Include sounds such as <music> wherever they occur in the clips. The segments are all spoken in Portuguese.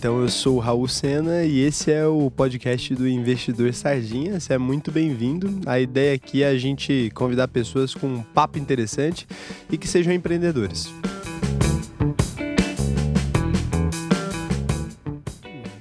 Então eu sou o Raul Sena e esse é o podcast do Investidor Sardinha. Você é muito bem-vindo. A ideia aqui é a gente convidar pessoas com um papo interessante e que sejam empreendedores.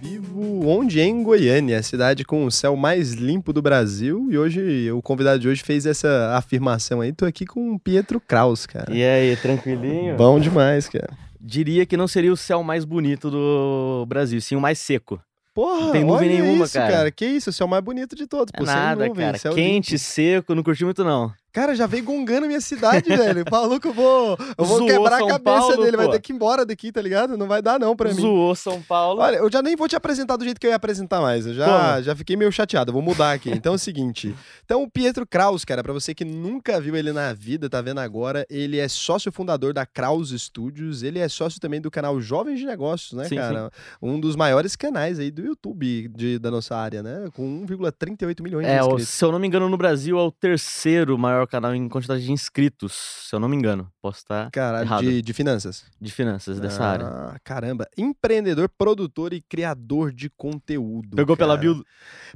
Vivo onde? Em Goiânia, a cidade com o céu mais limpo do Brasil. E hoje, o convidado de hoje fez essa afirmação aí. Tô aqui com o Pietro Kraus, cara. E aí, tranquilinho? Bom demais, cara. Diria que não seria o céu mais bonito do Brasil, sim o mais seco. Porra, Não tem nuvem olha nenhuma, isso, cara. Que isso, o céu mais bonito de todos. É pô, nada, nuvem, cara. Quente, limpo. seco, não curti muito não. Cara, já veio gongando minha cidade, <laughs> velho. Maluco, eu vou, eu vou Zoou quebrar São a cabeça Paulo, dele. Vai pô. ter que ir embora daqui, tá ligado? Não vai dar não pra mim. Zoou São Paulo. Olha, eu já nem vou te apresentar do jeito que eu ia apresentar mais. Eu já, Como? já fiquei meio chateado. eu Vou mudar aqui. Então é o seguinte. Então, o Pietro Kraus, cara, pra você que nunca viu ele na vida, tá vendo agora, ele é sócio fundador da Kraus Studios. Ele é sócio também do canal Jovens de Negócios, né, Sim, cara? Um dos maiores canais aí do YouTube de- da nossa área, né? Com 1,38 milhões de é, inscritos. se eu não me engano, no Brasil é o terceiro maior canal em quantidade de inscritos. Se eu não me engano. Posso estar Cara, errado. de, de finanças. de finanças dessa área. Ah, caramba. Empreendedor, produtor e criador de conteúdo. Pegou pela cara. build.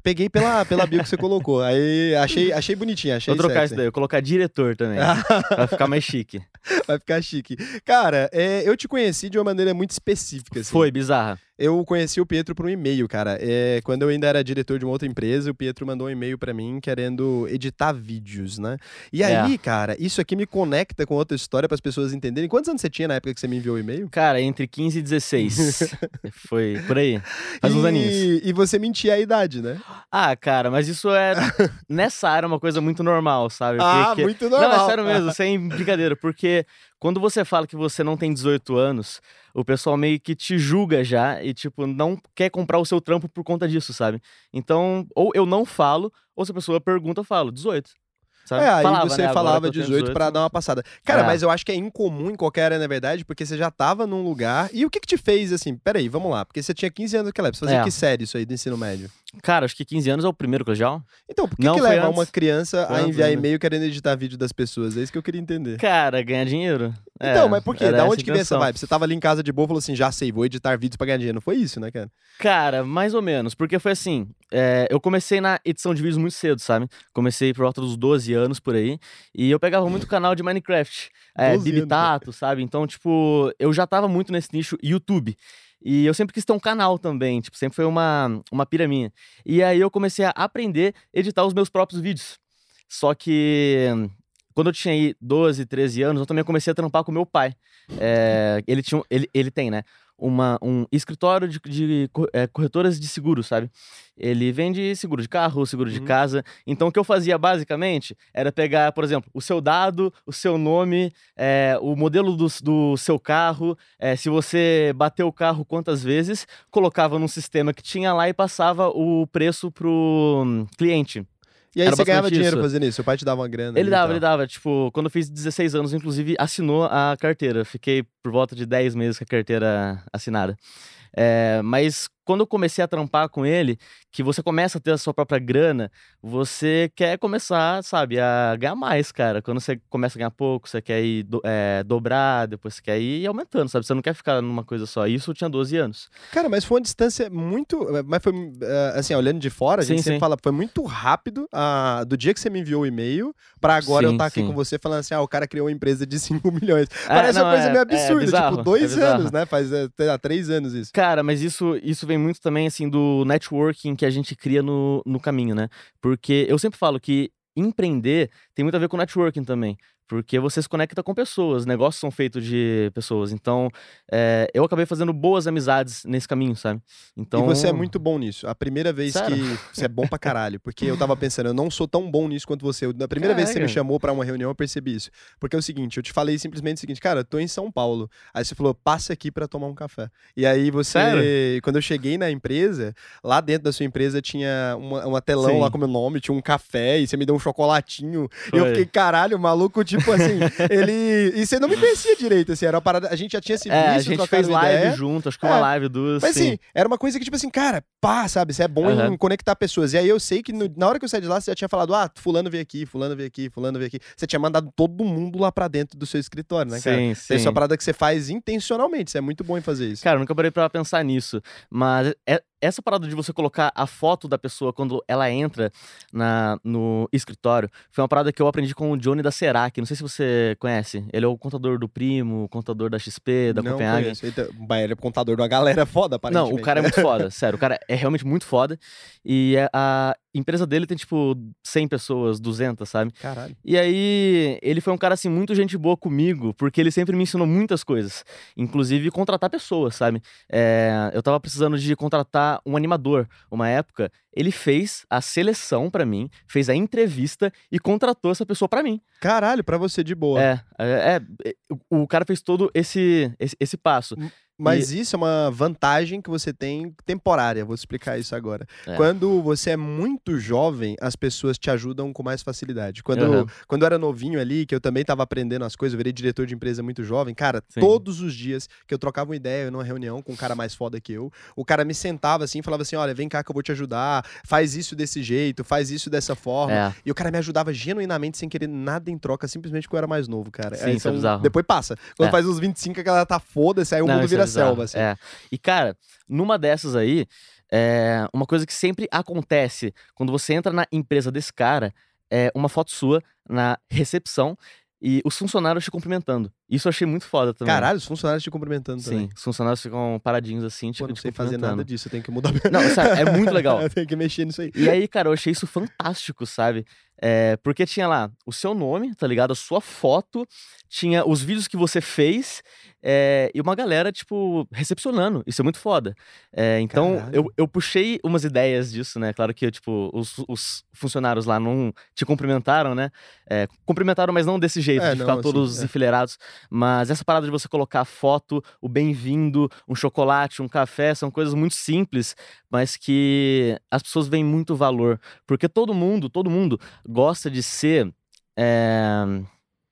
Peguei pela, pela bio que você <laughs> colocou. Aí achei, achei bonitinho, achei Vou trocar sexy. isso daí, vou colocar diretor também. <laughs> pra ficar mais chique. Vai ficar chique. Cara, é, eu te conheci de uma maneira muito específica. assim. Foi, bizarra. Eu conheci o Pietro por um e-mail, cara. É, quando eu ainda era diretor de uma outra empresa, o Pietro mandou um e-mail pra mim querendo editar vídeos, né? E É. aí, cara, isso aqui me conecta com outra história para as pessoas entenderem. Quantos anos você tinha na época que você me enviou o e-mail? Cara, entre 15 e 16. <laughs> Foi por aí. Faz uns e, aninhos. E você mentia a idade, né? Ah, cara, mas isso é. <laughs> Nessa área é uma coisa muito normal, sabe? Ah, Porque- muito normal. Não, é sério mesmo, <laughs> sem brincadeira. Porque quando você fala que você não tem 18 anos, o pessoal meio que te julga já e, tipo, não quer comprar o seu trampo por conta disso, sabe? Então, ou eu não falo, ou se a pessoa pergunta, eu falo, 18. Sabe? É, aí Falava, você né? Falava que eu tenho 18 pra dar uma passada. Cara, É. mas eu acho que é incomum em qualquer área, na verdade, porque você já tava num lugar. E o que que te fez assim? Peraí, vamos lá. Porque você tinha 15 anos naquela época. Você fazia É. que série isso aí do ensino médio? Cara, acho que 15 anos é o primeiro colegial. Então, por que, Não, que leva antes. uma criança Foi a enviar ainda. e-mail querendo editar vídeo das pessoas? É isso que eu queria entender. Cara, ganhar dinheiro. Então, É, mas por quê? Da onde que veio essa vibe? Você tava ali em casa de boa e falou assim: já sei, vou editar vídeos pra ganhar dinheiro. Não foi isso, né, cara? Cara, mais ou menos, porque foi assim, é, eu comecei na edição de vídeos muito cedo, sabe? Comecei por volta dos 12 anos por aí, e eu pegava muito canal de Minecraft, é, 12 anos, Bibitato, sabe? Então, tipo, eu já tava muito nesse nicho YouTube. E eu sempre quis ter um canal também, tipo, sempre foi uma, uma pira minha. E aí eu comecei a aprender a editar os meus próprios vídeos. Só que quando eu tinha aí 12, 13 anos, eu também comecei a trampar com meu pai. É, ele, tinha, ele, ele tem, né? Uma, um escritório de, de é, corretoras de seguros, sabe? Ele vende seguro de carro, seguro de Uhum. casa. Então, o que eu fazia basicamente era pegar, por exemplo, o seu dado, o seu nome, é, o modelo do, do seu carro, é, se você bateu o carro quantas vezes, colocava num sistema que tinha lá e passava o preço pro hum, cliente. E aí Era você ganhava dinheiro isso. fazendo isso? Seu pai te dava uma grana? Ele dava, ele dava. Tipo, quando eu fiz 16 anos, inclusive, assinou a carteira. Fiquei por volta de 10 meses com a carteira assinada. É, mas quando eu comecei a trampar com ele, que você começa a ter a sua própria grana, você quer começar, sabe, a ganhar mais, cara. Quando você começa a ganhar pouco, você quer ir do- é, dobrar, depois você quer ir aumentando, sabe? Você não quer ficar numa coisa só. Isso eu tinha 12 anos. Cara, mas foi uma distância muito. Mas foi, eh, assim, olhando de fora, a gente Sim, sempre sim. fala, foi muito rápido ah, do dia que você me enviou o e-mail pra agora eu Sim, estar aqui com você falando assim: ah, o cara criou uma empresa de <laughs> 5 milhões. É, Parece não, uma coisa é- meio é absurda, tipo, é dois anos, né? Faz eh, há três anos isso. Cara, mas isso, isso vem muito também, assim, do networking que a gente cria no, no caminho, né? Porque eu sempre falo que empreender tem muito a ver com networking também. Porque você se conecta com pessoas, negócios são feitos de pessoas. Então, é, eu acabei fazendo boas amizades nesse caminho, sabe? Então, E você é muito bom nisso. A primeira vez Sério? que <laughs> você é bom pra caralho. Porque eu tava pensando, eu não sou tão bom nisso quanto você. Na primeira vez que você me Caraca. chamou pra uma reunião, eu percebi isso. Porque é o seguinte, eu te falei simplesmente o seguinte, cara, eu tô em São Paulo. Aí você falou, passa aqui pra tomar um café. E aí você, Sério? quando eu cheguei na empresa, lá dentro da sua empresa tinha uma, uma telão Sim. lá com meu nome, tinha um café, e você me deu um chocolatinho. E eu Foi. fiquei, caralho, maluco, tipo assim, ele. E você não me conhecia direito, assim, era uma parada. A gente já tinha se visto, É, a gente fez live ideia. junto, acho que uma É. live, duas. Mas sim. assim, era uma coisa que, tipo assim, cara, pá, sabe? Você é bom em Aham. conectar pessoas. E aí eu sei que no- na hora que eu saí de lá, você já tinha falado, ah, fulano veio aqui, fulano veio aqui, fulano veio aqui. Você tinha mandado todo mundo lá pra dentro do seu escritório, né, cara? sim, Isso é sim. uma parada que você faz intencionalmente. Você é muito bom em fazer isso. Cara, eu nunca parei pra pensar nisso. Mas é- essa parada de você colocar a foto da pessoa quando ela entra na, no escritório foi uma parada que eu aprendi com o Johnny da Serac. Não sei se você conhece. Ele é o contador do Primo, contador da XP, da não Copenhagen. conheço. Ele, é contador uma galera foda, Não, aparentemente. o cara é muito <laughs> foda, sério. O cara é realmente muito foda. E é- a empresa dele tem, tipo, 100 pessoas, 200, sabe? Caralho. E aí, ele foi um cara, assim, muito gente boa comigo, porque ele sempre me ensinou muitas coisas. Inclusive, contratar pessoas, sabe? É, eu tava precisando de contratar um animador. Uma época, ele fez a seleção pra mim, fez a entrevista e contratou essa pessoa pra mim. Caralho, pra você de boa. É, é, é, o, cara fez todo esse, esse, esse passo. Mas isso é uma vantagem que você tem temporária. Vou explicar isso agora. É. Quando você é muito jovem, as pessoas te ajudam com mais facilidade. Quando, Aham. quando eu era novinho ali, que eu também tava aprendendo as coisas, eu virei diretor de empresa muito jovem, cara, Sim. todos os dias que eu trocava uma ideia numa reunião com um cara mais foda que eu, o cara me sentava assim e falava assim: olha, vem cá que eu vou te ajudar, faz isso desse jeito, faz isso dessa forma. É. E o cara me ajudava genuinamente sem querer nada em troca, simplesmente porque eu era mais novo, cara. Sim, isso é então, bizarro. Depois passa. Quando É. faz uns 25, a galera tá foda-se, aí o Não, mundo é vira selva, assim. É. E, cara, numa dessas aí, é, uma coisa que sempre acontece quando você entra na empresa desse cara é uma foto sua na recepção e os funcionários te cumprimentando. Isso eu achei muito foda também. Caralho, os funcionários te cumprimentando Sim, também. os funcionários ficam paradinhos assim, te, Pô, não te sei fazer nada disso, eu tenho que mudar. Não, sério, é muito <laughs> legal. eu tenho que mexer nisso aí. E aí, cara, eu achei isso fantástico, sabe? É, porque tinha lá o seu nome, tá ligado? A sua foto, tinha os vídeos que você fez é, e uma galera, tipo, recepcionando. Isso é muito foda. É, então, Caralho. eu, eu puxei umas ideias disso, né? Claro que, tipo, os, os funcionários lá não te cumprimentaram, né? É, cumprimentaram, mas não desse jeito, É, de não, ficar assim, todos é. enfileirados. Mas essa parada de você colocar a foto, o bem-vindo, um chocolate, um café, são coisas muito simples, mas que as pessoas veem muito valor. Porque todo mundo, todo mundo gosta de ser é,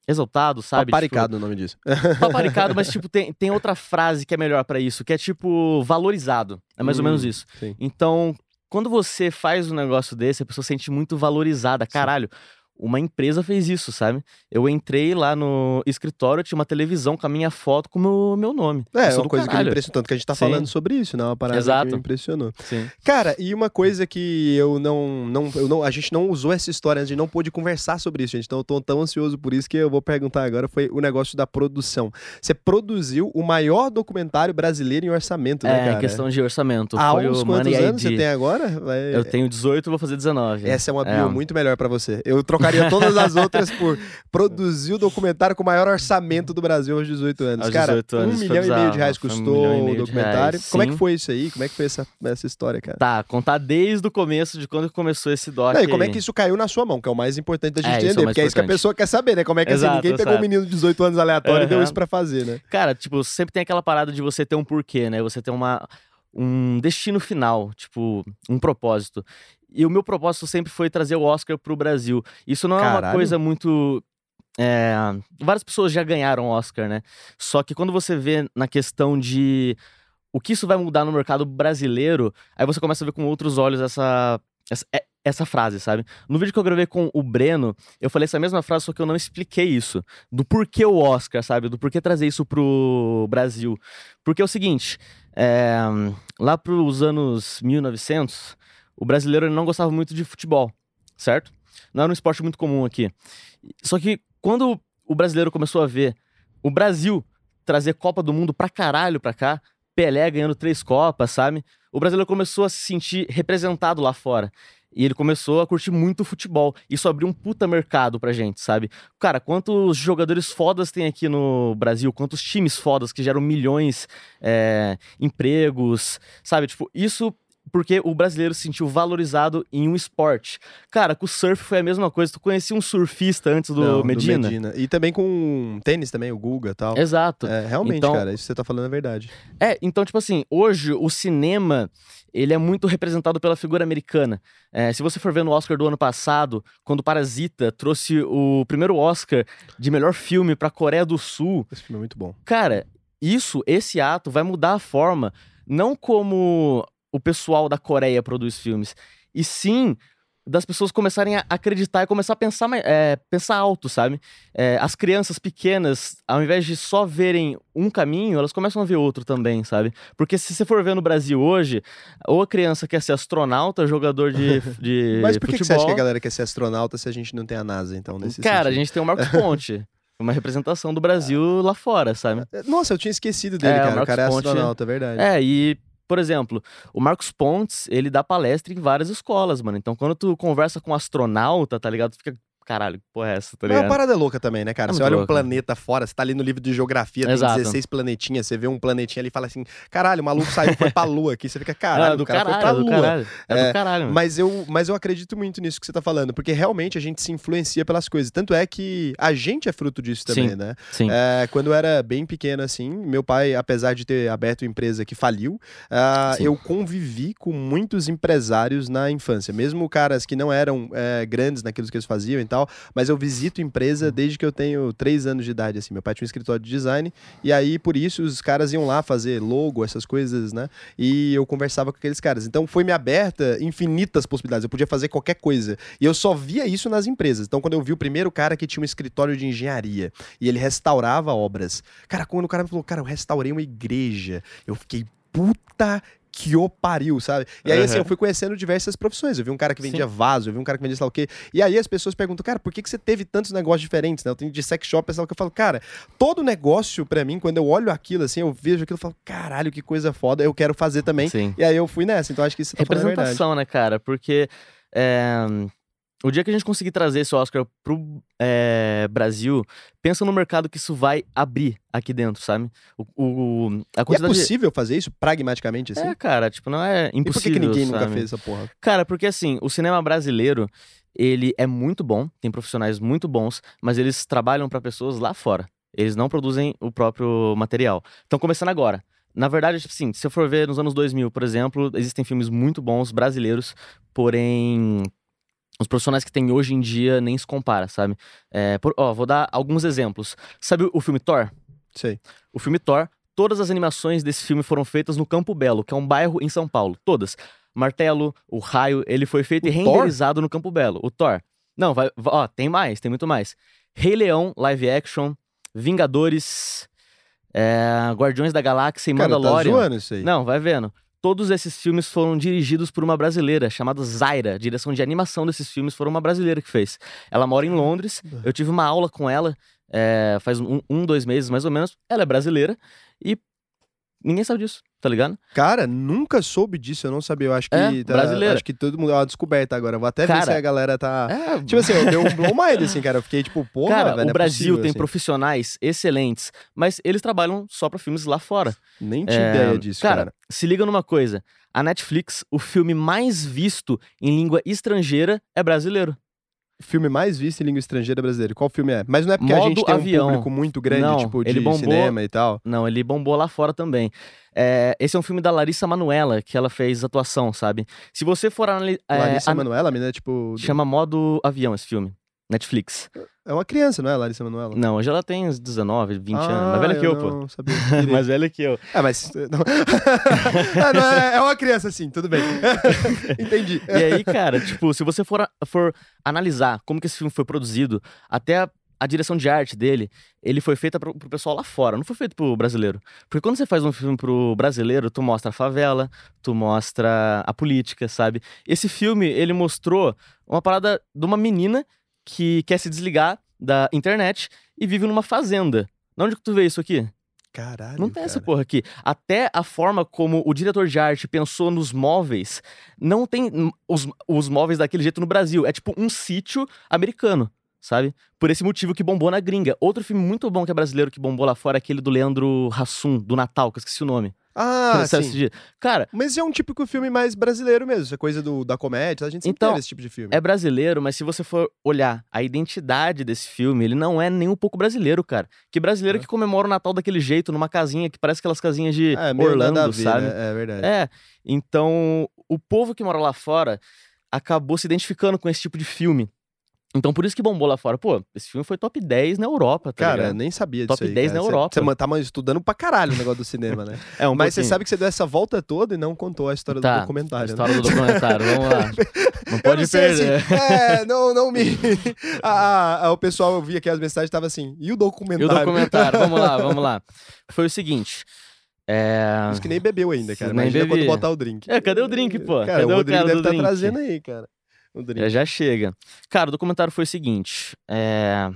exaltado, sabe? Tipo, Paparicado o nome disso. <laughs> paparicado, mas tipo, tem, tem outra frase que é melhor pra isso, que é tipo valorizado. É mais ou Hum, menos isso. Sim. Então, quando você faz um negócio desse, a pessoa se sente muito valorizada. Caralho, uma empresa fez isso, sabe? Eu entrei lá no escritório, tinha uma televisão com a minha foto com o meu, meu nome. É, é uma coisa que me caralho. impressionou. Tanto que a gente tá Sim. falando sobre isso, né? Uma parada que Exato. me impressionou. Sim. Cara, e uma coisa que eu não, não, eu não. A gente não usou essa história, a gente não pôde conversar sobre isso, gente. Então eu tô tão ansioso por isso que eu vou perguntar agora. Foi o negócio da produção. Você produziu o maior documentário brasileiro em orçamento, né, É, cara? questão de orçamento. Há Foi uns quantos Money anos ID. você tem agora? Vai- Eu tenho 18, vou fazer 19. Essa é uma bio É. muito melhor pra você. Eu trocaria todas as outras por produzir o documentário com o maior orçamento do Brasil aos 18 anos. Aos cara, 18 anos, um milhão e meio de reais um custou e o documentário. Como é que foi isso aí? Como é que foi essa, essa história, cara? Tá, contar desde o começo de quando começou esse doc. Não, e como é que isso caiu na sua mão, que é o mais importante da gente É, isso é entender, mais porque é isso que a pessoa quer saber, né? Como é que assim, Exato, ninguém pegou um menino de 18 anos aleatório e deu isso pra fazer, né? Cara, tipo, sempre tem aquela parada de você ter um porquê, né? Você ter uma, um destino final, tipo, um propósito. E o meu propósito sempre foi trazer o Oscar pro Brasil. Isso não é uma Caralho. coisa muito. é, várias pessoas já ganharam Oscar, né? Só que quando você vê na questão de o que isso vai mudar no mercado brasileiro, aí você começa a ver com outros olhos essa, essa, é- essa frase, sabe? No vídeo que eu gravei com o Breno, eu falei essa mesma frase, só que eu não expliquei isso. Do porquê o Oscar, sabe? Do porquê trazer isso pro Brasil. Porque é o seguinte, é, lá pros anos 1900, o brasileiro não gostava muito de futebol, certo? Não era um esporte muito comum aqui. Só que quando o brasileiro começou a ver o Brasil trazer Copa do Mundo pra caralho pra cá, Pelé ganhando três Copas, sabe? O brasileiro começou a se sentir representado lá fora. E ele começou a curtir muito futebol. Isso abriu um puta mercado pra gente, sabe? Cara, quantos jogadores fodas tem aqui no Brasil? Quantos times fodas que geram milhões, é, empregos, sabe? Tipo, isso porque o brasileiro se sentiu valorizado em um esporte. Cara, com o surf foi a mesma coisa. Tu conhecia um surfista antes do, Não, Medina? Medina. E também com tênis também, o Guga e tal. Exato. É, realmente, Então- cara, isso que você tá falando é verdade. É, então, tipo assim, hoje o cinema, ele é muito representado pela figura americana. É, se você for ver no Oscar do ano passado, quando Parasita trouxe o primeiro Oscar de melhor filme pra Coreia do Sul, Esse filme é muito bom. cara, isso, esse ato vai mudar a forma, não como o pessoal da Coreia produz filmes, e sim das pessoas começarem a acreditar e começar a pensar, é, pensar alto, sabe? É, as crianças pequenas, ao invés de só verem um caminho, elas começam a ver outro também, sabe? Porque se você for ver no Brasil hoje, ou a criança quer ser astronauta, jogador de, <laughs> de Mas por que, que você acha futebol. que a galera quer ser astronauta se a gente não tem a NASA, então, nesse Cara, a sentido? gente tem o Marcos Ponte. <laughs> Uma representação do Brasil lá fora, sabe? Nossa, eu tinha esquecido dele, É, o cara. O Marcos cara é Ponte- astronauta, é verdade. É, e, por exemplo, o Marcos Pontes, ele dá palestra em várias escolas, mano. Então, quando tu conversa com um astronauta, tá ligado? Tu fica, caralho, que porra é essa, tá Mas é uma ligado? parada louca também, né, cara? É você olha um louco. planeta fora, você tá ali no livro de geografia, tem Exato. 16 planetinhas, você vê um planetinha ali e fala assim, caralho, o maluco saiu foi pra lua aqui. Você fica, <laughs> caralho, é do o cara caralho, foi é pra do lua. caralho. É, É, do caralho, mano. Mas eu, mas eu acredito muito nisso que você tá falando, porque realmente a gente se influencia pelas coisas. Tanto é que a gente é fruto disso também, Sim. né? Sim. É, quando eu era bem pequeno, assim, meu pai, apesar de ter aberto empresa que faliu, ah, Sim. eu convivi com muitos empresários na infância. Mesmo caras que não eram é, grandes naquilo que eles faziam e tal, mas eu visito empresa Uhum. desde que eu tenho três anos de idade, assim. Meu pai tinha um escritório de design, e aí, por isso, os caras iam lá fazer logo, essas coisas, né? E eu conversava com aqueles caras. Então, foi me aberta infinitas possibilidades. Eu podia fazer qualquer coisa. E eu só via isso nas empresas. Então, quando eu vi o primeiro cara que tinha um escritório de engenharia e ele restaurava obras. Cara, quando o cara me falou, cara, eu restaurei uma igreja, eu fiquei puta que o pariu, sabe? E aí, assim, Aham. eu fui conhecendo diversas profissões. Eu vi um cara que vendia Sim. vaso, eu vi um cara que vendia sei lá o quê. E aí as pessoas perguntam, cara, por que, que você teve tantos negócios diferentes, né? Eu tenho de sex shop, sei lá o que eu falo, cara, todo negócio pra mim, quando eu olho aquilo, assim, eu vejo aquilo e falo, caralho, que coisa foda, eu quero fazer também. Sim. E aí eu fui nessa, então acho que isso tá. Representação, né, cara? Porque é, o dia que a gente conseguir trazer esse Oscar pro é, Brasil, pensa no mercado que isso vai abrir aqui dentro, sabe? O, o- a E é quantidade de- possível fazer isso pragmaticamente, assim? É, cara, tipo, não é e por impossível. que, que ninguém nunca sabe? fez essa porra? Cara, porque assim, o cinema brasileiro, ele é muito bom, tem profissionais muito bons, mas eles trabalham pra pessoas lá fora. Eles não produzem o próprio material. Estão começando agora. Na verdade, tipo assim, se eu for ver nos anos 2000, por exemplo, existem filmes muito bons brasileiros, porém os profissionais que tem hoje em dia nem se compara, sabe? É, por- ó, vou dar alguns exemplos. Sabe o filme Thor? Sei. O filme Thor, todas as animações desse filme foram feitas no Campo Belo, que é um bairro em São Paulo. Todas. Martelo, o raio, ele foi feito O e Thor? renderizado no Campo Belo. O Thor. Não, vai, ó, tem mais, tem muito mais. Rei Leão, live action, Vingadores, é, Guardiões da Galáxia e Cara, tá Mandalorian. zoando isso aí. Não, vai vendo. Todos esses filmes foram dirigidos por uma brasileira chamada Zaira. A direção de animação desses filmes foram uma brasileira que fez. Ela mora em Londres. Eu tive uma aula com ela é, faz um, um, dois meses mais ou menos. Ela é brasileira e ninguém sabe disso, tá ligado? Cara, nunca soube disso, eu não sabia. Eu acho que. É, tá- brasileira. Acho que todo mundo é uma descoberta agora. Vou até ver Cara, se a galera tá. É, Tipo assim, eu dei um blow mind, assim, cara. Eu fiquei tipo, porra, Cara, velho, não o é Brasil possível, tem assim. profissionais excelentes, mas eles trabalham só pra filmes lá fora. Nem tinha É, ideia disso, cara. cara, se liga numa coisa. A Netflix, o filme mais visto em língua estrangeira é brasileiro. Filme mais visto em língua estrangeira brasileira. Qual filme é? Mas não é porque a Modo gente tem Avião. um público muito grande, Não, tipo, de bombou- cinema e tal. Não, ele bombou lá fora também. É, esse é um filme da Larissa Manoela, que ela fez atuação, sabe? Se você for analisar. Larissa Manoela, a menina, é, tipo. Chama Modo Avião esse filme. Netflix. É uma criança, não é, Larissa Manoela? Não, hoje ela tem uns 19, 20 ah, anos. Mais velha que eu, pô. Não sabia. <laughs> Mais velha que eu. É, mas. <laughs> Não. Ah, não, é, é uma criança, sim, tudo bem. <laughs> Entendi. E aí, cara, tipo, se você for, for analisar como que esse filme foi produzido, até a, a direção de arte dele, ele foi feita pro, pro pessoal lá fora, não foi feito pro brasileiro. Porque quando você faz um filme pro brasileiro, tu mostra a favela, tu mostra a política, sabe? Esse filme, ele mostrou uma parada de uma menina que quer se desligar da internet e vive numa fazenda. De onde que tu vê isso aqui? Caralho. Não tem essa cara. porra aqui. Até a forma como o diretor de arte pensou nos móveis, não tem os, os móveis daquele jeito no Brasil. É tipo um sítio americano, sabe? Por esse motivo que bombou na gringa. Outro filme muito bom que é brasileiro que bombou lá fora é aquele do Leandro Hassum, do Natal, que eu esqueci o nome. Ah, sim. dia. Cara, Mas é um típico filme mais brasileiro mesmo. Essa coisa do, da comédia. A gente sempre Então, teve esse tipo de filme. é brasileiro, mas se você for olhar a identidade desse filme, ele não é nem um pouco brasileiro, cara. Que brasileiro É. que comemora o Natal daquele jeito, numa casinha que parece aquelas casinhas de É, Orlando, ver, sabe? né? É verdade. É, então o povo que mora lá fora acabou se identificando com esse tipo de filme. Então por isso que bombou lá fora. Pô, esse filme foi top 10 na Europa, tá Cara, ligado? nem sabia Top disso aí. 10 cara. na Europa. Você tá estudando pra caralho o negócio do cinema, né? <laughs> É um Mas você sabe que você deu essa volta toda e não contou a história Tá, do A documentário, né? história do documentário, vamos lá. <laughs> Não pode não perder. assim, é, não, não me. <laughs> Ah, o pessoal, eu vi aqui as mensagens, tava assim, e o E o documentário? documentário, vamos lá, vamos lá. Foi o seguinte. É... Isso que nem bebeu ainda, cara. Nem Imagina quando bebi. botar o drink. É, cadê o drink, pô? Cara, cadê o Rodrigo cara deve estar drink? trazendo aí, cara. <laughs> O drink. É, já chega. Cara, o documentário foi o seguinte. é,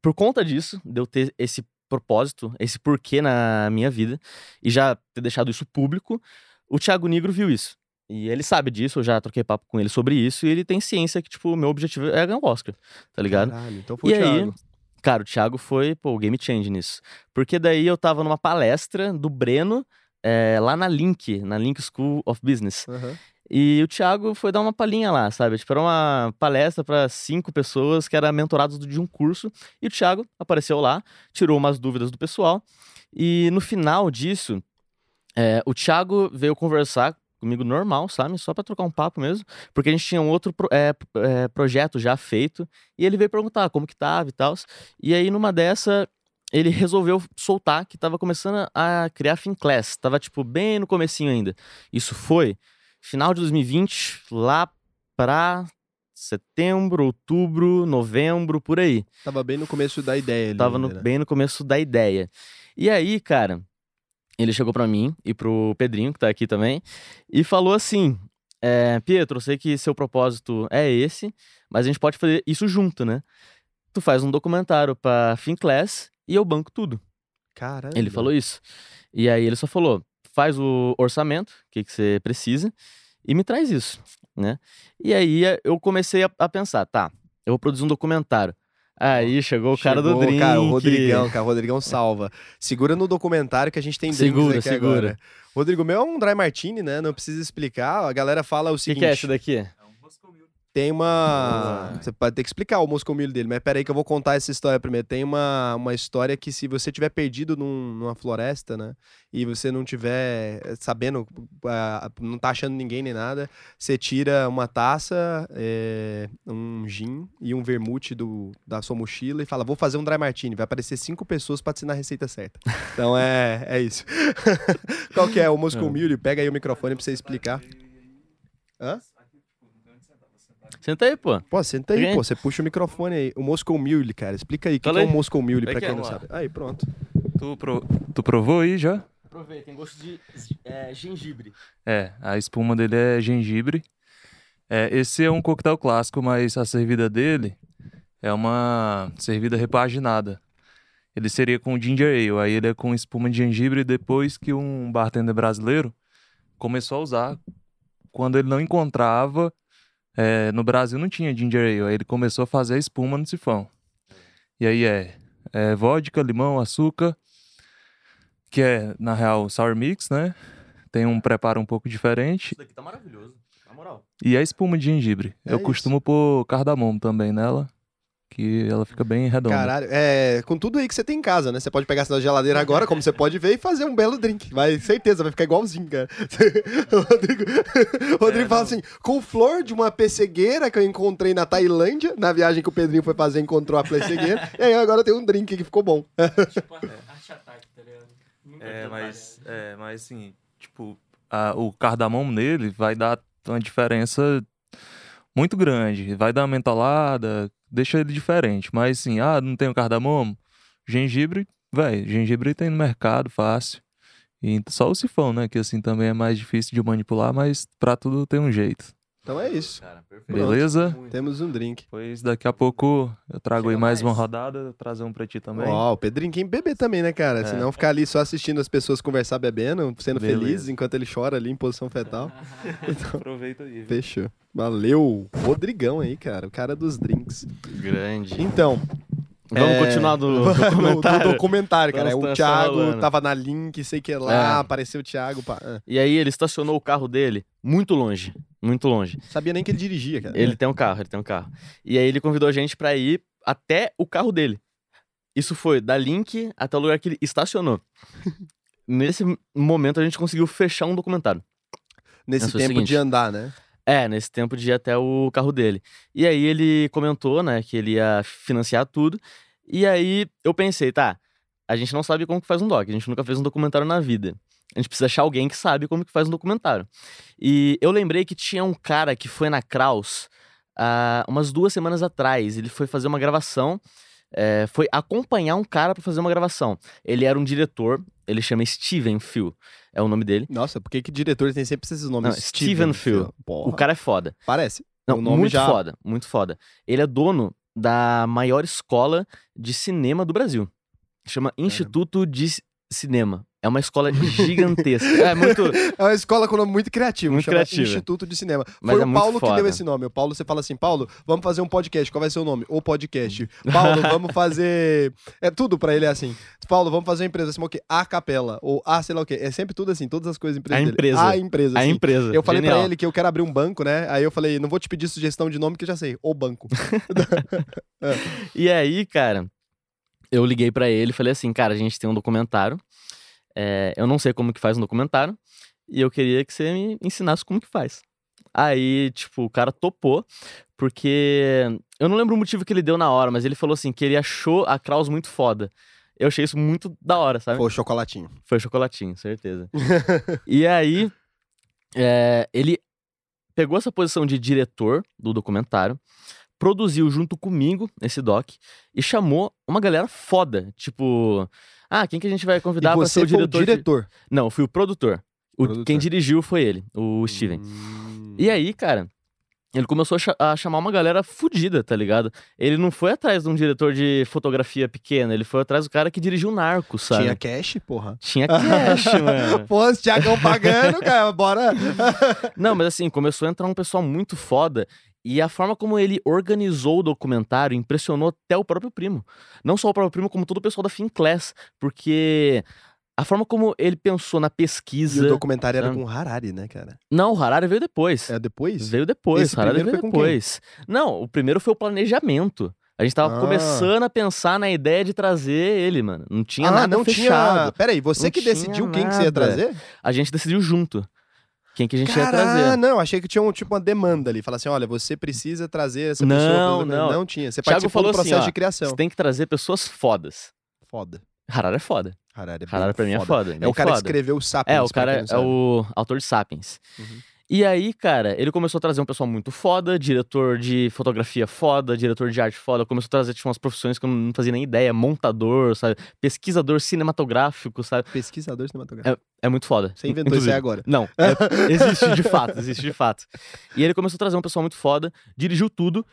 Por conta disso, de eu ter esse propósito, esse porquê na minha vida, e já ter deixado isso público, o Thiago Negro viu isso. E ele sabe disso, eu já troquei papo com ele sobre isso, e ele tem ciência que, tipo, o meu objetivo é ganhar o Oscar, tá ligado? Caralho, então foi E o aí, Thiago. cara, o Thiago foi, pô, o game change nisso. Porque daí eu tava numa palestra do Breno, é, lá na Link, na Link School of Business. Aham. E o Thiago foi dar uma palhinha lá, sabe? Tipo, era uma palestra para cinco pessoas que eram mentorados de um curso. E o Thiago apareceu lá, tirou umas dúvidas do pessoal. E no final disso, é, o Thiago veio conversar comigo normal, sabe? Só para trocar um papo mesmo. Porque a gente tinha um outro é, é, projeto já feito. E ele veio perguntar como que tava e tal. E aí, numa dessa, ele resolveu soltar que tava começando a criar Finclass. Tava, tipo, bem no comecinho ainda. Isso foi final de 2020, lá pra setembro, outubro, novembro, por aí. Tava bem no começo da ideia ali. Tava no- né? bem no começo da ideia. E aí, cara, ele chegou pra mim e pro Pedrinho, que tá aqui também, e falou assim: é, Pietro, eu sei que seu propósito é esse, mas a gente pode fazer isso junto, né? Tu faz um documentário pra Finclass e eu banco tudo. Caramba. Ele falou isso. E aí ele só falou: faz o orçamento, o que, que você precisa, e me traz isso, né? E aí eh, eu comecei a, a pensar, tá, eu vou produzir um documentário. Aí chegou o cara do Chegou, drink. Cara, o Rodrigão, cara, o Rodrigão salva. Segura no documentário que a gente tem Segura, segura. agora. Rodrigo, meu é um dry martini, né? Não precisa explicar. A galera fala o O que, seguinte. que é esse daqui? Tem uma. Você pode ter que explicar o Moscow Mule dele, mas peraí que eu vou contar essa história primeiro. Tem uma, uma história que se você tiver perdido num- numa floresta, né? E você não tiver eh, sabendo, não tá achando ninguém nem nada, você tira uma taça, eh, um gin e um vermute do, da sua mochila e fala: vou fazer um dry martini. Vai aparecer cinco pessoas pra te ensinar a receita certa. <laughs> Então é, é isso. <laughs> Qual que é o Moscow É. Pega aí o microfone pra você explicar. Hã? Senta aí, pô. Pô, senta aí, pô. Você puxa o microfone aí. O Moscow Mule, cara. Explica aí o que, que é o Moscow Mule, é pra que quem é? não sabe. Aí, pronto. Tu, pro- tu provou aí já? Provei, tem gosto de gengibre. É, a espuma dele é gengibre. É, esse é um coquetel clássico, mas a servida dele é uma servida repaginada. Ele seria com ginger ale, aí ele é com espuma de gengibre depois que um bartender brasileiro começou a usar. Quando ele não encontrava, é, no Brasil não tinha ginger ale, aí ele começou a fazer a espuma no sifão. E aí é, é vodka, limão, açúcar, que é, na real, sour mix, né? Tem um preparo um pouco diferente. Isso daqui tá maravilhoso, na moral. E a espuma de gengibre. É Eu isso. costumo pôr cardamomo também nela, que ela fica bem redonda. Caralho, é, com tudo aí que você tem em casa, né? Você pode pegar essa geladeira agora, como você pode ver, e fazer um belo drink. Vai, certeza, vai ficar igualzinho, cara. <laughs> o Rodrigo, o Rodrigo É, fala não. assim: com flor de uma pessegueira que eu encontrei na Tailândia, na viagem que o Pedrinho foi fazer, encontrou a pessegueira, <laughs> e aí agora tem um drink que ficou bom. Tipo, ataque, tá ligado? É, mas, é, mas assim, tipo, a- o cardamomo nele vai dar uma diferença muito grande. Vai dar uma mentolada, deixa ele diferente. Mas assim, ah, não tem o cardamomo? Gengibre, velho, gengibre tem no mercado, fácil. E só o sifão, né? Que assim também é mais difícil de manipular, mas pra tudo tem um jeito. Então é isso. Cara, perfeito. Beleza? Temos um drink. Pois daqui a pouco eu trago Chega aí mais, uma mais. rodada, trazer um pra ti também. Ó, o Pedrinho quem beber também, né, cara? É. Senão ficar ali só assistindo as pessoas conversar bebendo, sendo Beleza. felizes enquanto ele chora ali em posição fetal. <laughs> Aproveita aí. viu? Fechou. Valeu. Rodrigão aí, cara. O cara dos drinks. Grande. Então, Vamos É, continuar do, <laughs> do comentário. do documentário, cara. O Thiago rolando. tava na link, sei que lá, É. apareceu o Thiago. pá. Ah, E aí ele estacionou o carro dele muito longe, muito longe. Sabia nem que ele dirigia, cara. Ele tem um carro, ele tem um carro. E aí ele convidou a gente pra ir até o carro dele. Isso foi da Link até o lugar que ele estacionou. <laughs> Nesse momento a gente conseguiu fechar um documentário. Nesse Mas tempo seguinte. de andar, né? É, nesse tempo de ir até o carro dele. E aí ele comentou, né, que ele ia financiar tudo. E aí eu pensei, tá, a gente não sabe como que faz um doc, a gente nunca fez um documentário na vida. A gente precisa achar alguém que sabe como que faz um documentário. E eu lembrei que tinha um cara que foi na Kraus há umas duas semanas atrás. Ele foi fazer uma gravação, é, foi acompanhar um cara pra fazer uma gravação. Ele era um diretor, ele chama Steven Phil, é o nome dele. Nossa, por que que diretor tem sempre esses nomes? Não, Steven Phil. Porra, O cara é foda. Parece. Não, O nome muito já- foda, muito foda. Ele é dono da maior escola de cinema do Brasil. Chama Instituto de Cinema. É uma escola gigantesca. é muito. <laughs> É uma escola com nome muito criativo, Muito chama criativa. Instituto de Cinema. Mas Foi é o Paulo que deu esse nome. O Paulo, você fala assim, Paulo, vamos fazer um podcast. Qual vai ser o nome? O podcast. <laughs> Paulo, vamos fazer. É tudo pra ele é assim. Paulo, vamos fazer uma empresa assim, o quê? A capela. Ou a sei lá o quê. É sempre tudo assim, todas as coisas empresas A dele. empresa. A empresa. A assim. empresa. Eu falei Genial. pra ele que eu quero abrir um banco, né? Aí eu falei, não vou te pedir sugestão de nome que eu já sei. O banco. <laughs> E aí, cara, eu liguei pra ele e falei assim, cara, a gente tem um documentário. É, eu não sei como que faz um documentário. E eu queria que você me ensinasse como que faz. Aí, tipo, o cara topou, porque eu não lembro o motivo que ele deu na hora, mas ele falou assim que ele achou a Kraus muito foda. Eu achei isso muito da hora, sabe? Foi o chocolatinho. Foi chocolatinho, certeza. <laughs> e aí, é, ele pegou essa posição de diretor do documentário, produziu junto comigo esse doc e chamou uma galera foda. Tipo, ah, quem que a gente vai convidar você ser o foi diretor? o de- diretor. Não, eu fui o produtor. O- Produtor. Quem dirigiu foi ele, o Steven. Hum. E aí, cara, ele começou a, cha- a chamar uma galera fodida, tá ligado? Ele não foi atrás de um diretor de fotografia pequena, ele foi atrás do cara que dirigiu o Narco, sabe? Tinha cash, porra. Tinha cash, <laughs> mano. Pô, os Thiagão pagando, cara, bora. <laughs> Não, mas assim, começou a entrar um pessoal muito foda. E a forma como ele organizou o documentário impressionou até o próprio primo. Não só o próprio primo, como todo o pessoal da Finclass. Porque a forma como ele pensou na E pesquisa. o documentário era sabe? com Harari, né, cara? Não, o Harari veio depois. É depois? Veio depois, Esse o Harari veio foi com quem? depois. Não, o primeiro foi o planejamento. A gente tava Ah. começando a pensar na ideia de trazer ele, mano. Não tinha ah, nada não fechado. tinha. Peraí, você Não que decidiu quem que você ia nada. trazer? A gente decidiu junto quem que a gente ia Cara, trazer. não, achei que tinha um, tipo uma demanda ali. Falar assim, olha, você precisa trazer essa Não, pessoa. não. Não tinha. Você Thiago participou do assim, processo ó, de criação. Você tem que trazer pessoas fodas. Foda. Harari é foda. Harari é Harari pra mim é foda. É bem o cara que foda. escreveu o Sapiens. É, o cara é o autor de Sapiens. Uhum. E aí, cara, ele começou a trazer um pessoal muito foda, diretor de fotografia foda, diretor de arte foda, começou a trazer tipo, umas profissões que eu não fazia nem ideia, montador, sabe? Pesquisador cinematográfico, sabe? Pesquisador cinematográfico. É muito foda. Você inventou isso inclusive. aí agora. Não, é- <laughs> existe de fato, existe de fato. E ele começou a trazer um pessoal muito foda, dirigiu tudo.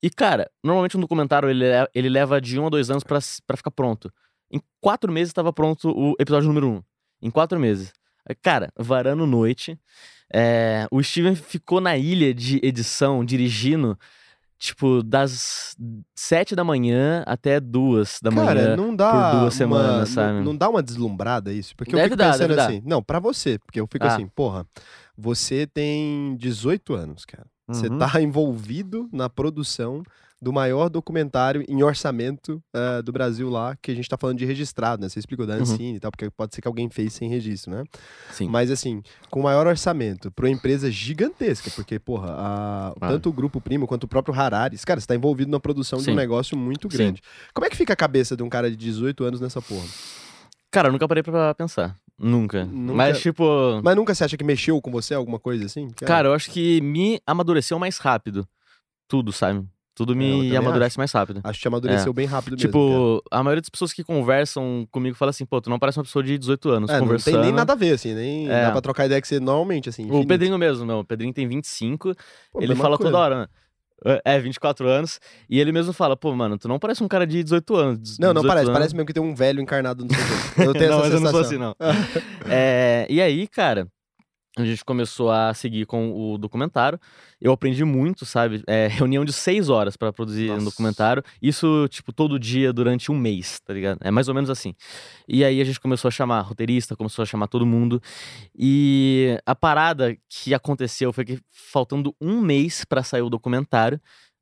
E, cara, normalmente um documentário ele, le- ele leva de um a dois anos pra ficar pronto. Em quatro meses estava pronto o episódio número um. Em quatro meses. Cara, varando noite. é, o Steven ficou na ilha de edição, dirigindo, tipo, das sete da manhã até duas da Cara, manhã. não dá. por duas uma- semanas, não- sabe? Não, dá uma deslumbrada isso? Porque eu Deve fico dar, pensando deve dar. assim. Não, pra você. Porque eu fico Ah. assim, porra, você tem 18 anos, cara. Você Uhum. tá <laughs> envolvido na produção do maior documentário em orçamento eh, do Brasil lá, que a gente tá falando de registrado, né? Você explicou da Uhum. Ancine e tal, porque pode ser que alguém fez sem registro, né? Sim. Mas assim, com maior orçamento, pra uma empresa gigantesca, porque, porra, a- Ah. tanto o Grupo Primo quanto o próprio Harari, cara, você tá envolvido na produção de um Sim. negócio muito Sim. grande. Como é que fica a cabeça de um cara de 18 anos nessa porra? Cara, eu nunca parei pra pensar. Nunca. Nunca- Mas, tipo. Mas nunca você acha que mexeu com você alguma coisa assim? Cara, eu acho que me amadureceu mais rápido. Tudo, sabe? Tudo É, me amadurece mais rápido. acho que te amadureceu bem rápido mesmo. Tipo, a maioria das pessoas que conversam comigo fala assim, pô, tu não parece uma pessoa de 18 anos. É, não conversando. tem nem nada a ver, assim, nem É. dá pra trocar ideia que você normalmente, assim. O infinito. Pedrinho mesmo, meu. O Pedrinho tem 25, Pô, ele fala coisa. toda hora, né? É, 24 anos. E ele mesmo fala, pô, mano, tu não parece um cara de 18 anos. Não, não 18 parece. anos. Parece mesmo que tem um velho encarnado no seu. Eu tenho <laughs> não, essa mas eu não sensação. sou assim, não. <laughs> É, e aí, cara, a gente começou a seguir com o documentário. Eu aprendi muito, sabe? É, <laughs> reunião de seis horas para produzir Nossa. um documentário. Isso, tipo, todo dia durante um mês, tá ligado? É mais ou menos assim. E aí a gente começou a chamar roteirista, começou a chamar todo mundo. E a parada que aconteceu foi que, faltando um mês para sair o documentário,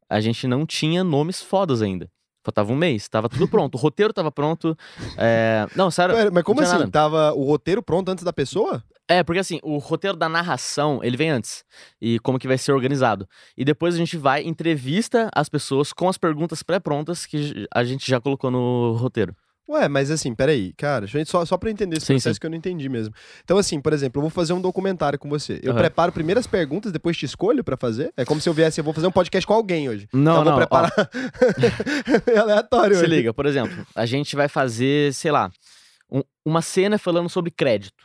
a gente não tinha nomes fodas ainda. Faltava um mês, tava tudo <laughs> pronto. O roteiro tava pronto. é, Não, sério. Pera, mas como assim? nada. Tava o roteiro pronto antes da pessoa? É, porque assim, o roteiro da narração, ele vem antes. E como que vai ser organizado. E depois a gente vai, entrevista as pessoas com as perguntas pré-prontas que a gente já colocou no roteiro. Ué, mas assim, peraí, cara, só, só pra entender esse Sim, processo sim. que eu não entendi mesmo. Então, assim, por exemplo, eu vou fazer um documentário com você. Eu Aham. preparo primeiro as perguntas, depois te escolho pra fazer? É como se eu viesse, eu vou fazer um podcast com alguém hoje. Não, então, eu não, vou preparar. <laughs> é aleatório. Se hoje. liga, por exemplo, a gente vai fazer, sei lá, um- uma cena falando sobre crédito.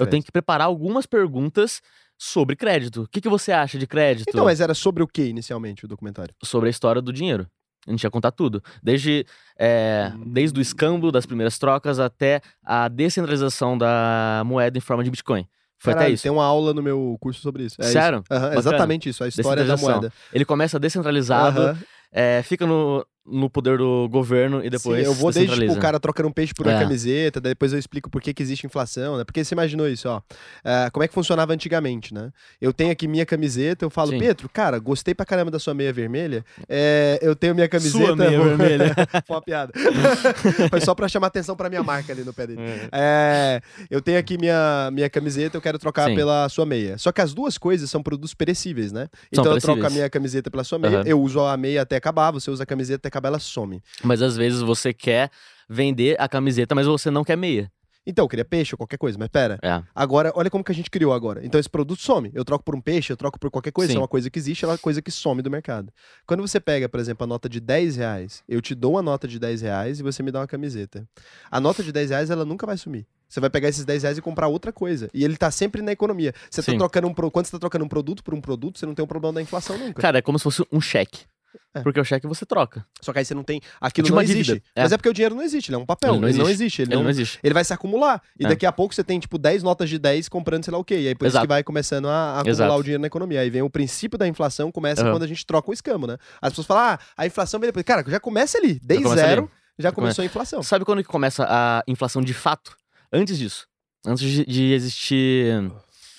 Eu tenho que preparar algumas perguntas sobre crédito. O que, que você acha de crédito? Então, mas era sobre o que inicialmente o documentário? sobre a história do dinheiro. A gente ia contar tudo. Desde, é, desde o escambo das primeiras trocas até a descentralização da moeda em forma de Bitcoin. Foi Caralho, até isso. Tem uma aula no meu curso sobre isso. É isso. Sério? Aham, Bacana. exatamente isso, a história da moeda. Ele começa descentralizado, Aham. é, fica no, no poder do governo e depois Sim, eu vou desde tipo, o cara trocando um peixe por uma É. camiseta, depois eu explico por que, que existe inflação, né? Porque você imaginou isso, ó. É, como é que funcionava antigamente, né? Eu tenho aqui minha camiseta, eu falo, Sim. Pedro, cara, gostei pra caramba da sua meia vermelha. É, eu tenho minha camiseta. Sua meia vou- <laughs> vermelha. Foi uma piada. <laughs> Foi só pra chamar atenção pra minha marca ali no pé dele. É. É, eu tenho aqui minha, minha camiseta, eu quero trocar Sim. pela sua meia. Só que as duas coisas são produtos perecíveis, né? São então eu troco a perecíveis. minha camiseta pela sua meia, Aham. eu uso a meia até acabar, você usa a camiseta até acabar, ela some. Mas às vezes você quer vender a camiseta, mas você não quer meia. Então, eu queria peixe ou qualquer coisa, mas pera. É. Agora, olha como que a gente criou agora. Então, esse produto some. Eu troco por um peixe, eu troco por qualquer coisa. Sim. É uma coisa que existe, ela é uma coisa que some do mercado. Quando você pega, por exemplo, a nota de 10 reais, eu te dou uma nota de 10 reais e você me dá uma camiseta. A nota de 10 reais, ela nunca vai sumir. Você vai pegar esses 10 reais e comprar outra coisa. E ele tá sempre na economia. Você tá trocando um. Quando você tá trocando um produto por um produto, você não tem um problema da inflação nunca. Cara, é como se fosse um cheque. É. Porque o cheque você troca. Só que aí você não tem. Aquilo Tipo não existe. É. Mas é porque o dinheiro não existe, ele é um papel. Ele não Ele não existe. existe. Ele, Ele não, não existe. ele vai se acumular. E É. daqui a pouco você tem, tipo, 10 notas de 10 comprando sei lá o quê. E aí por isso Exato. que vai começando a, acumular Exato. o dinheiro na economia. Aí vem o princípio da inflação, começa Aham. quando a gente troca o escamo, né? As pessoas falam, ah, a inflação vem depois. Cara, já começa ali. Desde zero, ali. já começou a inflação. Sabe quando que começa a inflação de fato? Antes disso. Antes de, de existir.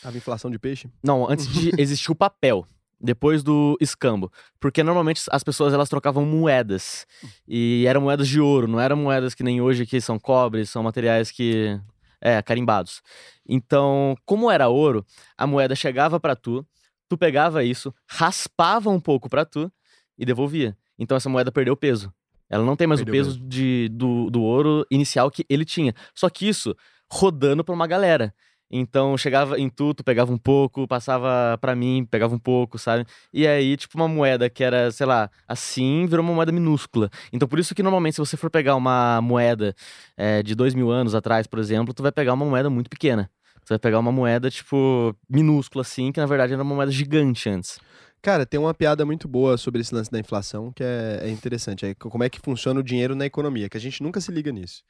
Tava inflação de peixe. Não, antes de <laughs> existir o papel. Depois do escambo. Porque normalmente as pessoas elas trocavam moedas. E eram moedas de ouro, não eram moedas que nem hoje que são cobre, são materiais que. É, carimbados. Então, como era ouro, a moeda chegava pra tu, tu pegava isso, raspava um pouco pra tu e devolvia. Então essa moeda perdeu peso. Ela não tem mais Perdeu o peso de, do, do ouro inicial que ele tinha. Só que isso rodando pra uma galera. Então chegava em tu, tu pegava um pouco, passava pra mim, pegava um pouco, sabe? E aí, tipo, uma moeda que era, sei lá, assim, virou uma moeda minúscula. Então por isso que normalmente, se você for pegar uma moeda é, de dois mil anos atrás, por exemplo, tu vai pegar uma moeda muito pequena. Tu vai pegar uma moeda, tipo, minúscula, assim, que na verdade era uma moeda gigante antes. Cara, tem uma piada muito boa sobre esse lance da inflação que é, é interessante. É como é que funciona o dinheiro na economia, que a gente nunca se liga nisso.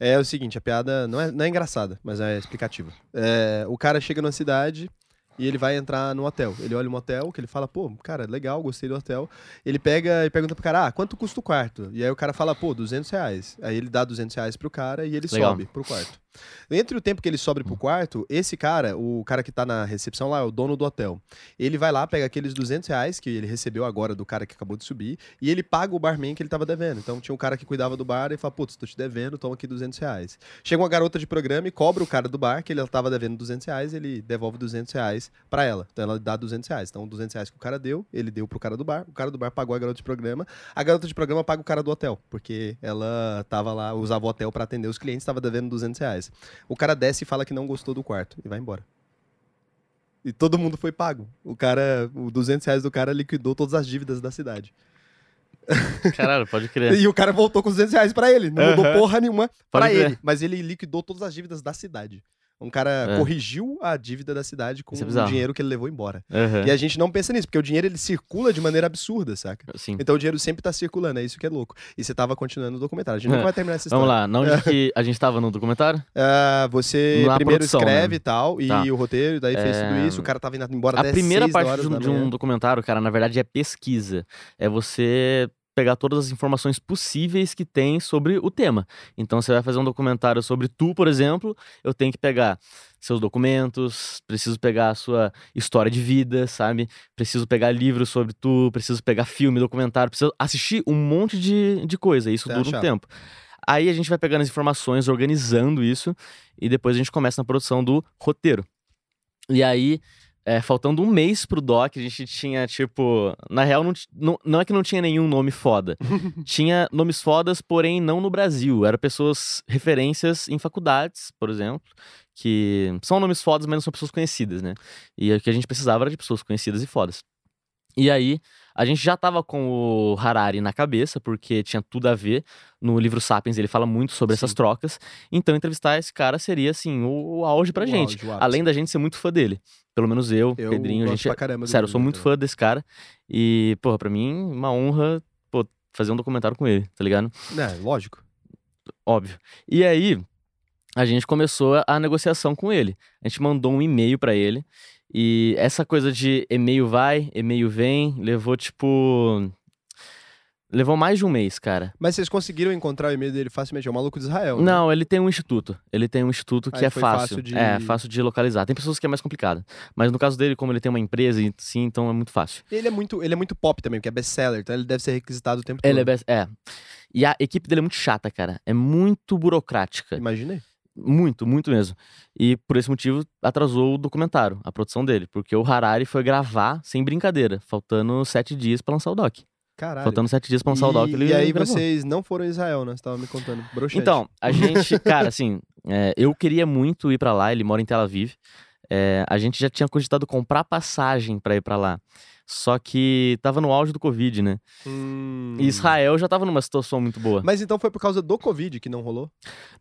É o seguinte, a piada não é, não é engraçada, mas é explicativa. É, o cara chega numa cidade e ele vai entrar no hotel. Ele olha um hotel, que ele fala, pô, cara, legal, gostei do hotel. Ele pega e pergunta pro cara, ah, quanto custa o quarto? E aí o cara fala, pô, 200 reais. Aí ele dá 200 reais pro cara e ele Legal. sobe pro quarto. Entre o tempo que ele sobe pro quarto, esse cara, o cara que tá na recepção lá, é o dono do hotel. Ele vai lá, pega aqueles 200 reais que ele recebeu agora do cara que acabou de subir e ele paga o barman que ele tava devendo. Então tinha um cara que cuidava do bar e fala, putz, tô te devendo, toma aqui 200 reais. Chega uma garota de programa e cobra o cara do bar, que ele tava devendo 200 reais, ele devolve 200 reais pra ela. Então ela dá 200 reais. Então 200 reais que o cara deu, ele deu pro cara do bar, o cara do bar pagou a garota de programa, a garota de programa paga o cara do hotel, porque ela tava lá, usava o hotel pra atender os clientes, tava devendo 200 reais. O cara desce e fala que não gostou do quarto e vai embora. E todo mundo foi pago. O cara, o 200 reais do cara liquidou todas as dívidas da cidade. <laughs> Caralho, pode crer. E o cara voltou com 200 reais pra ele. Não mudou Aham. porra nenhuma pra Pode crer. ele. Mas ele liquidou todas as dívidas da cidade. Um cara É. corrigiu a dívida da cidade com é o dinheiro que ele levou embora. Aham. E a gente não pensa nisso, porque o dinheiro ele circula de maneira absurda, saca? Sim. Então o dinheiro sempre tá circulando, é isso que é louco. E você tava continuando o documentário. A gente É. nunca vai terminar essa história. Vamos lá, na onde que a gente tava no documentário? <laughs> Ah, você Na primeiro produção, escreve né? e tal, e Tá. o roteiro, daí fez tudo É, isso, o cara tava indo embora A primeira 6 parte de um, de um documentário, cara, na verdade é pesquisa. É você pegar todas as informações possíveis que tem sobre o tema. Então, você vai fazer um documentário sobre tu, por exemplo, eu tenho que pegar seus documentos, preciso pegar a sua história de vida, sabe? Preciso pegar livros sobre tu, preciso pegar filme, documentário, preciso assistir um monte de, de coisa. Isso dura um tempo. Aí a gente vai pegando as informações, organizando isso, e depois a gente começa na produção do roteiro. E aí, é, faltando um mês pro doc, a gente tinha, tipo. Na real, não, não, não é que não tinha nenhum nome foda. <laughs> tinha nomes fodas, porém não no Brasil. Eram pessoas, referências em faculdades, por exemplo, que são nomes fodas, mas não são pessoas conhecidas, né? E o que a gente precisava era de pessoas conhecidas e fodas. E aí, a gente já tava com o Harari na cabeça, porque tinha tudo a ver. No livro Sapiens, ele fala muito sobre essas Sim. trocas. Então, entrevistar esse cara seria, assim, o, o auge pra O gente. auge, ápice. Além da gente ser muito fã dele. Pelo menos eu, Eu Pedrinho, a gente. caramba Sério, eu sou muito fã desse cara. E, porra, pra mim, uma honra, pô, fazer um documentário com ele, tá ligado? É, lógico. Óbvio. E aí, a gente começou a- a negociação com ele. A gente mandou um e-mail pra ele. E essa coisa de e-mail vai, e-mail vem, levou tipo. Levou mais de um mês, cara. Mas vocês conseguiram encontrar o e-mail dele facilmente? É o maluco de Israel. né? Não, ele tem um instituto. Ele tem um instituto que Aí é fácil. fácil de- É, fácil de localizar. Tem pessoas que é mais complicado. Mas no caso dele, como ele tem uma empresa, sim, então é muito fácil. Ele é muito, ele é muito pop também, porque é best-seller, então ele deve ser requisitado o tempo Ele é, todo. best- é. E a equipe dele é muito chata, cara. É muito burocrática. Imaginei. Muito, muito mesmo. E por esse motivo atrasou o documentário, a produção dele. Porque o Harari foi gravar sem brincadeira, faltando sete dias pra lançar o doc. Caralho. Faltando sete dias pra lançar o doc, e, ele e aí gravou. vocês não foram a Israel, né? Você tava me contando. Broxante. Então, a <laughs> gente, cara, assim, é, eu queria muito ir pra lá, ele mora em Tel Aviv. É, a gente já tinha cogitado comprar passagem pra ir pra lá. Só que tava no auge do Covid, né? Hum. E Israel já tava numa situação muito boa. Mas então foi por causa do Covid que não rolou?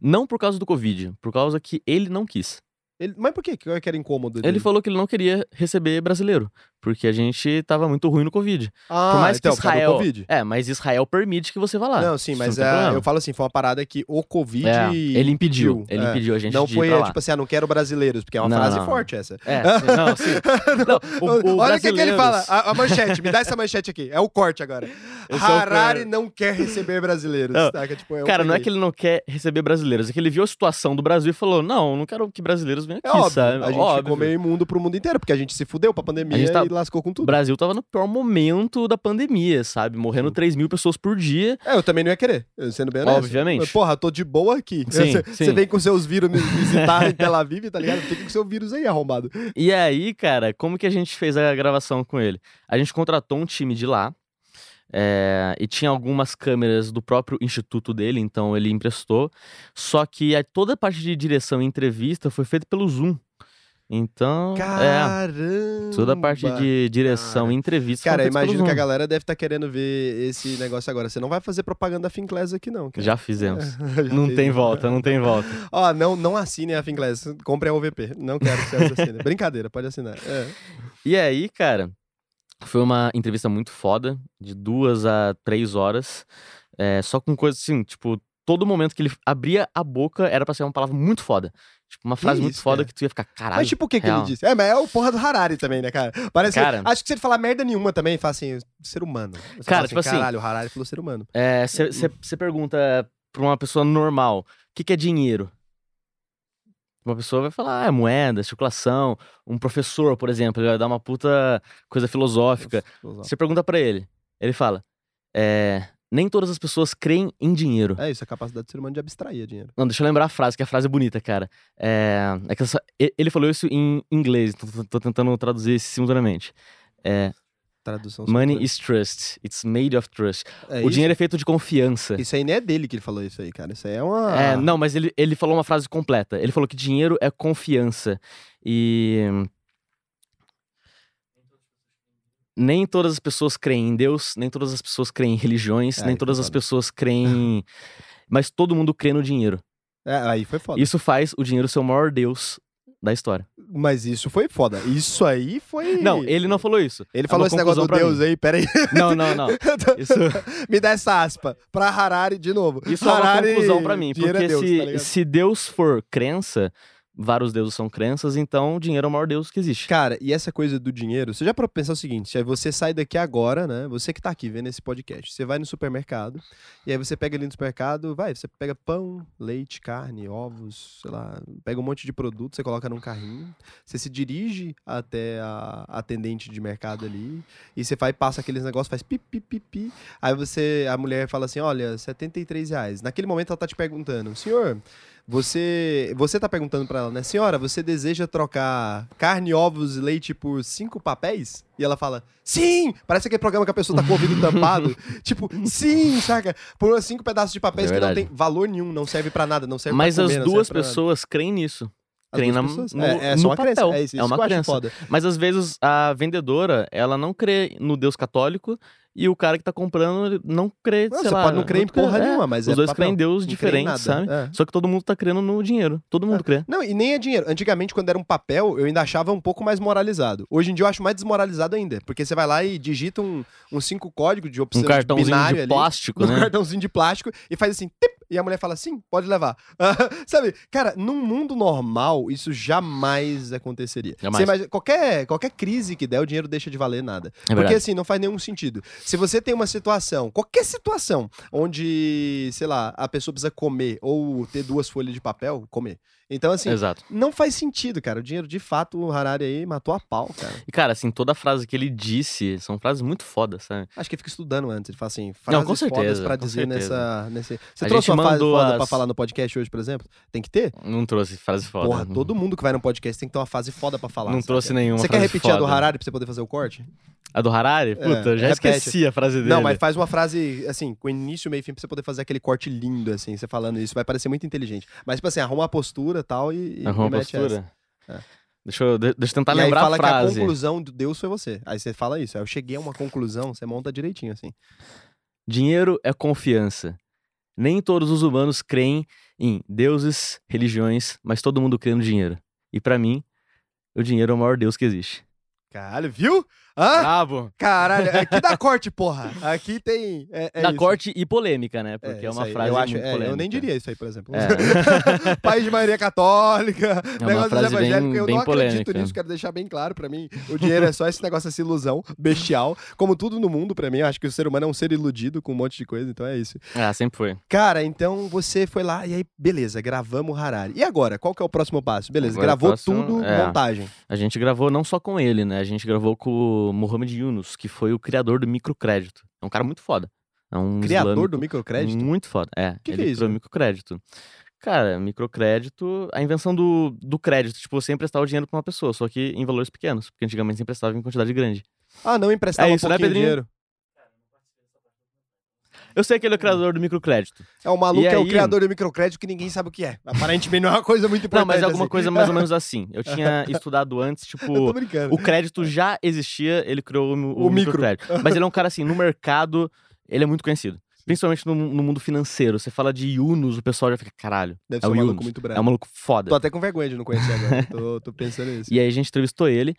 Não por causa do Covid, por causa que ele não quis. Ele- Mas por quê? Que era incômodo Ele dele? falou que ele não queria receber brasileiro, porque a gente tava muito ruim no Covid. Ah, por mais então, que Israel. Covid. É, mas Israel permite que você vá lá. Não, sim, mas não é, eu falo assim, foi uma parada que o Covid É, ele impediu. Ele é. impediu a gente Não foi, lá. tipo assim, ah, não quero brasileiros, porque é uma Não, frase não. forte essa. É, não, sim. <laughs> Não, o- o Olha o que, que ele brasileiros- fala. A, a manchete, me dá essa manchete aqui. É o corte agora. <laughs> É Harari não quer receber brasileiros. Saca? Tipo, eu Cara, não é que ele não quer receber brasileiros, é que ele viu a situação do Brasil e falou: não, não quero que brasileiros venham É aqui, óbvio, sabe? a gente Óbvio. ficou meio imundo pro mundo inteiro, porque a gente se fudeu pra pandemia A gente tá- e lascou com O tudo. Brasil tava no pior momento da pandemia, sabe? Morrendo Sim. 3 mil pessoas por dia. É, eu também não ia querer, sendo bem honesto. Obviamente. Mas, Porra, tô de boa aqui. Sim, <laughs> Você sim. você vem com seus vírus me visitar em Tel Aviv, tá ligado? Fica com seu vírus aí arrombado. E aí, cara, como que a gente fez a gravação com ele? A gente contratou um time de lá. é, e tinha algumas câmeras do próprio instituto dele, então ele emprestou. Só que a- toda a parte de direção e entrevista foi feita pelo Zoom. Então, é, Caramba! toda a parte de direção cara. entrevista Cara, imagino que a galera deve estar querendo ver esse negócio agora. Você não vai fazer propaganda da Finclass aqui, não. cara. Já fizemos. <laughs> Já Não tem volta, não tem volta. <laughs> Ó, não, não assinem a Finclass. Compre a OVP. Não quero que você assine. Brincadeira, pode assinar. É. E aí, cara, foi uma entrevista muito foda, de duas a três horas. é, só com coisas assim, tipo, todo momento que ele abria a boca era pra ser uma palavra muito foda. Tipo, uma frase muito isso, foda cara? que tu ia ficar, caralho. Mas tipo, o que, que ele disse? É, mas é o porra do Harari também, né, cara? Parece Cara- Acho que se ele falar merda nenhuma também, fala assim, ser humano. Você Cara, fala tipo assim- Caralho, o Harari falou ser humano. Você pergunta pra uma pessoa normal, o que, que é dinheiro? Uma pessoa vai falar, ah, é moeda, circulação. Um professor, por exemplo, ele vai dar uma puta coisa filosófica. Você pergunta pra ele, ele fala, é, nem todas as pessoas creem em dinheiro. É isso, a capacidade do ser humano de abstrair dinheiro. Não, deixa eu lembrar a frase, que a frase é bonita, cara. É, é que essa- ele falou isso em inglês, tô, tô- tô tentando traduzir isso simultaneamente. É, Tradução. money is trust, it's made of trust. É o isso? dinheiro é feito de confiança. Isso aí nem é dele que ele falou isso aí, cara. Isso aí é uma. É, não, mas ele, ele falou uma frase completa. Ele falou que dinheiro é confiança. E. Nem todas as pessoas creem em Deus, nem todas as pessoas creem em religiões, É, nem foi todas as pessoas creem. <laughs> Mas todo mundo crê no dinheiro. É, aí foi foda. Isso faz o dinheiro ser o maior Deus da história. Mas isso foi foda. Isso aí foi. Não, ele não falou isso. Ele É falou esse negócio do Deus mim. aí, peraí. Não, não, não. <laughs> Isso, <laughs> Me dá essa aspa. Pra Harari de novo. isso é uma Harari, conclusão pra mim. dinheiro Porque é Deus, se, tá se Deus for crença, vários deuses são crenças, então o dinheiro é o maior deus que existe. Cara, e essa coisa do dinheiro, você já para pensar o seguinte, se você sai daqui agora, né? Você que tá aqui vendo esse podcast, você vai no supermercado, e aí você pega ali no supermercado, vai, você pega pão, leite, carne, ovos, sei lá, pega um monte de produto, você coloca num carrinho, você se dirige até a atendente de mercado ali, e você vai, passa aqueles negócios, faz pi, pi, pi, pi, aí você, a mulher fala assim, olha, 73 reais. Naquele momento ela tá te perguntando, senhor, você, você tá perguntando pra ela, né? Senhora, você deseja trocar carne, ovos e leite por cinco papéis? E ela fala, sim! Parece aquele programa que a pessoa tá com o ouvido <laughs> tampado. tipo, sim, saca? Por cinco pedaços de papéis É que não tem valor nenhum, não serve pra nada, não serve Mas pra as comer, não duas pra nada. pessoas creem nisso. As creem duas na- pessoas? no- é, é no uma crença. papel. É isso, É uma crença. foda. Mas às vezes a vendedora, ela não crê no Deus católico e o cara que tá comprando não crê, Não, sei você lá. pode não crer em porra é, nenhuma, mas Os é dois papel. creem em Deus diferentes, sabe? É. Só que todo mundo tá crendo no dinheiro. Todo mundo crê. Não, e nem é dinheiro. Antigamente, quando era um papel, eu ainda achava um pouco mais moralizado. Hoje em dia eu acho mais desmoralizado ainda. Porque você vai lá e digita um, um cinco códigos de opção Um cartãozinho binário de ali, plástico, um né? cartãozinho de plástico e faz assim, tip, e a mulher fala sim, pode levar. <laughs> Sabe, cara, num mundo normal, isso jamais aconteceria. Jamais. Imagina, qualquer, qualquer crise que der, o dinheiro deixa de valer nada. É Porque assim, não faz nenhum sentido. Se você tem uma situação, qualquer situação, onde, sei lá, a pessoa precisa comer ou ter duas folhas de papel, comer. Então, assim, Exato. não faz sentido, cara. O dinheiro, de fato, o Harari aí matou a pau, cara. E, cara, assim, toda a frase que ele disse são frases muito fodas, sabe? Acho que ele fica estudando antes. Ele fala assim, frases com fodas certeza, pra com dizer certeza. nessa... Nesse... Você A trouxe uma frase foda pra as- falar no podcast hoje, por exemplo? Tem que ter? Não trouxe frase foda. Porra, todo mundo que vai no podcast tem que ter uma frase foda pra falar. Não sabe? trouxe nenhuma Você quer repetir a do foda. Harari pra você poder fazer o corte? A do Harari? Puta, eu já repete. esqueci a frase dele. Não, mas faz uma frase, assim, com início, meio e fim, pra você poder fazer aquele corte lindo, assim, você falando isso. Vai parecer muito inteligente. Mas, tipo assim, arruma a postura e tal e, e Arruma essa. postura. É. Deixa eu, de- deixa eu tentar e aí lembrar fala a que a frase. conclusão de Deus foi você. Aí você fala isso. Aí eu cheguei a uma conclusão, você monta direitinho, assim. Dinheiro é confiança. Nem todos os humanos creem em deuses, religiões, mas todo mundo crê no dinheiro. E pra mim, o dinheiro é o maior deus que existe. Caralho, viu? Hã? Bravo! Caralho, aqui dá <laughs> corte, porra. Aqui tem. É, é da isso. corte e polêmica, né? Porque é, isso uma aí. frase eu acho, é, polêmica. Eu nem diria isso aí, por exemplo. É. <laughs> País de maioria católica, É negócio dos evangélicos. eu não acredito polêmica. nisso, quero deixar bem claro pra mim. O dinheiro é só esse negócio, essa ilusão bestial. Como tudo no mundo, pra mim, eu acho que o ser humano é um ser iludido com um monte de coisa, então é isso. Ah, sempre foi. Cara, então você foi lá e aí, beleza, gravamos o Harari. E agora, qual que é o próximo passo? Beleza, Agora gravou próximo- tudo, é. montagem. A gente gravou não só com ele, né? A gente gravou com o Mohamed Yunus, que foi o criador do microcrédito. É um cara muito foda. É um Criador do microcrédito? Muito foda. É, Que que ele é isso? microcrédito. Cara, microcrédito, a invenção do, do crédito, tipo, você emprestar o dinheiro pra uma pessoa, só que em valores pequenos, porque antigamente você emprestava em quantidade grande. Ah, não emprestava É um isso, né, pouquinho de Pedrinho? dinheiro. Eu sei que ele é o criador do microcrédito. É o maluco E que é o aí- criador do microcrédito que ninguém sabe o que é. Aparentemente não é uma coisa muito importante. Não, mas é alguma assim. coisa mais ou menos assim. Eu tinha <laughs> estudado antes, tipo, brincando. o crédito já existia, ele criou o, O o, micro. microcrédito. Mas ele é um cara assim, no mercado, ele é muito conhecido. Principalmente no, no mundo financeiro. Você fala de Yunus, o pessoal já fica, caralho, Deve é ser o um maluco Yunus. muito bravo. é um maluco foda. Tô até com vergonha de não conhecer agora. <laughs> tô, tô pensando nisso. E aí a gente entrevistou ele.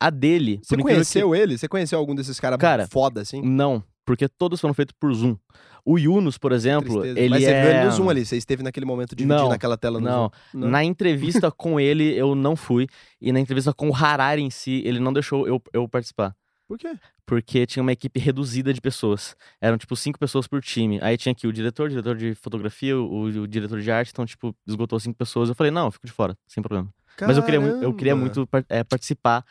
A dele, Você conheceu ele? Você conheceu algum desses caras Cara, foda, que... assim? Não, porque todos foram feitos por Zoom. O Yunus, por exemplo, Tristeza. ele Mas você é... viu ele no Zoom ali, você esteve naquele momento dividindo Não, aquela tela no Não, Zoom. na entrevista <laughs> com ele eu não fui. E na entrevista com o Harari em si, ele não deixou eu, eu participar. Por quê? Porque tinha uma equipe reduzida de pessoas. Eram, tipo, cinco pessoas por time. Aí tinha aqui o diretor, o diretor de fotografia, o, o diretor de arte. Então, tipo, esgotou cinco pessoas. Eu falei, não, eu fico de fora, sem problema. Mas eu queria, eu queria Caramba. muito é, participar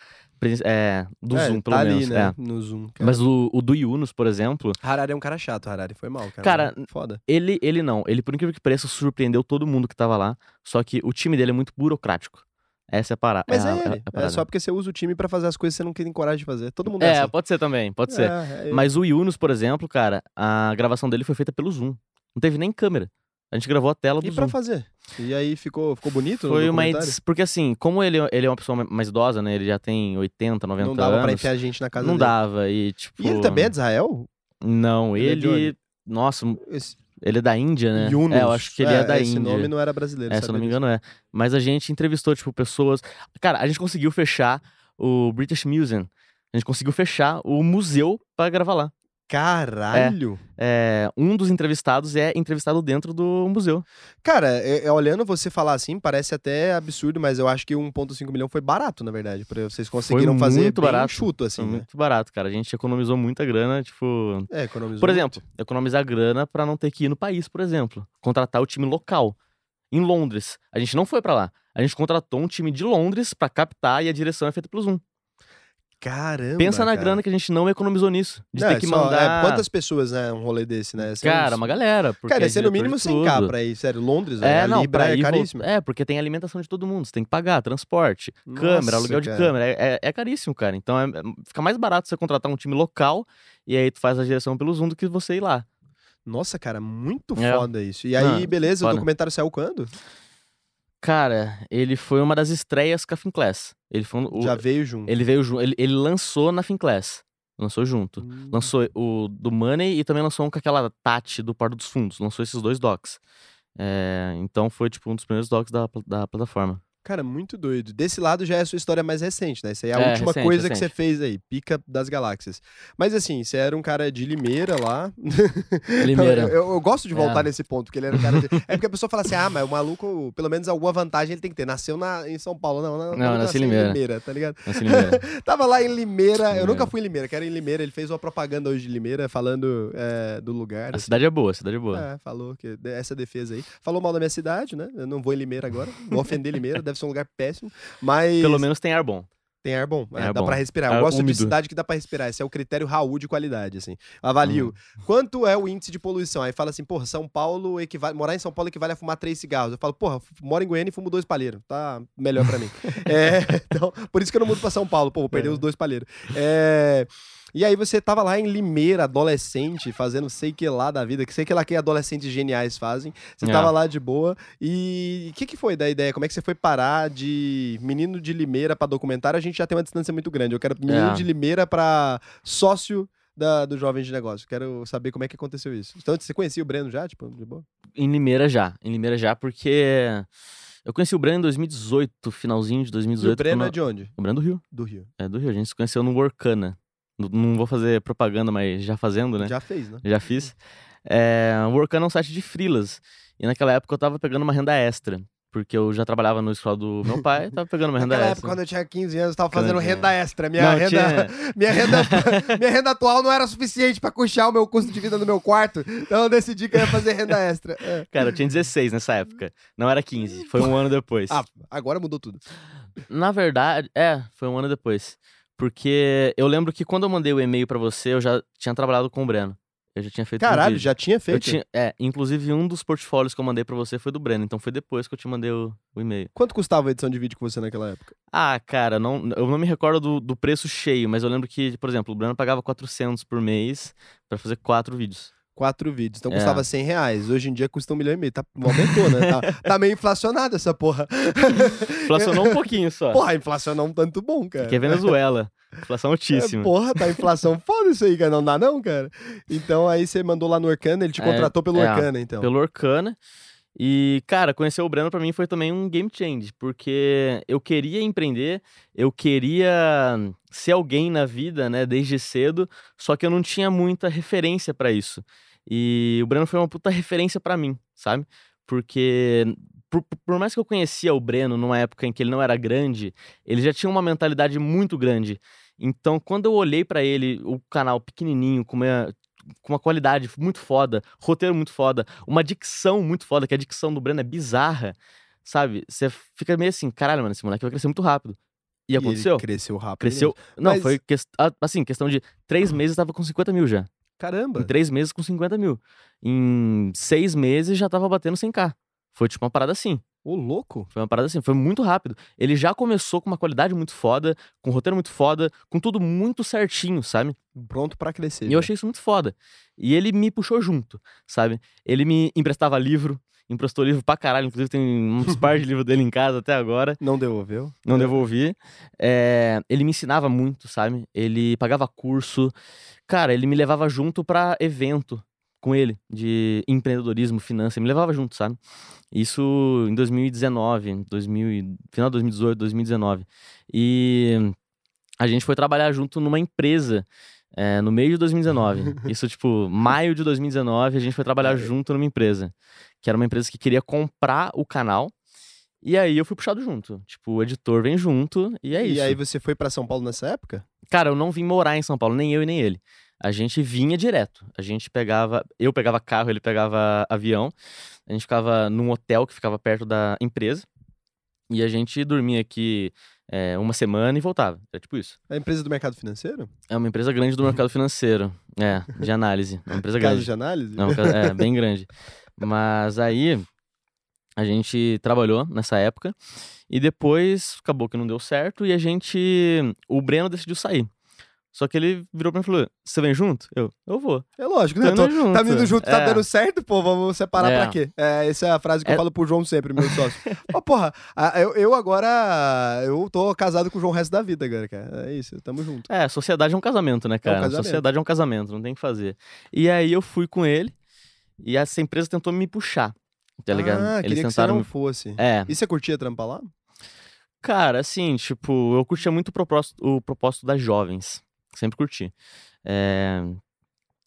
é, do É, Zoom, pelo tá menos. ali, né? é. No Zoom. cara. Mas o, o do Yunus, por exemplo, Harari é um cara chato, Harari. Foi mal, cara. Cara, Foda. ele, ele não. Ele, por incrível que pareça, surpreendeu todo mundo que tava lá. Só que o time dele é muito burocrático. Essa é a, para... Mas é, é, a- é a ele. É, parada. só porque você usa o time pra fazer as coisas que você não tem coragem de fazer. Todo mundo é, É, assim. pode ser também, pode ser. É, é Mas o Yunus, por exemplo, cara, a gravação dele foi feita pelo Zoom. Não teve nem câmera. A gente gravou a tela do E pra Zoom. fazer? E aí ficou, ficou bonito? Foi uma. Porque assim, como ele, ele é uma pessoa mais idosa, né? Ele já tem 80, 90 Não dava anos. pra enfiar a gente na casa Não dele. dava. E, tipo. E ele também é de Israel? Não, Ele é ele. Nossa, Esse- Ele é da Índia, né? Yunus. É, eu acho que ele é, da esse Índia. nome não era brasileiro. É, se eu não me engano é. Mas a gente entrevistou, tipo, pessoas. Cara, a gente conseguiu fechar o British Museum. A gente conseguiu fechar o museu pra gravar lá. Caralho! É, um dos entrevistados é entrevistado dentro do museu. Cara, é- é, olhando você falar assim, parece até absurdo, mas eu acho que 1,5 milhão foi barato, na verdade. Pra vocês conseguiram fazer muito barato. chuto, assim, Foi né? muito barato, cara. A gente economizou muita grana, tipo. É, economizou Por muito. exemplo, economizar grana pra não ter que ir no país, por exemplo. Contratar o time local. Em Londres. A gente não foi pra lá. A gente contratou um time de Londres pra captar e a direção é feita pelo Zoom. Caramba, Pensa na cara. grana que a gente não economizou nisso. De Não, ter é que só- é, mandar. quantas pessoas, né, um rolê desse, né? São Cara, uns- uma galera. Cara, é ser no diretor mínimo de 100k tudo. pra ir, sério. Londres, É, a não, Libra é caríssimo. É, porque tem alimentação de todo mundo. Você tem que pagar, transporte, Nossa, câmera, aluguel de cara. câmera. É, é- é caríssimo, cara. Então é- é- fica mais barato você contratar um time local e aí tu faz a direção pelo Zoom do que você ir lá. Nossa, cara, muito É. foda isso. E aí, Não, beleza, o foda. documentário saiu quando? Cara, ele foi uma das estreias com a Finclass. Ele foi um- o- Já veio junto. ele veio junto. Ele, ele lançou na Finclass. Lançou junto. Hum. Lançou o do Money e também lançou um com aquela Tati do Porto dos Fundos. Lançou esses dois docs. É, então foi tipo um dos primeiros docs da, da plataforma. Cara, muito doido. Desse lado já é a sua história mais recente, né? Isso aí é a É, última recente, coisa que recente. você fez aí, pica das galáxias. Mas assim, você era um cara de Limeira lá. <laughs> Limeira. Eu, eu- eu gosto de voltar É. nesse ponto, porque ele era um cara de... <laughs> É porque a pessoa fala assim, ah, mas o maluco, pelo menos alguma vantagem ele tem que ter. Nasceu na, em São Paulo. Não, não, Não, nasci em Limeira. tá ligado? Assim, Limeira. <laughs> Tava lá em Limeira, eu Limeira. nunca fui em Limeira, quero ir em Limeira. Ele fez uma propaganda hoje de Limeira, falando é, do lugar. A assim. cidade é boa, a cidade é boa. É, falou que essa defesa aí. Falou mal da minha cidade, né? Eu não vou em Limeira agora. Vou ofender Limeira, deve ser um lugar péssimo. Mas Pelo menos tem ar bom. tem ar bom. É, ar dá bom. pra respirar. Eu Ar gosto de úmido. cidade que dá pra respirar. Esse é o critério Raul de qualidade, assim. Eu avalio. Hum. Quanto é o índice de poluição? Aí fala assim, porra, São Paulo equivale. Morar em São Paulo equivale a fumar três cigarros. Eu falo, porra, moro em Goiânia e fumo dois palheiros. Tá melhor pra mim. <laughs> É, <laughs> então, por isso que eu não mudo pra São Paulo. Pô, vou perder É. os dois palheiros. É. E aí você tava lá em Limeira, adolescente, fazendo sei que lá da vida, que sei que lá que adolescentes geniais fazem. Você É. tava lá de boa. E o que, que foi da ideia? Como é que você foi parar de menino de Limeira pra documentário? A gente já tem uma distância muito grande. Eu quero menino É. de Limeira pra sócio da, do Jovem de Negócio. Quero saber como é que aconteceu isso. Então, você conhecia o Breno já, tipo, de boa? Em Limeira já. Em Limeira já, porque eu conheci o Breno em 2018, finalzinho de E 2018. o Breno quando- é de onde? O Breno do Rio. Do Rio. É do Rio. A gente se conheceu no Workana. Não- vou fazer propaganda, mas já fazendo, né? Já fez, né? Já fiz. É, o Workana é um site de freelas. E naquela época eu tava pegando uma renda extra. Porque eu já trabalhava no escola do meu pai, tava pegando uma renda Naquela extra. época, quando eu tinha 15 anos, eu tava fazendo Quando- renda extra. Minha, Não, renda, tinha- <laughs> minha, renda, <laughs> minha renda atual não era suficiente pra custear o meu custo de vida no meu quarto. Então eu decidi que eu ia fazer renda extra. É. Cara, eu tinha 16 nessa época. Não era 15. Foi um ano depois. Ah, agora mudou tudo. Na verdade, é, foi um ano depois. Porque eu lembro que quando eu mandei o e-mail pra você, eu já tinha trabalhado com o Breno. Eu já tinha feito um Caralho, vídeo. já tinha feito? tinha, é, inclusive um dos portfólios que eu mandei pra você foi do Breno, então foi depois que eu te mandei o, o e-mail. Quanto custava a edição de vídeo com você naquela época? Ah, cara, não, eu não me recordo do, do preço cheio, mas eu lembro que, por exemplo, o Breno pagava 400 por mês pra fazer quatro vídeos. Quatro vídeos. Então É. custava 100 reais. Hoje em dia custa um milhão e meio. Tá, aumentou, né? Tá, <laughs> tá meio inflacionado essa porra. Inflacionou um pouquinho só. Porra, é um tanto bom, cara. Que é Venezuela. Inflação É, altíssima. porra, tá inflação <laughs> foda isso aí, cara. Não dá não, cara. Então aí você mandou lá no Orkana, ele te É, contratou pelo é, Orkana, então. pelo Orkana. E, cara, conhecer o Breno pra mim foi também um game change, porque eu queria empreender, eu queria ser alguém na vida, né, desde cedo, só que eu não tinha muita referência pra isso. E o Breno foi uma puta referência pra mim, sabe? Porque por, por mais que eu conhecia o Breno numa época em que ele não era grande, ele já tinha uma mentalidade muito grande. Então, quando eu olhei pra ele, o canal pequenininho, com uma, com uma qualidade muito foda, roteiro muito foda, uma dicção muito foda, que a dicção do Breno é bizarra, sabe? Você fica meio assim, caralho, mano, esse moleque vai crescer muito rápido. E E aconteceu. ele cresceu rápido. Cresceu. Não, Mas- foi ah, assim, questão de três meses tava com 50 mil já. Caramba. Em três meses com 50 mil. Em seis meses já tava batendo 100k. Foi tipo uma parada assim. Ô, louco. Foi uma parada assim, foi muito rápido. Ele já começou com uma qualidade muito foda, com um roteiro muito foda, com tudo muito certinho, sabe? Pronto pra crescer. E eu já. achei isso muito foda. E ele me puxou junto, sabe? Ele me emprestava livro, emprestou livro pra caralho, inclusive tem uns par de <laughs> livros dele em casa até agora, Não devolveu? não É. devolvi. É, ele me ensinava muito, sabe? Ele pagava curso. Cara, ele me levava junto pra evento. Com ele, de empreendedorismo, finança, ele me levava junto, sabe? Isso em 2019, 2000, e- final de 2018, 2019. E a gente foi trabalhar junto numa empresa é, no meio de 2019. <laughs> Isso, tipo, maio de 2019, a gente foi trabalhar junto numa empresa. Que era uma empresa que queria comprar o canal. E aí eu fui puxado junto. Tipo, o editor vem junto e é e isso. aí você foi pra São Paulo nessa época? Cara, eu não vim morar em São Paulo, nem eu e nem ele. A gente vinha direto. A gente pegava. Eu pegava carro, ele pegava avião. A gente ficava num hotel que ficava perto da empresa. E a gente dormia aqui é, uma semana e voltava. É tipo isso. A empresa do mercado financeiro? É uma empresa grande do mercado financeiro. É, de análise. É uma empresa Caso grande. de análise? É, casa- é, bem grande. <laughs> Mas aí a gente trabalhou nessa época e depois acabou que não deu certo e a gente. O Breno decidiu sair. Só que ele virou pra mim e falou: Você vem junto? Eu, eu vou. É lógico, né? Tô- junto. tá vindo junto, tá É. dando certo, pô, vamos separar É. pra quê? É, essa é a frase que eu É. falo pro João sempre, meu sócio. <laughs> Ó, porra, a- eu, eu agora, eu tô casado com o João o resto da vida, cara, cara. É isso, tamo junto. É, sociedade é um casamento, né, cara? casamento. Sociedade é um casamento, não tem o que fazer. E aí eu fui com ele e essa empresa tentou me puxar. Tá ligado? Ah, Eles queria que tentaram. não me- fosse. É, E você curtia trampar lá? Cara, assim, tipo, eu curtia muito o propósito, o propósito das jovens. Sempre curti. É,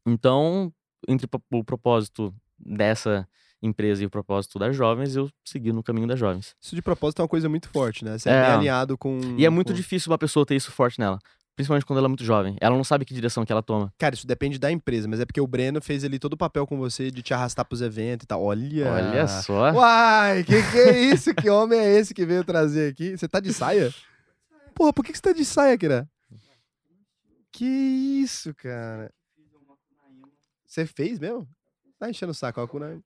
Então, entre o propósito dessa empresa e o propósito das jovens, eu segui no caminho das jovens. Isso de propósito é uma coisa muito forte, né? Você é, É. bem alinhado com... E é muito com- difícil uma pessoa ter isso forte nela. Principalmente quando ela é muito jovem. Ela não sabe que direção que ela toma. Cara, isso depende da empresa, mas é porque o Breno fez ali todo o papel com você de te arrastar pros eventos e tal. Olha! Olha só. Uai, que que é isso? que homem é esse que veio trazer aqui? Você tá de saia? <laughs> Porra, por que, que você tá de saia, Kira? Que isso, cara? Você fez mesmo? Tá enchendo o saco, Kuna.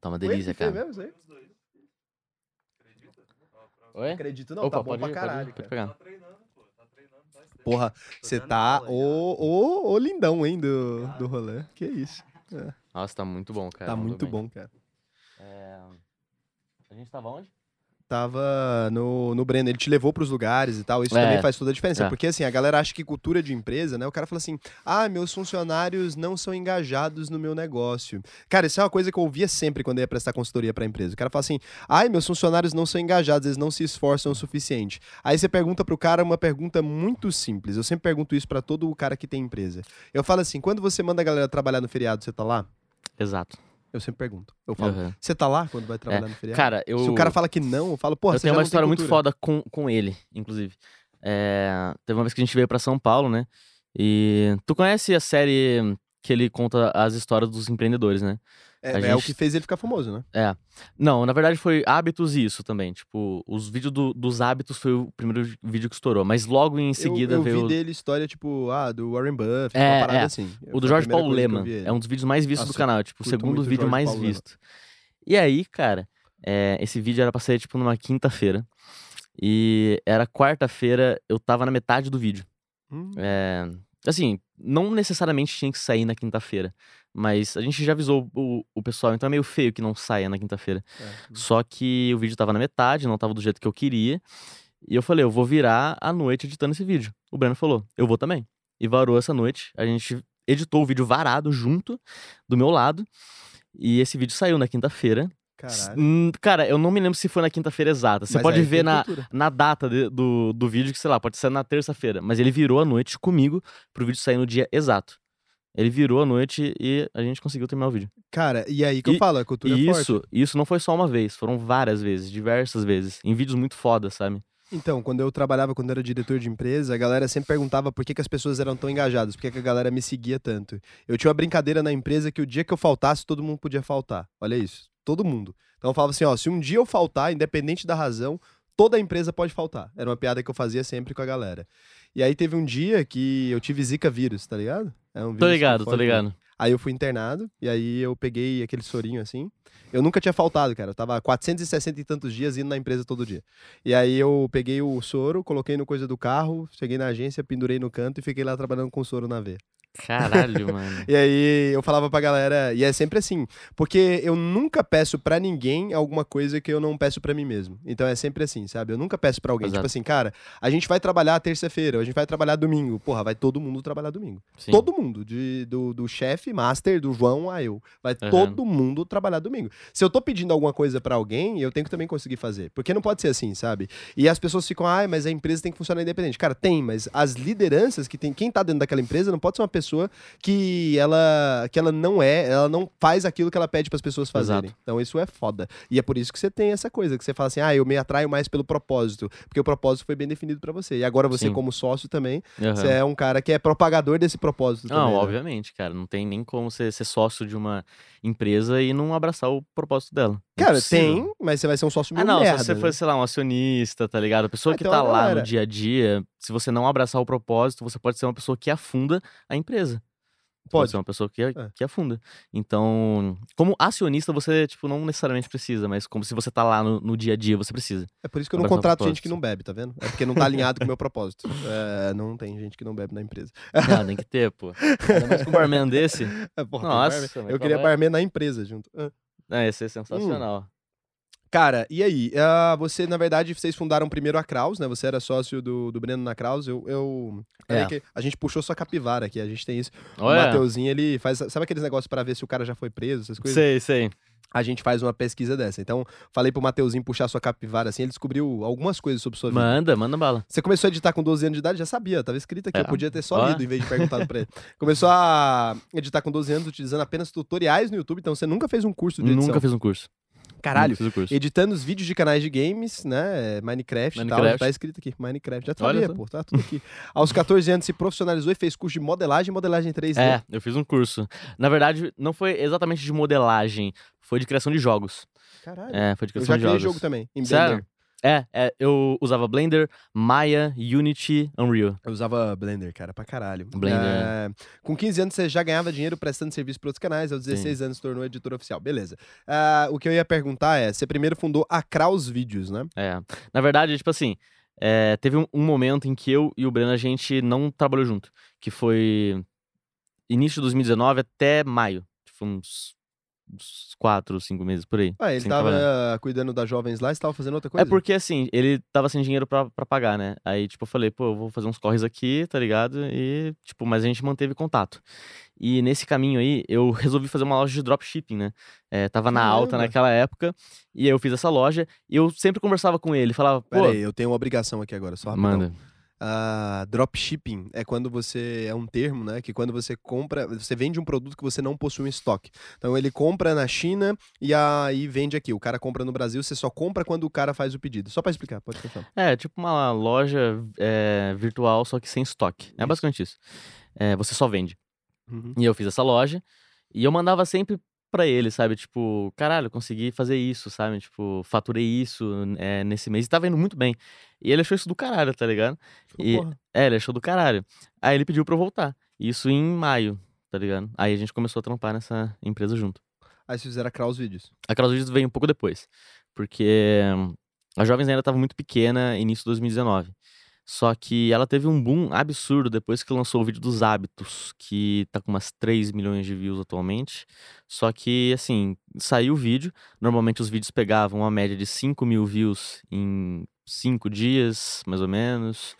Tá uma delícia, cara. mesmo isso aí? Oi? Acredito não, Opa, tá bom pode, pra ir, caralho, pode, ir, cara. pode pegar. Porra, você tá o, o, o lindão, hein, do, do rolê. Que isso. Nossa, tá muito bom, cara. Tá muito bem. bom, cara. É, A gente tava onde? Tava no, no Breno, ele te levou pros lugares e tal, isso É. também faz toda a diferença, É. porque assim, a galera acha que cultura de empresa, né, o cara fala assim, ah, meus funcionários não são engajados no meu negócio. Cara, isso é uma coisa que eu ouvia sempre quando eu ia prestar consultoria pra empresa, o cara fala assim, ai, meus funcionários não são engajados, eles não se esforçam o suficiente. Aí você pergunta pro cara uma pergunta muito simples, eu sempre pergunto isso pra todo o cara que tem empresa. Eu falo assim, quando você manda a galera trabalhar no feriado, você tá lá? Exato. Eu sempre pergunto. Eu falo, Aham. você tá lá quando vai trabalhar no feriado? Cara, eu. Se o cara fala que não, eu falo, porra, eu você tenho uma história muito foda com, com ele, inclusive. É, teve uma vez que a gente veio pra São Paulo, né? E tu conhece a série que ele conta as histórias dos empreendedores, né? É, é o gente- que fez ele ficar famoso, né? É. Não, na verdade foi hábitos e isso também. Tipo, os vídeos do- dos hábitos foi o primeiro vídeo que estourou. Mas logo em seguida eu, eu veio. vi o- dele história, tipo, ah, do Warren Buffett, É, uma parada é. assim. O do Jorge Paulo eu Lema. vi. É um dos vídeos mais vistos Nossa, do canal. Tipo, o segundo o vídeo Jorge mais Paulo Lema. visto. E aí, cara, é, esse vídeo era pra sair, tipo, numa quinta-feira. E era quarta-feira, eu tava na metade do vídeo. Hum, É, assim, não necessariamente tinha que sair na quinta-feira. Mas a gente já avisou o, o pessoal, então é meio feio que não saia na quinta-feira. é. Só que o vídeo tava na metade, não tava do jeito que eu queria. E eu falei, eu vou virar a noite editando esse vídeo. O Breno falou, eu vou também. E varou essa noite. A gente editou o vídeo varado junto, do meu lado. E esse vídeo saiu na quinta-feira. Caralho. Hum, Cara, eu não me lembro se foi na quinta-feira exata. Você Mas pode ver na, cultura. na data de- do, do vídeo, que sei lá, pode ser na terça-feira. Mas ele virou a noite comigo pro vídeo sair no dia exato. Ele virou a noite e a gente conseguiu terminar o vídeo. Cara, e aí que eu E- falo, a cultura E é forte. isso, isso não foi só uma vez, foram várias vezes, diversas vezes, em vídeos muito fodas, sabe? Então, quando eu trabalhava, quando eu era diretor de empresa, a galera sempre perguntava por que, que as pessoas eram tão engajadas, por que, que a galera me seguia tanto. Eu tinha uma brincadeira na empresa que o dia que eu faltasse, todo mundo podia faltar. Olha isso, todo mundo. Então eu falava assim, ó, se um dia eu faltar, independente da razão, toda a empresa pode faltar. Era uma piada que eu fazia sempre com a galera. E aí teve um dia que eu tive zika vírus, tá ligado? É um Tô ligado, tô muito. ligado. Aí eu fui internado, e aí eu peguei aquele sorinho assim. Eu nunca tinha faltado, cara. Eu tava 460 e tantos dias indo na empresa todo dia. E aí eu peguei o soro, coloquei no coisa do carro, cheguei na agência, pendurei no canto e fiquei lá trabalhando com o soro na veia. Caralho, mano. <laughs> E aí eu falava pra galera, e é sempre assim, porque eu nunca peço pra ninguém alguma coisa que eu não peço pra mim mesmo. Então é sempre assim, sabe? Eu nunca peço pra alguém, Exato. tipo assim, cara, a gente vai trabalhar terça-feira, a gente vai trabalhar domingo. Porra, vai todo mundo trabalhar domingo. Sim. Todo mundo, de, do, do chefe, master, do João a eu. Vai Aham. todo mundo trabalhar domingo. Se eu tô pedindo alguma coisa pra alguém, eu tenho que também conseguir fazer. Porque não pode ser assim, sabe? E as pessoas ficam, ai, mas a empresa tem que funcionar independente. Cara, tem, mas as lideranças que tem, quem tá dentro daquela empresa não pode ser uma pessoa que ela, que ela não é, ela não faz aquilo que ela pede para as pessoas fazerem. Exato. Então isso é foda. E é por isso que você tem essa coisa, que você fala assim, ah, eu me atraio mais pelo propósito, porque o propósito foi bem definido para você. E agora você Sim. como sócio também, Aham. você é um cara que é propagador desse propósito Não, também, né? obviamente, cara. Não tem nem como você ser sócio de uma empresa e não abraçar o propósito dela. Cara, Impossível. tem, mas você vai ser um sócio Ah, meio não, merda, se você né? for, sei lá, um acionista, tá ligado? A pessoa Ah, que então tá lá galera- no dia a dia, se você não abraçar o propósito, você pode ser uma pessoa que afunda a empresa. Você Pode. ser uma pessoa que, É. que afunda. Então, como acionista, você, tipo, não necessariamente precisa, mas como se você tá lá no, no dia a dia, você precisa. É por isso que eu não contrato gente que não bebe, tá vendo? É porque não tá alinhado com o meu propósito. É, não tem gente que não bebe na empresa. Ah, tem que ter, pô. Ainda mais com um barman desse. <laughs> É, porra, Nossa, barman. eu queria é? barman na empresa junto. Ah. É, ia ser sensacional. Cara, e aí? Ah, você, na verdade, vocês fundaram primeiro a Kraus, né? Você era sócio do, do Breno na Kraus. Eu. eu... É. a gente puxou sua capivara aqui, a gente tem isso. O Olha, Mateuzinho, ele faz. Sabe aqueles negócios pra ver se o cara já foi preso, essas coisas? sei, sei. A gente faz uma pesquisa dessa. Então, falei pro Mateuzinho puxar sua capivara assim, ele descobriu algumas coisas sobre sua vida. Manda, manda bala. Você começou a editar com 12 anos de idade? Já sabia, tava escrito aqui. É. Eu podia ter só Ó. lido em vez de perguntado pra ele. <laughs> Começou a editar com 12 anos utilizando apenas tutoriais no YouTube, então você nunca fez um curso de edição. Nunca fiz um curso. Caralho. Editando os vídeos de canais de games, né? Minecraft, e tal. Minecraft. Tá escrito aqui, Minecraft. Já sabia, pô, tá tudo aqui. <laughs> Aos 14 anos se profissionalizou e fez curso de modelagem e modelagem 3D. É, eu fiz um curso. Na verdade, não foi exatamente de modelagem, foi de criação de jogos. Caralho. É, foi de eu criação já de criei jogos. jogo também, em Sério? Blender. É, é, eu usava Blender, Maya, Unity, Unreal. Eu usava Blender, cara, pra caralho. Blender, É, Com 15 anos você já ganhava dinheiro prestando serviço para outros canais, aos 16 anos se tornou editor oficial. Beleza. Ah, o que eu ia perguntar é, você primeiro fundou a Kraus Vídeos, né? É. Na verdade, tipo assim, é, teve um, um momento em que eu e o Breno a gente não trabalhou junto, que foi início de 2019 até maio. Tipo, uns, uns quatro, cinco meses por aí. Ah, ele tava trabalhar. cuidando das jovens lá, você tava fazendo outra coisa? É porque, assim, ele tava sem dinheiro pra, pra pagar, né? Aí, tipo, eu falei, pô, eu vou fazer uns corres aqui, tá ligado? E, tipo, mas a gente manteve contato. E nesse caminho aí, eu <laughs> resolvi fazer uma loja de dropshipping, né? É, tava na alta Caramba. naquela época, e eu fiz essa loja, e eu sempre conversava com ele, falava, pô, Pera aí, eu tenho uma obrigação aqui agora, só rapidão. manda. Ah, dropshipping é quando você. É um termo, né? Que quando você compra. Você vende um produto que você não possui em estoque. Então ele compra na China e aí vende aqui. O cara compra no Brasil, você só compra quando o cara faz o pedido. Só pra explicar, pode continuar. É, tipo uma loja é, virtual, só que sem estoque. É Isso. basicamente isso. É, você só vende. Uhum. E eu fiz essa loja e eu mandava sempre pra ele, sabe? Tipo, caralho, consegui fazer isso, sabe? Tipo, faturei isso é, nesse mês e tava indo muito bem. E ele achou isso do caralho, tá ligado? E- Porra. É, ele achou do caralho. Aí ele pediu pra eu voltar. Isso em maio, tá ligado? Aí a gente começou a trampar nessa empresa junto. Aí vocês fizeram a Kraus Vídeos. A Kraus Vídeos veio um pouco depois, porque a Jovens ainda estava muito pequena, início de 2019. Só que ela teve um boom absurdo depois que lançou o vídeo dos hábitos, que tá com umas 3 milhões de views atualmente. Só que, assim, saiu o vídeo. Normalmente os vídeos pegavam uma média de 5 mil views em 5 dias, mais ou menos.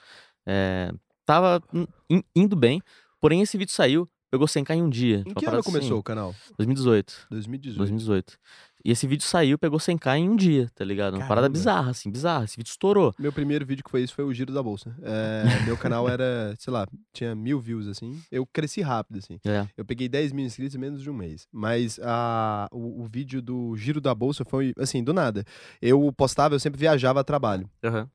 É, tava in- indo bem. Porém, esse vídeo saiu, pegou 100k em um dia. Em que ano começou assim, o canal? 2018. 2018. 2018. E esse vídeo saiu, pegou 100k em um dia, tá ligado? Uma parada bizarra, assim, bizarra. Esse vídeo estourou. Meu primeiro vídeo que foi isso foi o Giro da Bolsa. É, <laughs> meu canal era, sei lá, tinha mil views, assim. Eu cresci rápido, assim. É. Eu peguei 10 mil inscritos em menos de um mês. Mas a, o, o vídeo do Giro da Bolsa foi, assim, do nada. Eu postava, eu sempre viajava a trabalho. Aham.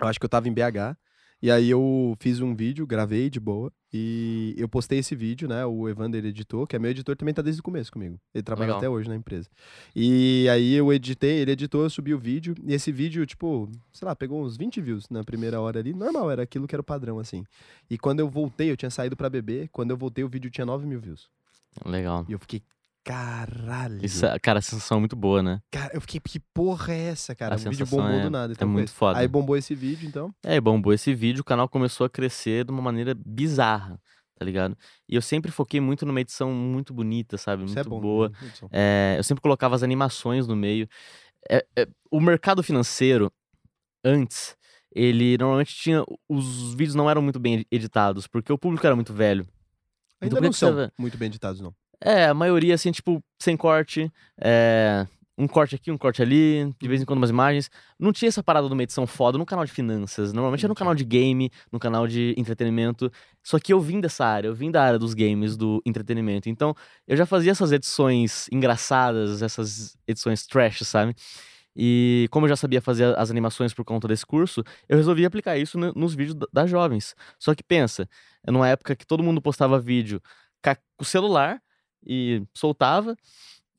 Eu acho que eu tava em BH. E aí eu fiz um vídeo, gravei de boa. E eu postei esse vídeo, né? O Evander editou, que é meu editor, também tá desde o começo comigo. Ele trabalha Legal. até hoje na empresa. E aí eu editei, ele editou, eu subi o vídeo. E esse vídeo, tipo, sei lá, pegou uns 20 views na primeira hora ali. Normal, era aquilo que era o padrão, assim. E quando eu voltei, eu tinha saído pra beber. Quando eu voltei, o vídeo tinha 9 mil views. Legal. E eu fiquei, caralho. Isso, é- cara, a sensação é muito boa, né? Cara, eu fiquei, que porra é essa, cara? A o vídeo bombou é- do nada. é Então foi muito foda. Aí bombou esse vídeo, então. É, bombou esse vídeo, o canal começou a crescer de uma maneira bizarra, tá ligado? E eu sempre foquei muito numa edição muito bonita, sabe? Isso muito é bom. boa. né? É, eu sempre colocava as animações no meio. É, é, o mercado financeiro, antes, ele normalmente tinha. Os vídeos não eram muito bem editados, porque o público era muito velho. Ainda por não são muito bem editados, não. É, a maioria, assim, tipo, sem corte. é, um corte aqui, um corte ali, de vez em quando umas imagens. Não tinha essa parada de uma edição foda no canal de finanças. Normalmente era no canal de game, no canal de entretenimento. Só que eu vim dessa área, eu vim da área dos games, do entretenimento. Então, eu já fazia essas edições engraçadas, essas edições trash, sabe? E como eu já sabia fazer as animações por conta desse curso, eu resolvi aplicar isso no- nos vídeos da- das jovens. Só que pensa, é numa época que todo mundo postava vídeo com o celular e soltava.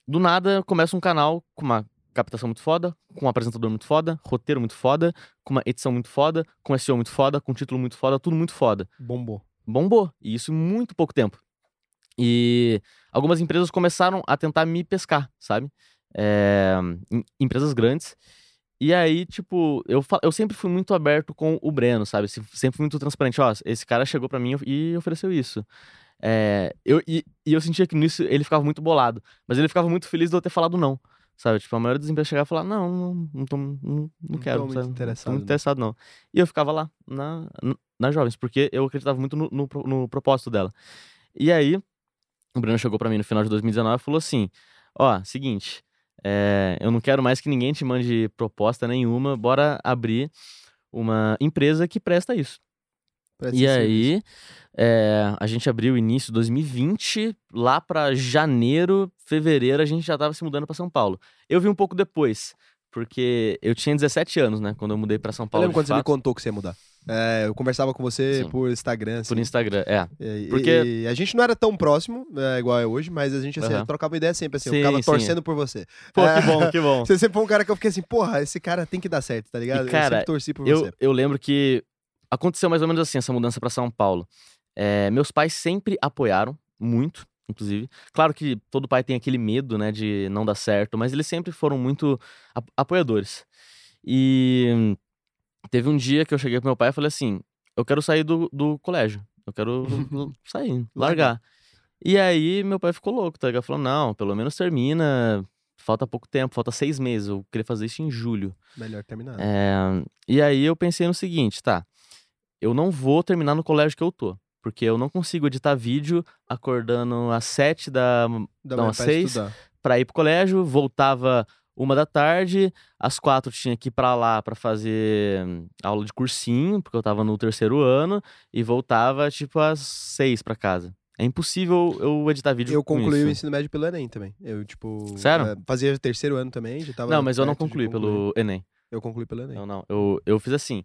Do nada começa um canal com uma captação muito foda, com um apresentador muito foda, roteiro muito foda, com uma edição muito foda, com SEO muito foda, com título muito foda, tudo muito foda. Bombou. Bombou. E isso em muito pouco tempo. E algumas empresas começaram a tentar me pescar, sabe? É, em- empresas grandes. E aí, tipo, eu, eu sempre fui muito aberto com o Breno, sabe? Se- Sempre fui muito transparente. Ó, esse cara chegou pra mim e ofereceu isso. É, eu, e, e eu sentia que nisso ele ficava muito bolado. Mas ele ficava muito feliz de eu ter falado não. Sabe? Tipo, a maioria das empresas chegava e falava, não, não, não, tô, não, não Não quero. tô muito sabe? Não interessado, Tô muito né? interessado, não. E eu ficava lá, na, n- nas jovens, porque eu acreditava muito no, no, no propósito dela. E aí, o Breno chegou pra mim no final de 2019 e falou assim: Ó, seguinte, é, eu não quero mais que ninguém te mande proposta nenhuma, bora abrir uma empresa que presta isso. E aí, é, a gente abriu início de 2020, lá pra janeiro, fevereiro, a gente já tava se mudando pra São Paulo. Eu vi um pouco depois, porque eu tinha 17 anos, né, quando eu mudei pra São Eu Paulo. lembro de quando você me fato, contou que você ia mudar. É, eu conversava com você Sim. por Instagram, assim. Por Instagram, é. E- Porque- e a gente não era tão próximo, é, igual é hoje, mas a gente assim, Aham. trocava ideia sempre, assim. Sim, eu ficava sim. torcendo por você. Pô, É. que bom, que bom. <laughs> Você sempre foi um cara que eu fiquei assim, porra, esse cara tem que dar certo, tá ligado? eu cara, sempre torci por Eu, você. eu lembro que aconteceu mais ou menos assim, essa mudança pra São Paulo. É, meus pais sempre apoiaram, muito, inclusive. Claro que todo pai tem aquele medo, né, de não dar certo, mas eles sempre foram muito ap- apoiadores. E teve um dia que eu cheguei pro meu pai e falei assim: eu quero sair do, do colégio. Eu quero <laughs> sair, largar. E aí meu pai ficou louco, tá ligado? Falou: não, pelo menos termina. Falta pouco tempo, falta seis meses. Eu queria fazer isso em julho. Melhor terminar. É, e aí eu pensei no seguinte, tá? Eu não vou terminar no colégio que eu tô. Porque eu não consigo editar vídeo acordando às sete da Dá não, pra seis, pra ir pro colégio, voltava uma da tarde, às quatro tinha que ir pra lá pra fazer hum, aula de cursinho, porque eu tava no terceiro ano, e voltava tipo às seis pra casa. É impossível eu editar vídeo Eu concluí o ensino médio pelo Enem também. Eu, tipo. Sério? é, fazia terceiro ano também, já tava. Não, mas eu não concluí pelo Enem. Eu concluí pelo Enem. Não, não. Eu, eu fiz assim.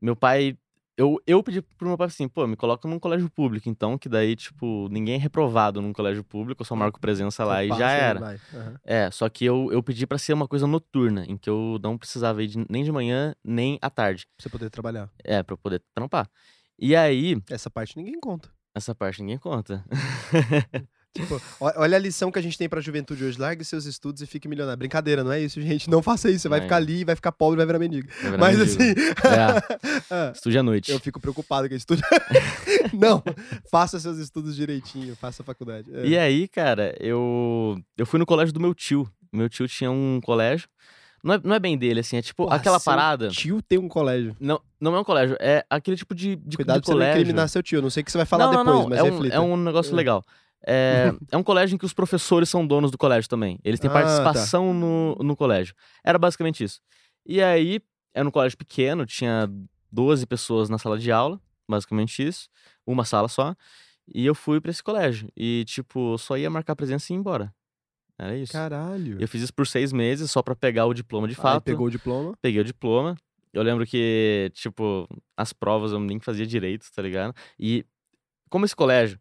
Meu pai. Eu, eu pedi pro meu pai assim, pô, me coloca num colégio público, então, que daí, tipo, ninguém é reprovado num colégio público, eu só marco presença lá e passa já era. Aham. É, só que eu, eu pedi pra ser uma coisa noturna, em que eu não precisava ir de- nem de manhã, nem à tarde. Pra você poder trabalhar. É, pra eu poder trampar. E aí, Essa parte ninguém conta. essa parte ninguém conta. <laughs> Tipo, olha a lição que a gente tem pra juventude hoje. Largue seus estudos e fique milionário. Brincadeira, não é isso, gente. Não faça isso. Você vai É. ficar ali, vai ficar pobre, vai virar mendigo. Vai virar Mas mendigo. assim. <laughs> ah, Estude à noite. eu fico preocupado com estudo. <laughs> não, faça seus estudos direitinho, faça a faculdade. É. E aí, cara, eu, eu fui no colégio do meu tio. Meu tio tinha um colégio. Não é, não é bem dele, assim, é tipo Porra, aquela parada. Tio tem um colégio. Não, não é um colégio, é aquele tipo de, de, Cuidado de pra você não colégio. incriminar seu tio. Não sei o que você vai falar não, depois, não, mas é um, reflita. é um negócio É. legal. É, é um colégio em que os professores são donos do colégio também. Eles têm Ah, tá. participação no, no colégio. Era basicamente isso. E aí, era um colégio pequeno, tinha 12 pessoas na sala de aula, basicamente isso. Uma sala só. E eu fui pra esse colégio. E, tipo, só ia marcar presença e ir embora. Era isso. Caralho. Eu fiz isso por seis meses, só pra pegar o diploma de Aí fato. pegou o diploma. Peguei o diploma. Eu lembro que, tipo, as provas eu nem fazia direito, tá ligado? E como esse colégio,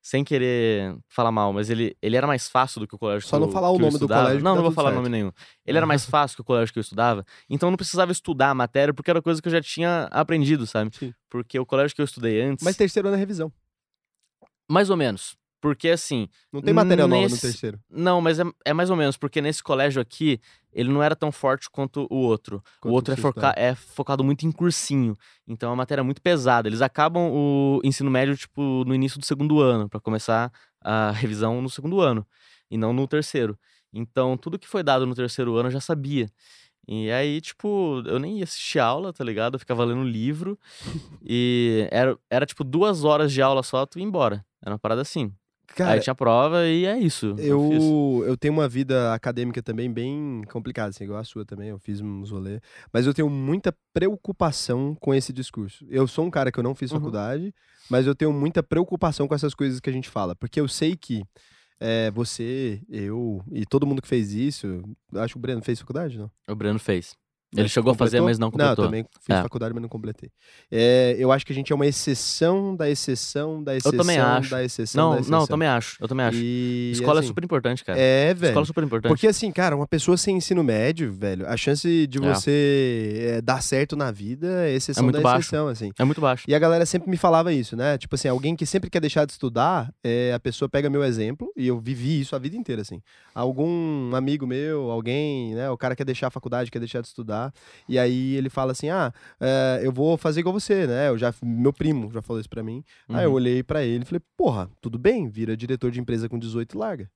sem querer falar mal, mas ele, ele era mais fácil do que o colégio Só que não eu, falar o que eu nome do colégio Não, tá não vou falar certo. nome nenhum. Ele era mais <laughs> fácil que o colégio que eu estudava, então eu não precisava estudar a matéria porque era coisa que eu já tinha aprendido, sabe? Sim. Porque o colégio que eu estudei antes, Mas terceiro ano é revisão. mais ou menos. Porque assim, Não tem matéria nova no Nesse- terceiro. não, mas é, é mais ou menos, porque nesse colégio aqui, ele não era tão forte quanto o outro. Quanto o outro é, foca- é focado muito em cursinho. Então é uma matéria muito pesada. Eles acabam o ensino médio, tipo, no início do segundo ano, pra começar a revisão no segundo ano, e não no terceiro. Então, tudo que foi dado no terceiro ano eu já sabia. E aí, tipo, eu nem ia assistir aula, tá ligado? Eu ficava lendo livro. <laughs> e era, era, tipo, duas horas de aula só, tu ia embora. Era uma parada assim. Cara, aí tinha prova e é isso. fiz. Eu, eu tenho uma vida acadêmica também bem complicada, assim, igual a sua também, eu fiz uns rolê, mas eu tenho muita preocupação com esse discurso. Eu sou um cara que eu não fiz Uhum. faculdade, mas eu tenho muita preocupação com essas coisas que a gente fala, porque eu sei que é, você, eu e todo mundo que fez isso, eu acho que o Breno fez faculdade, não? O Breno fez. Ele chegou a fazer, completou? mas não completou. Não, eu também fiz É. faculdade, mas não completei. É, eu acho que a gente é uma exceção da exceção da exceção também acho. da exceção da Não, exceção. não, eu também acho. Eu também acho. E, Escola assim, é super importante, cara. É, velho. Escola é super importante. Porque assim, cara, uma pessoa sem ensino médio, velho, a chance de É. você é, dar certo na vida é exceção da baixo. exceção, assim. É muito baixo. E a galera sempre me falava isso, né? Tipo assim, alguém que sempre quer deixar de estudar, é, a pessoa pega meu exemplo, e eu vivi isso a vida inteira, assim. Algum amigo meu, alguém, né? O cara quer deixar a faculdade, quer deixar de estudar, e aí ele fala assim: ah, é, eu vou fazer igual você, né? Eu já, meu primo já falou isso pra mim. Aí eu Uhum. olhei pra ele e falei: porra, tudo bem, vira diretor de empresa com 18 e larga.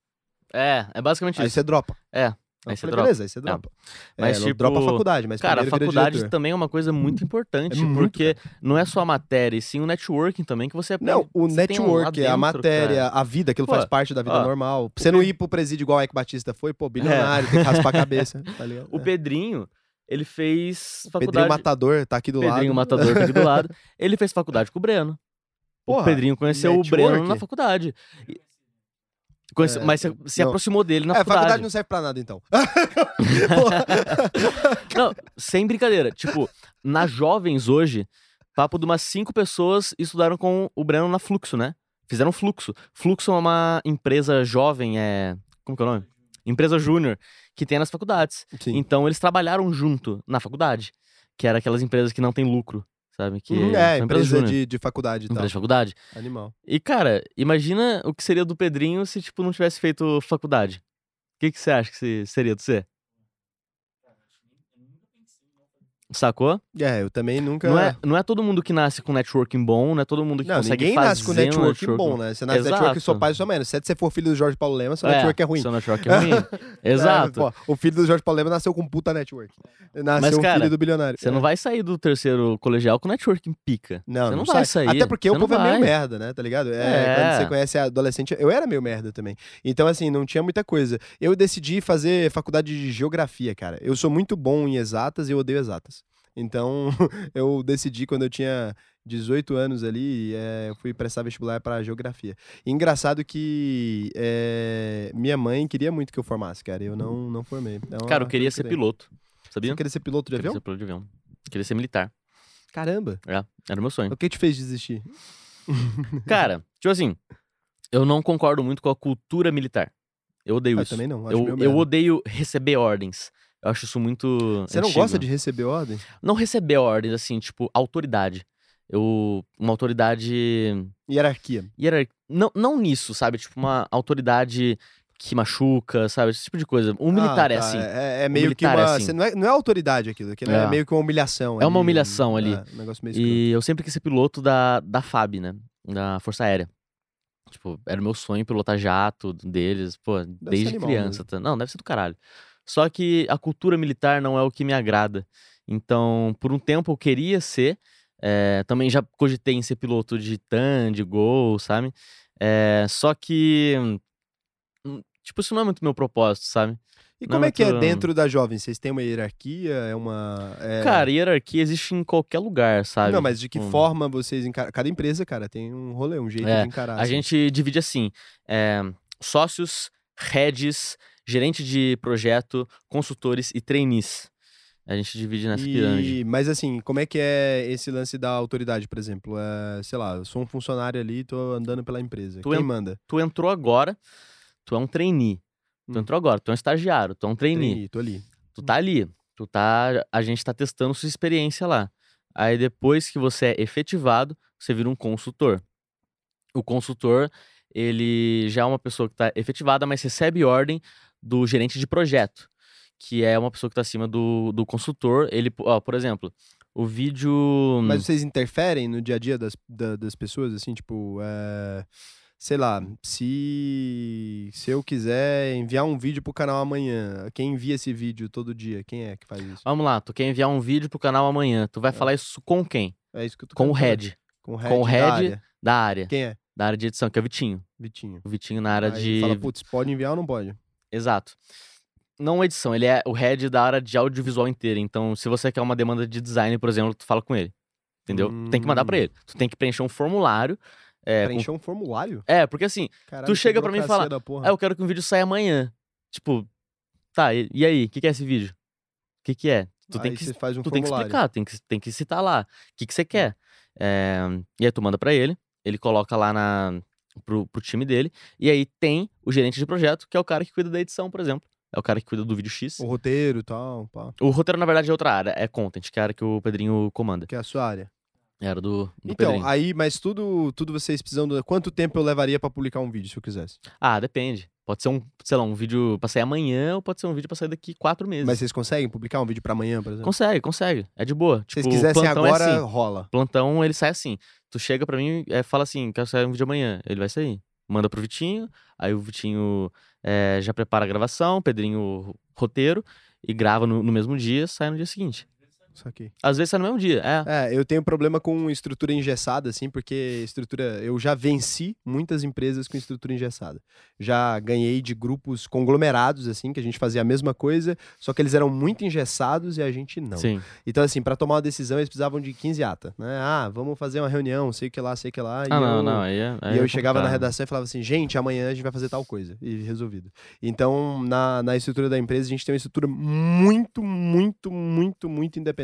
É, é basicamente Aí isso. você dropa. É, Eu aí você falei, dropa. beleza, aí você dropa. Mas, é, tipo, dropa a faculdade, mas Cara, a faculdade também é uma coisa muito importante, É muito, porque não é só a matéria, e sim o networking também que você aprende. Não, o tem um é a dentro, matéria, cara. a vida, aquilo Pô, faz parte da vida ó, normal. Pra você não ir pro presídio igual o Eike Batista foi, pô, bilionário, tem que raspar a cabeça, tá <laughs> ligado? O É. Pedrinho, ele fez Pedrinho faculdade... Matador tá aqui do Pedrinho lado. Matador tá aqui do lado. <laughs> Ele fez faculdade com o Breno. o Porra, Pedrinho conheceu o Breno network. na faculdade. E- Conhece- É, mas se, se aproximou dele na É, faculdade faculdade. não serve pra nada, então. <laughs> Não, sem brincadeira. Tipo, nas jovens hoje, papo de umas cinco pessoas estudaram com o Breno na Fluxo, né? Fizeram Fluxo. Fluxo é uma empresa jovem, é. Como que é o nome? Empresa júnior, que tem nas faculdades. Sim. Então eles trabalharam junto na faculdade. Que era aquelas empresas que não tem lucro, sabe? Que são é, empresa de, de faculdade e tal. empresa de faculdade. Animal. E, cara, imagina o que seria do Pedrinho se, tipo, não tivesse feito faculdade. O que, que você acha que se- seria do você? Sacou? É, eu também nunca. Não é, não é todo mundo que nasce com networking bom, não é todo mundo que Não, consegue ninguém fazer nasce com um network bom, né? Você nasce com network Exato. seu pai e sua mãe. Se você for filho do Jorge Paulo Lema, seu É, network é ruim. Seu network é ruim. <laughs> Exato. É, pô, o filho do Jorge Paulo Lema nasceu com puta network. Nasceu Mas, cara, filho do bilionário. Você não É. vai sair do terceiro colegial com networking pica. Não, você não, sai. vai sair. Até porque você o não povo é meio merda, né? Tá ligado? É, É. Quando você conhece adolescente, eu era meio merda também. Então, assim, não tinha muita coisa. Eu decidi fazer faculdade de geografia, cara. Eu sou muito bom em exatas e eu odeio exatas. Então, <laughs> eu decidi quando eu tinha 18 anos ali, é, eu fui prestar vestibular para geografia. E engraçado que é, minha mãe queria muito que eu formasse, cara. Eu não, não formei. Então, Cara, eu ah, queria ser piloto. Sabia? Você queria ser piloto de Queria avião? ser piloto de avião. Queria ser militar. Caramba. É, era o meu sonho. O que te fez desistir? <laughs> Cara, tipo assim, eu não concordo muito com a cultura militar. Eu odeio Eu isso. também não. Acho Eu, eu odeio receber ordens. Eu acho isso muito. Você não antigo. gosta de receber ordem? Não receber ordens, assim, tipo, autoridade. Eu. Uma autoridade. Hierarquia. hierar- Não, não nisso, sabe? Tipo, uma autoridade que machuca, sabe? Esse tipo de coisa. O militar Ah, é tá. assim. É, é meio que militar é uma. assim. você não, é, não é autoridade aquilo, aquilo é. É. meio que uma humilhação. É uma ali, humilhação um- ali. é, um negócio meio. E eu sempre quis ser piloto da, da FAB, né? Da Força Aérea. Tipo, era o meu sonho pilotar jato deles, pô, desde animal criança. tá? Não, deve ser do caralho. Só que a cultura militar não é o que me agrada. Então, por um tempo eu queria ser. eh, também já cogitei em ser piloto de TAN, de Gol, sabe? Eh, só que. hum, Tipo, isso não é muito meu propósito, sabe? E não como é é que é muito- dentro da jovem? Vocês têm uma hierarquia? É uma. é- Cara, hierarquia existe em qualquer lugar, sabe? Não, mas de que Tipo, forma vocês encaram? Cada empresa, cara, tem um rolê, um jeito É, de encarar. A assim. gente divide assim: é, sócios, heads, gerente de projeto, consultores e trainees. A gente divide nessa pirâmide. E, mas assim, como é que é esse lance da autoridade, por exemplo? É, sei lá, eu sou um funcionário ali, tô andando pela empresa. Tu Quem en- manda? Tu entrou agora, tu é um trainee. Tu Hum. entrou agora, tu é um estagiário, tu é um trainee. Trainee, tô ali. Tu tá ali, tu tá, a gente tá testando sua experiência lá. Aí depois que você é efetivado, você vira um consultor. O consultor, ele já é uma pessoa que está efetivada, mas recebe ordem do gerente de projeto, que é uma pessoa que está acima do, do consultor. Ele, ó, por exemplo, o vídeo. Mas vocês interferem no dia a dia das, da- das pessoas, assim, tipo, é, sei lá, se, se eu quiser enviar um vídeo pro canal amanhã, quem envia esse vídeo todo dia? Quem é que faz isso? Vamos lá, tu quer enviar um vídeo pro canal amanhã. Tu vai falar isso com quem? É isso que eu tô Com o head Com o head, com o da head área. da área. Quem é? Da área de edição, que é o Vitinho. Vitinho. O Vitinho na área Aí de. fala, putz, pode enviar ou não pode? Exato. Não edição, ele é o head da área de audiovisual inteira. Então, se você quer uma demanda de design, por exemplo, tu fala com ele. Entendeu? Tu tem que mandar pra Hum. ele. Tu tem que preencher um formulário. É, com- Preencher um formulário? é porque assim, Caralho, Tu que chega pra mim e fala, ah, eu quero que um vídeo saia amanhã. Tipo, tá, e, e aí? O que, que é esse vídeo? O que, que é? Tu tem Aí que você faz um tu tem que formulário. explicar, tem que, tem que citar lá. O que, que você quer? É, e aí tu manda pra ele, ele coloca lá na, pro, pro time dele, e aí tem o gerente de projeto, que é o cara que cuida da edição, por exemplo. É o cara que cuida do vídeo X. O roteiro e tal, pá. O roteiro, na verdade, é outra área, é content, que é a área que o Pedrinho comanda. Que é a sua área. Era do, do Então, Pedrinho. aí, mas tudo, tudo vocês precisam. do- Quanto tempo eu levaria pra publicar um vídeo, se eu quisesse? Ah, depende. Pode ser um, sei lá, um vídeo pra sair amanhã, ou pode ser um vídeo pra sair daqui quatro meses. Mas vocês conseguem publicar um vídeo pra amanhã, por exemplo? Consegue, consegue. É de boa. Se vocês Tipo, quisessem é agora, assim. rola. Plantão, ele sai assim. Tu chega pra mim e fala assim, quero sair um vídeo amanhã. Ele vai sair. Manda pro Vitinho, aí o Vitinho eh, já prepara a gravação, o Pedrinho o roteiro, e grava no, no mesmo dia, sai no dia seguinte. Isso aqui. Às vezes sai no mesmo dia, é. É, eu tenho problema com estrutura engessada, assim, porque estrutura. Eu já venci muitas empresas com estrutura engessada. Já ganhei de grupos conglomerados, assim, que a gente fazia a mesma coisa, só que eles eram muito engessados e a gente não. Sim. Então, assim, pra tomar uma decisão, eles precisavam de 15 atas, né? Ah, vamos fazer uma reunião, sei o que lá, sei o que lá. Ah, e não, eu... não. Aí é, aí E eu é chegava na redação e falava assim, gente, amanhã a gente vai fazer tal coisa. E resolvido. Então, na, na estrutura da empresa, a gente tem uma estrutura muito, muito, muito, muito independente.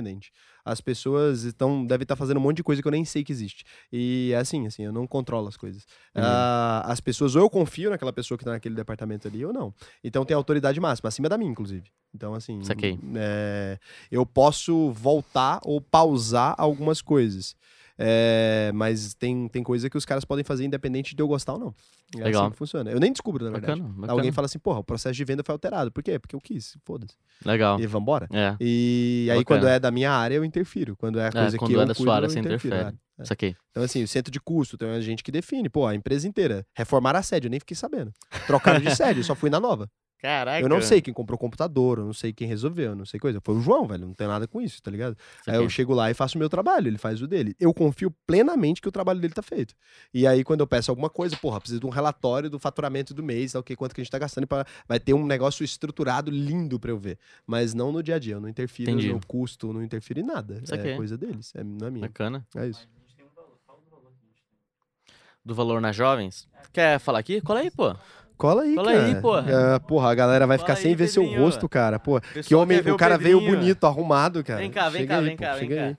As pessoas estão, devem estar fazendo um monte de coisa que eu nem sei que existe. E é assim, assim, eu não controlo as coisas. Entendi. Ah, as pessoas, ou eu confio naquela pessoa que está naquele departamento ali, ou não. Então tem autoridade máxima, acima da minha, inclusive. Então, assim, Saquei. é, eu posso voltar ou pausar algumas coisas. É, mas tem, tem coisa que os caras podem fazer independente de eu gostar ou não. É Legal. assim que funciona. Eu nem descubro, na verdade. Bacana, bacana. Alguém fala assim, porra, o processo de venda foi alterado. Por quê? Porque eu quis, foda-se. Legal. E vambora. É, E aí, Bacana. quando é da minha área, eu interfiro. Quando é a coisa quando que eu é da sua cuido, área, eu você interfiro, interfere. é. saquei. Então, assim, o centro de custo, tem uma gente que define. Pô, a empresa inteira. Reformar a sede, eu nem fiquei sabendo. Trocaram de <laughs> sede, eu só fui na nova. Caraca. Eu não sei quem comprou o computador, eu não sei quem resolveu, eu não sei coisa. Foi o João, velho, não tem nada com isso, tá ligado? Aí eu chego lá e faço o meu trabalho, ele faz o dele. Eu confio plenamente que o trabalho dele tá feito. E aí, quando eu peço alguma coisa, porra, preciso de um relatório do faturamento do mês, tal, que quanto que a gente tá gastando, pra... vai ter um negócio estruturado lindo pra eu ver. Mas não no dia a dia, eu não interfiro Entendi. no custo, não interfiro em nada. Saquei. É coisa deles, é, não é minha. Bacana. É isso. Do valor nas jovens. Quer falar aqui? Cola aí, pô. Cola aí, Cola cara. aí, porra. É, porra, a galera vai Cola ficar sem aí, ver seu Pedrinho. rosto, cara. Pô, que homem, ver o cara veio bonito, arrumado, cara. Vem cá, vem Chega cá, aí, vem pô, cá, vem chega cá.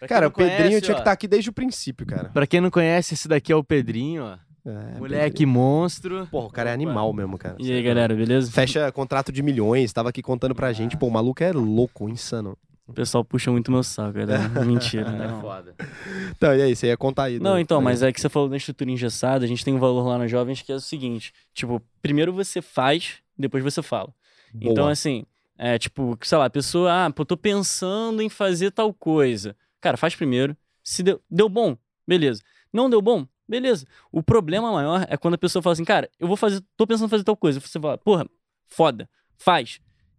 Pra quem Cara, o Pedrinho conhece, tinha que ó, estar aqui desde o princípio, cara. Pra quem não conhece, esse daqui é o Pedrinho, ó. É, Moleque monstro. Porra, o cara é animal mesmo, cara. E aí, galera, beleza? Fecha contrato de milhões, tava aqui contando pra gente. Pô, o maluco é louco, insano. O pessoal puxa muito meu saco, galera. <laughs> Mentira, né? É Não. foda. Então, e aí, você ia contar aí. Não, do- então, aí. mas é que você falou da estrutura engessada, a gente tem um valor lá nos jovens que é o seguinte: tipo, primeiro você faz, depois você fala. Boa. Então, assim, é tipo, sei lá, a pessoa, ah, pô, tô pensando em fazer tal coisa. Cara, faz primeiro. Se deu, deu bom, beleza. Não deu bom, beleza. O problema maior é quando a pessoa fala assim, cara, eu vou fazer, tô pensando em fazer tal coisa. Você fala, porra, foda, faz.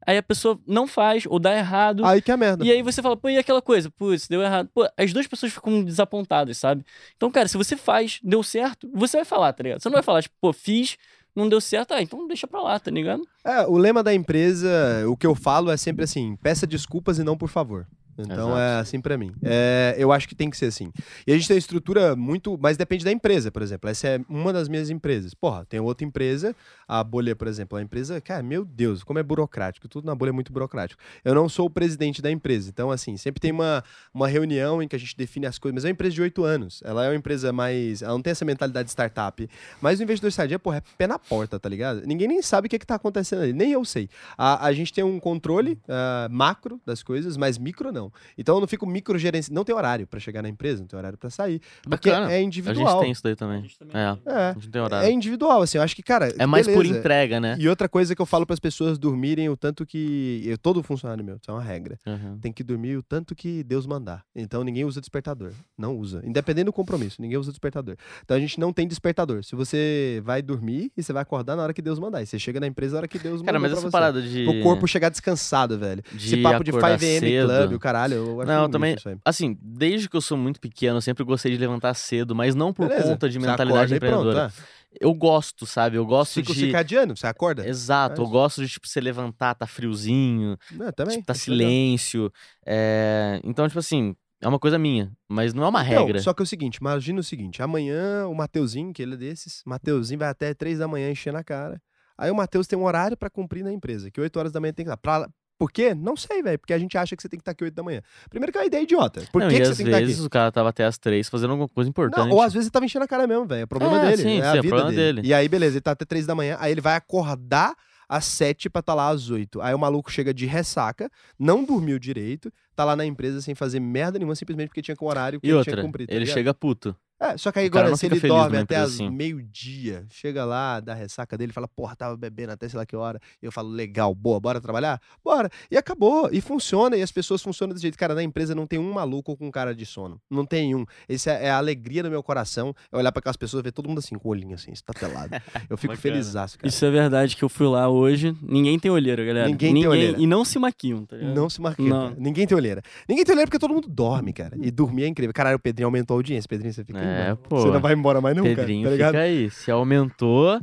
Aí a pessoa não faz, ou dá errado. Aí que é merda. E aí você fala, pô, e aquela coisa? Putz, deu errado. Pô, as duas pessoas ficam desapontadas, sabe? Então, cara, se você faz, deu certo, você vai falar, tá ligado? Você não vai falar, tipo, pô, fiz, não deu certo, ah, então deixa pra lá, tá ligado? É, o lema da empresa, o que eu falo é sempre assim: peça desculpas e não por favor. Então Exato. é assim pra mim. É, eu acho que tem que ser assim. E a gente tem uma estrutura muito. Mas depende da empresa, por exemplo. Essa é uma das minhas empresas. Porra, tem outra empresa, a Bolha, por exemplo. A empresa, cara, meu Deus, como é burocrático. Tudo na Bolha é muito burocrático. Eu não sou o presidente da empresa. Então, assim, sempre tem uma, uma reunião em que a gente define as coisas. Mas é uma empresa de oito anos. Ela é uma empresa mais. Ela não tem essa mentalidade de startup. Mas o investidor sadia, porra, é pé na porta, tá ligado? Ninguém nem sabe o que, que tá acontecendo ali. Nem eu sei. A, a gente tem um controle ah, macro das coisas, mas micro não. Não. Então eu não fico microgerenciando. Não tem horário pra chegar na empresa, não tem horário pra sair. Porque Bacana. é A individual. gente tem isso daí A também. gente também É. tem. É. A tem horário. É individual, assim. Eu acho que, cara. É mais por beleza. entrega, né? E outra coisa que eu falo pras pessoas dormirem o tanto que. Eu, todo funcionário meu, isso é uma regra. Uhum. Tem que dormir o tanto que Deus mandar. Então ninguém usa despertador. Não usa. Independente do compromisso, ninguém usa despertador. Então a gente não tem despertador. Se você vai dormir e você vai acordar na hora que Deus mandar. E você chega na empresa na hora que Deus Cara, mandou mas pra essa você. parada de. O corpo chegar descansado, velho. de Esse papo de acordar 5am cedo. Club, o caralho, eu acho Não, um também- lixo isso aí. Assim, desde que eu sou muito pequeno, eu sempre gostei de levantar cedo, mas não por Beleza. conta de mentalidade acorda e pronto, empreendedora. é. Eu gosto, sabe? Eu gosto Ciclo de. circadiano, você acorda? Exato, eu Faz. gosto de, tipo, você levantar, tá friozinho, Não, também. tipo, tá legal. silêncio. é, Então, tipo assim, é uma coisa minha, mas não é uma Não, regra. só que é o seguinte, imagina o seguinte, amanhã o Mateuzinho, que ele é desses, Mateuzinho vai até três da manhã encher na cara. Aí o Mateus tem um horário pra cumprir na empresa, que 8 horas da manhã tem que estar. Pra... Por quê? Não sei, velho, porque a gente acha que você tem que estar aqui 8 da manhã. Primeiro que é uma ideia idiota. Por Não, que, que você às tem que estar vezes aqui? o cara tava até às três fazendo alguma coisa importante. Não, ou às vezes ele tava enchendo a cara mesmo, velho. É problema É, dele. sim, é a sim, é vida problema dele. dele. E aí, beleza, ele tá até três da manhã, aí ele vai acordar às sete pra estar lá às oito. Aí o maluco chega de ressaca, não dormiu direito, tá lá na empresa sem fazer merda nenhuma, simplesmente porque tinha com horário que E ele outra, tinha que cumprir. tá ele ligado? chega puto. É, só que aí agora, se ele dorme até as assim. meio-dia, chega lá, dá ressaca dele, fala, porra, tava bebendo até sei lá que hora. E eu falo, legal, boa, bora trabalhar? Bora. E acabou. E funciona, e as pessoas funcionam desse jeito. Cara, na empresa não tem um maluco com cara de sono. Não tem um. Essa é a alegria do meu coração. É olhar pra aquelas pessoas ver todo mundo assim, com o olhinho assim, estatelado. Eu fico feliz, cara. Isso é verdade que eu fui lá hoje. Ninguém tem olheira, galera. Ninguém tem olheira. E não se maquiam, tá ligado? Não se cara. Ninguém tem olheira. Ninguém tem olheira porque todo mundo dorme, cara. E dormir é incrível. Caralho, o Pedrinho aumentou a audiência. Pedrinho, você fica aí, É, mano. pô. Você não vai embora mais não, Pedrinho, cara. Tá ligado? fica aí. Se aumentou,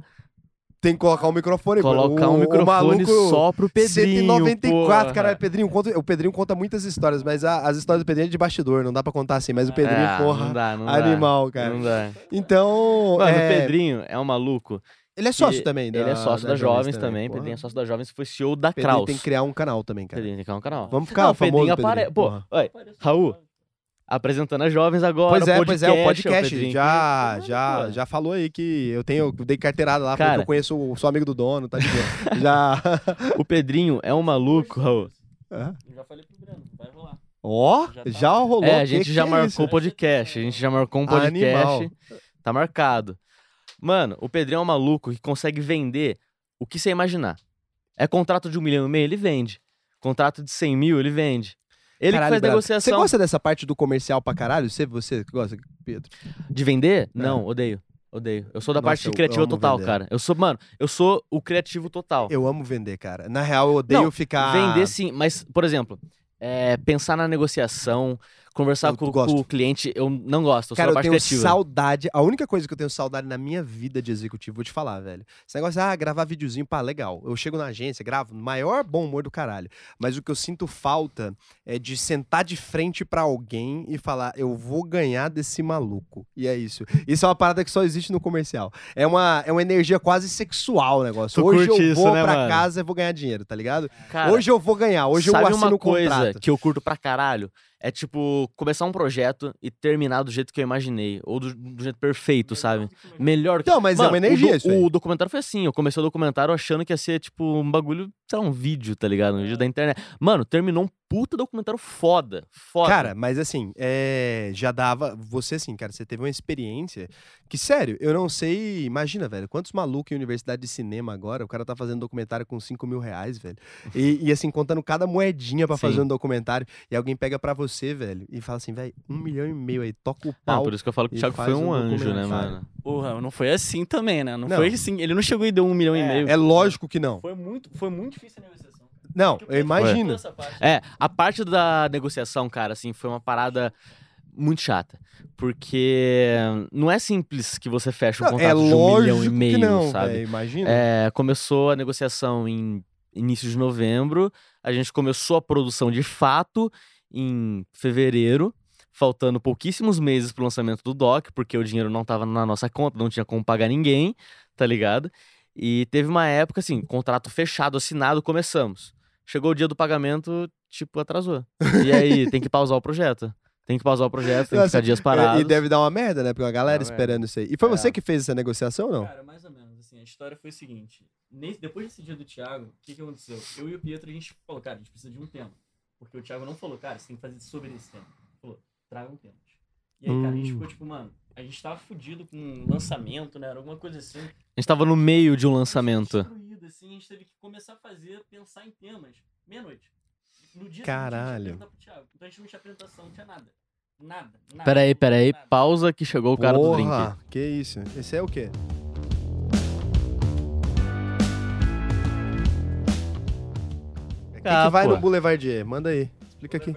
Tem que colocar o microfone. colocar o, um o microfone maluco, só pro Pedrinho. 194, porra. caralho, Pedrinho conta, o Pedrinho conta muitas histórias, mas a- as histórias do Pedrinho é de bastidor, não dá pra contar assim, mas o Pedrinho, Ah, porra, não dá, não dá. animal, cara. Não dá. Então, Mano, é, o Pedrinho é um maluco. ele é sócio também, Ele é sócio da, Jovens também. porra. Pedrinho é sócio da Jovens, foi CEO da Pedrinho Kraus. tem que criar um canal também, cara. Pedrinho tem que criar um canal. Vamos ficar Não, famoso, Pedrinho Pedrinho, apare... Pô, oi, Raul, apresentando as Jovens agora, Pois é, pois é, o podcast, Pedrinho já, aqui. já, Pô. já falou aí que eu tenho, eu dei carteirada lá, Cara. que eu conheço, o- sou amigo do dono, tá de boa. <laughs> já... O Pedrinho é um maluco, Raul. É. Eu já falei pro Breno, vai rolar. Ó, Já tá. já rolou. É, a que gente que já é marcou o podcast. A gente já marcou um podcast. Animal. Tá marcado. Mano, o Pedrinho é um maluco que consegue vender o que você imaginar. É contrato de um milhão e meio, ele vende. Contrato de 100 mil, ele vende. Ele Caralho, que faz negociação. Você gosta dessa parte do comercial pra caralho? Você, você que gosta, Pedro? De vender? Não, odeio. Odeio. Eu sou da É. Nossa, parte criativa total, vender. cara. Eu sou, mano, eu sou o criativo total. Eu amo vender, cara. Na real, eu odeio Não, ficar. Vender sim, mas, por exemplo, é, pensar na negociação, conversar Eu com, com o cliente, eu não gosto. Eu Cara, eu tenho criativa. saudade. A única coisa que eu tenho saudade na minha vida de executivo, vou te falar, velho. Esse negócio, ah, gravar videozinho, pá, legal. Eu chego na agência, gravo, maior bom humor do caralho. Mas o que eu sinto falta é de sentar de frente pra alguém e falar, eu vou ganhar desse maluco. E é isso. Isso é uma parada que só existe no comercial. É uma, é uma energia quase sexual o negócio. Tu Hoje eu isso, vou né, pra mano? casa e vou ganhar dinheiro, tá ligado? Cara, hoje eu vou ganhar, hoje eu assino uma coisa contrato. que eu curto pra caralho? É tipo, começar um projeto e terminar do jeito que eu imaginei. Ou do, do jeito perfeito, sabe? Melhor que. Então, mas é Mano, uma energia o, do- isso aí. o documentário foi assim. Eu comecei o documentário achando que ia ser, tipo, um bagulho, sei lá, um vídeo, tá ligado? Um vídeo da internet. Mano, terminou um puta documentário foda. Foda. Cara, mas assim, é, já dava. Você, assim, cara, você teve uma experiência que, sério, eu não sei. Imagina, velho, quantos malucos em universidade de cinema agora, o cara tá fazendo documentário com 5 mil reais, velho. E, e, assim, contando cada moedinha pra fazer um documentário. E alguém pega pra você, velho, e fala assim, velho, um milhão e meio aí, toca o Não, pau. por isso que eu falo que o Thiago foi um um anjo, né, mano? Porra, não foi assim também, né? Não, Não. foi assim. Ele não chegou e deu um milhão e meio. É lógico que não. Foi muito, foi muito difícil a negociação. Não, eu imagino. É, a parte da negociação, cara, assim, foi uma parada muito chata. Porque não é simples que você fecha um Não, contrato é de um milhão e meio, que não, sabe? velho, imagina. É, começou a negociação em início de novembro, a gente começou a produção de fato em fevereiro, faltando pouquíssimos meses pro lançamento do doc, porque o dinheiro não tava na nossa conta, não tinha como pagar ninguém, tá ligado? E teve uma época assim, contrato fechado, assinado, começamos. Chegou o dia do pagamento, tipo, atrasou. E aí, <laughs> tem que pausar o projeto. Tem que pausar o projeto, tem que ficar dias É, parados. E deve dar uma merda, né? Porque a galera esperando isso aí. E foi É. você que fez essa negociação ou não? Cara, mais ou menos. Assim, a história foi o seguinte. Nesse- depois desse dia do Thiago, o que, que aconteceu? Eu e o Pietro, a gente falou, cara, a gente precisa de um tema. Porque o Thiago não falou, cara, você tem que fazer sobre esse tema. Ele falou, tragam temas. E aí, cara, a gente Hum. ficou tipo, mano, a gente tava fudido com um lançamento, né? Era alguma coisa assim. A gente tava no meio de um lançamento. Destruído, assim, a gente teve que começar a fazer, pensar em temas. Meia-noite. No dia seguinte, Caralho. a gente. Então a gente não tinha apresentação, não tinha nada. Nada. nada Peraí, peraí, nada. pausa que chegou o cara do drink. Porra, que isso? Esse é o quê? Quem que Ah, vai pô. no Boulevardier? Manda aí. Explica aqui.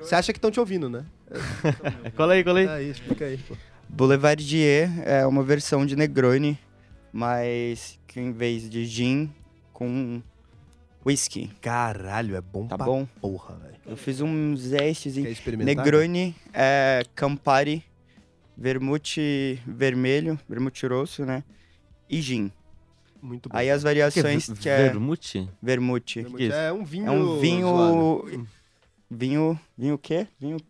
Você acha que estão te ouvindo, né? <laughs> Cola aí, cola aí. Aí, explica aí. pô. Boulevardier é uma versão de Negroni, mas que em vez de gin, com whisky. Caralho, é bom Tá pra bom? porra, velho. Eu fiz uns testes e experimentar? Negroni é Campari, vermute vermelho, vermute rosso, né? E gin. Muito bom. Aí as variações é que é vermute? vermute. Vermute que isso? é um vinho. É um vinho zoado. vinho vinho o quê? Vinho O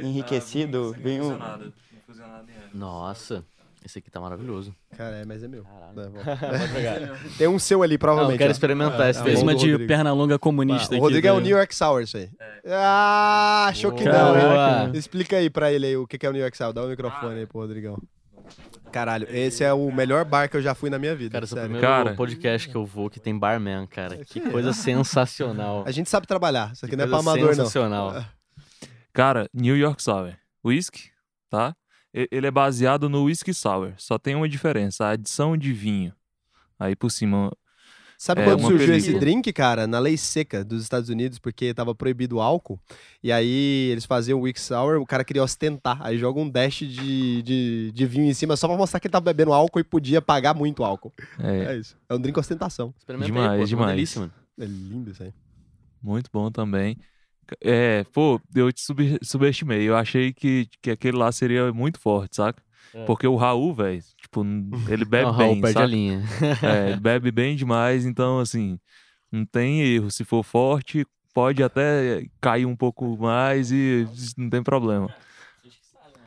quê? Enriquecido, Ah, vinho- infusionado. Infusionado em erva. Nossa, esse aqui tá maravilhoso. Cara, é, mas é meu. Caralho. Tá. <laughs> Pode pegar. <laughs> Tem um seu ali, Não, provavelmente. eu quero experimentar esse Ah, Fez bom daí. uma de Rodrigo. perna longa comunista Ah, aqui. o Rodrigo é o tá? New York Sour, isso aí. Ah, achou que não, hein? Boa. Explica aí pra ele aí o que é o New York Sour. Dá o microfone aí pro Rodrigão. Caralho, esse é o melhor bar que eu já fui na minha vida. Cara, esse é o primeiro Cara. podcast que eu vou que tem barman, cara. Que <laughs> coisa sensacional. A gente sabe trabalhar. Isso aqui Que não é pra amador, não. sensacional. Cara, New York Sour. Whisky, tá? Ele é baseado no whisky sour. Só tem uma diferença, a adição de vinho. Aí por cima. Sabe É, quando surgiu película. esse drink, cara? Na lei seca dos Estados Unidos, porque tava proibido o álcool. E aí eles faziam o Wix Sour, o cara queria ostentar. Aí joga um dash de, de, de vinho em cima só pra mostrar que ele tava bebendo álcool e podia pagar muito álcool. É, É isso. É um drink ostentação. Experimenta Demais, aí, pô, uma demais. delícia, mano. É lindo isso aí. muito bom também. É, pô, eu te sub- subestimei. Eu achei que, que aquele lá seria muito forte, saca? É. Porque o Raul, velho, tipo, ele <laughs> bebe Não, Raul, bem, perde a saca? linha. É, ele <laughs> bebe bem demais, então, assim, não tem erro. Se for forte, pode até cair um pouco mais e não tem problema.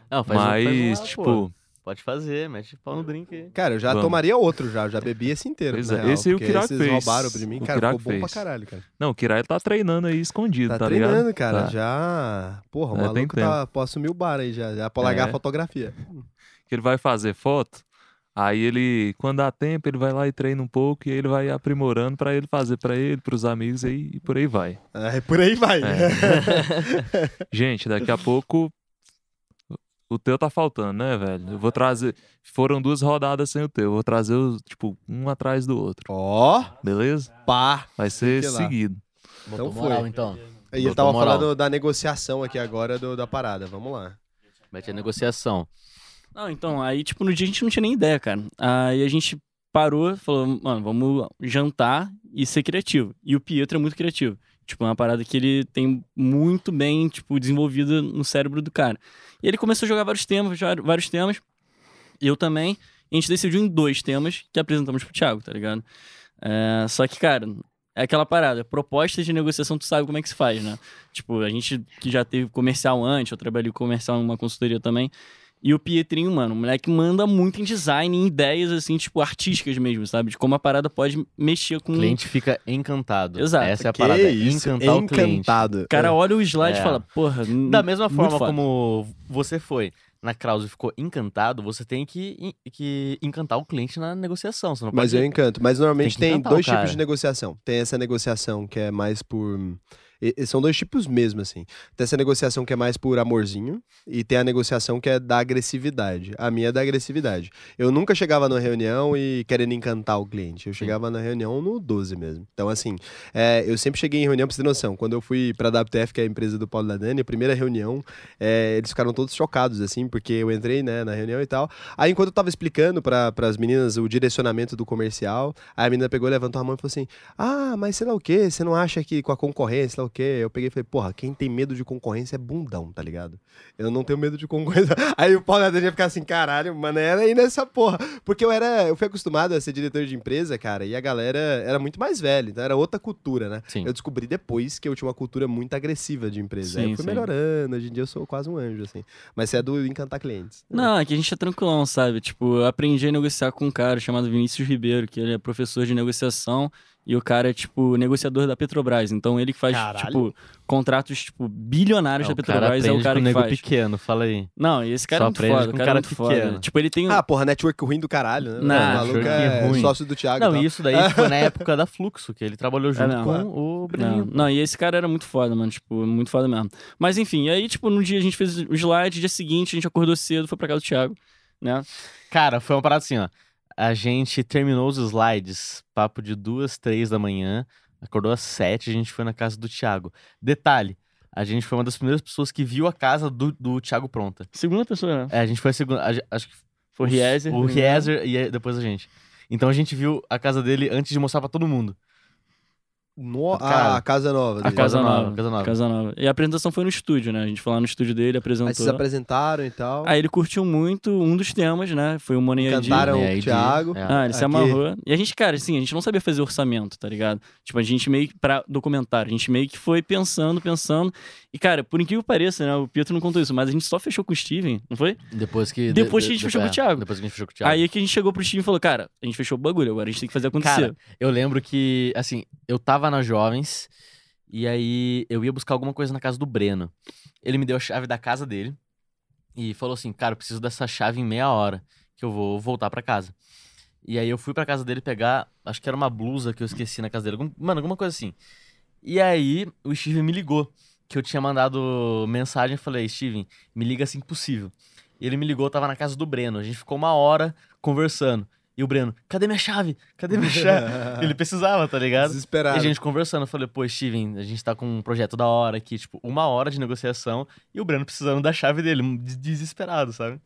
Não, faz um- faz um Mas, lá, tipo, pô. Pode fazer, mete pau no drink aí. Cara, eu já Vamos. tomaria outro já. Já bebi esse inteiro. Pois é, real, esse aí o esses fez. roubaram pra mim. O Cara, Kirak ficou bom pra fez. caralho, cara. não, o Kirai tá treinando aí escondido, Tá, tá, treinando, ligado? cara. Tá. Já. Porra, o É, tem maluco tá. Posso assumir o bar aí já. Já pra largar É. a fotografia. Que ele vai fazer foto, aí ele, quando dá tempo, ele vai lá e treina um pouco e ele vai aprimorando pra ele fazer pra ele, pros amigos aí, e por aí vai. É, por aí vai. É. <laughs> Gente, daqui a pouco o teu tá faltando, né, velho? Eu vou trazer. Foram duas rodadas sem o teu. Eu vou trazer os, tipo, um atrás do outro. Ó, Beleza? pá. Vai ser seguido. Então Botou moral, foi. então. E ele tava moral. falando da negociação aqui agora do- da parada. Vamos lá. Mete a negociação. Não, então, aí, tipo, no dia a gente não tinha nem ideia, cara. Aí a gente parou, falou, mano, vamos jantar e ser criativo. E o Pietro é muito criativo. Tipo, é uma parada que ele tem muito bem, tipo, desenvolvida no cérebro do cara. E ele começou a jogar vários temas, vários temas. Eu também. A gente decidiu em dois temas que apresentamos pro Thiago, tá ligado? É, só que, cara, é aquela parada. Proposta de negociação, tu sabe como é que se faz, né? Tipo, a gente que já teve comercial antes, eu trabalhei com comercial numa consultoria também. E o Pietrinho, mano, o moleque manda muito em design, em ideias, assim, tipo, artísticas mesmo, sabe? De como a parada pode mexer com O cliente fica encantado. Exato. Essa é a Que parada. isso, encantar o cliente. encantado. O cara olha o slide e É. fala, porra. Da mesma forma como você foi na Krause e ficou encantado, você tem que, que encantar o cliente na negociação. Você não Mas pode... eu encanto. Mas normalmente Tem tem, dois tipos de negociação. Tem essa negociação que é mais por. E- são dois tipos mesmo, assim. Tem essa negociação que é mais por amorzinho e tem a negociação que é da agressividade. A minha é da agressividade. Eu nunca chegava numa reunião e querendo encantar o cliente. Eu chegava na reunião no 12 mesmo. Então, assim, é, eu sempre cheguei em reunião, pra você ter noção. Quando eu fui pra WTF, que é a empresa do Paulo Ladani, a primeira reunião, é, eles ficaram todos chocados, assim, porque eu entrei, né, na reunião e tal. Aí, enquanto eu tava explicando para as meninas o direcionamento do comercial, aí a menina pegou, levantou a mão e falou assim: Ah, mas sei lá o quê? Você não acha que com a concorrência, sei lá o quê? Eu peguei e falei: Porra, quem tem medo de concorrência é bundão, tá ligado? Eu não tenho medo de concorrência. <laughs> Aí o Paulo ia ficar assim: Caralho, mano, era aí nessa porra. Porque eu era, eu fui acostumado a ser diretor de empresa, cara, e a galera era muito mais velha, então era outra cultura, né? Sim. Eu descobri depois que eu tinha uma cultura muito agressiva de empresa. aí Sim, eu fui sim. melhorando, hoje em dia eu sou quase um anjo, assim. Mas você é do encantar clientes. Não, é que a gente é tranquilão, sabe? Tipo, eu aprendi a negociar com um cara chamado Vinícius Ribeiro, que ele é professor de negociação E o cara é, tipo, negociador da Petrobras. Então ele que faz, Caralho. tipo, contratos, tipo, bilionários É, da cara Petrobras. É o cara com que nego faz. pequeno, fala aí. Não, e esse cara Só é muito foda. com O um cara, cara é muito foda. pequeno. Tipo, ele tem. Ah, porra, network ruim do caralho, né? Não, o maluco é ruim. sócio do Thiago. Não, e tal. e isso daí foi na <laughs> época da Fluxo, que ele trabalhou junto mesmo. com o Não, Bruninho. não, e esse cara era muito foda, mano. Tipo, muito foda mesmo. Mas enfim, aí, tipo, no dia a gente fez o slide, dia seguinte a gente acordou cedo, foi pra casa do Thiago, né? Cara, foi uma parada assim, ó. A gente terminou os slides, papo de duas, três da manhã, acordou às sete, a gente foi na casa do Thiago. Detalhe, a gente foi uma das primeiras pessoas que viu a casa do, do Thiago pronta. Segunda pessoa, né? É, a gente foi a segunda, a acho que Foi o Riezer. O Riezer e depois a gente. Então a gente viu a casa dele antes de mostrar pra todo mundo. No... Caralho. Ah, a casa nova. A dele. casa, Casa nova, nova, casa nova. Casa nova. E a apresentação foi no estúdio, né? A gente foi lá no estúdio dele, apresentou. Aí vocês apresentaram e tal. Aí ele curtiu muito um dos temas, né? Foi o Money ID. Cantaram E o Thiago. é. Ah, ele se Aqui. amarrou. E a gente, cara, assim, a gente não sabia fazer orçamento, tá ligado? Tipo, a gente meio que, pra documentário, a gente meio que foi pensando, pensando. E, cara, por incrível que pareça, né? O Pietro não contou isso, mas a gente só fechou com o Steven, não foi? Depois que. Depois de- que a gente de- fechou com o é, Thiago. Depois que a gente fechou com o Thiago. Aí que a gente chegou pro Steven e falou, cara, a gente fechou o bagulho, agora a gente tem que fazer acontecer. Cara, Eu lembro que, assim, eu tava na Jovens e aí eu ia buscar alguma coisa na casa do Breno. Ele me deu a chave da casa dele e falou assim: Cara, eu preciso dessa chave em meia hora que eu vou voltar pra casa. E aí eu fui pra casa dele pegar, acho que era uma blusa que eu esqueci na casa dele. Mano, alguma coisa assim. E aí o Steven me ligou, que eu tinha mandado mensagem e falei: Steven, me liga assim que possível. E ele me ligou, tava na casa do Breno. A gente ficou uma hora conversando. E o Breno, cadê minha chave? Cadê minha chave? <laughs> Ele precisava, tá ligado? E Desesperado. a gente conversando, eu falei, pô, Steven, a gente tá com um projeto da hora aqui, tipo, uma hora de negociação e o Breno precisando da chave dele, des- desesperado, sabe?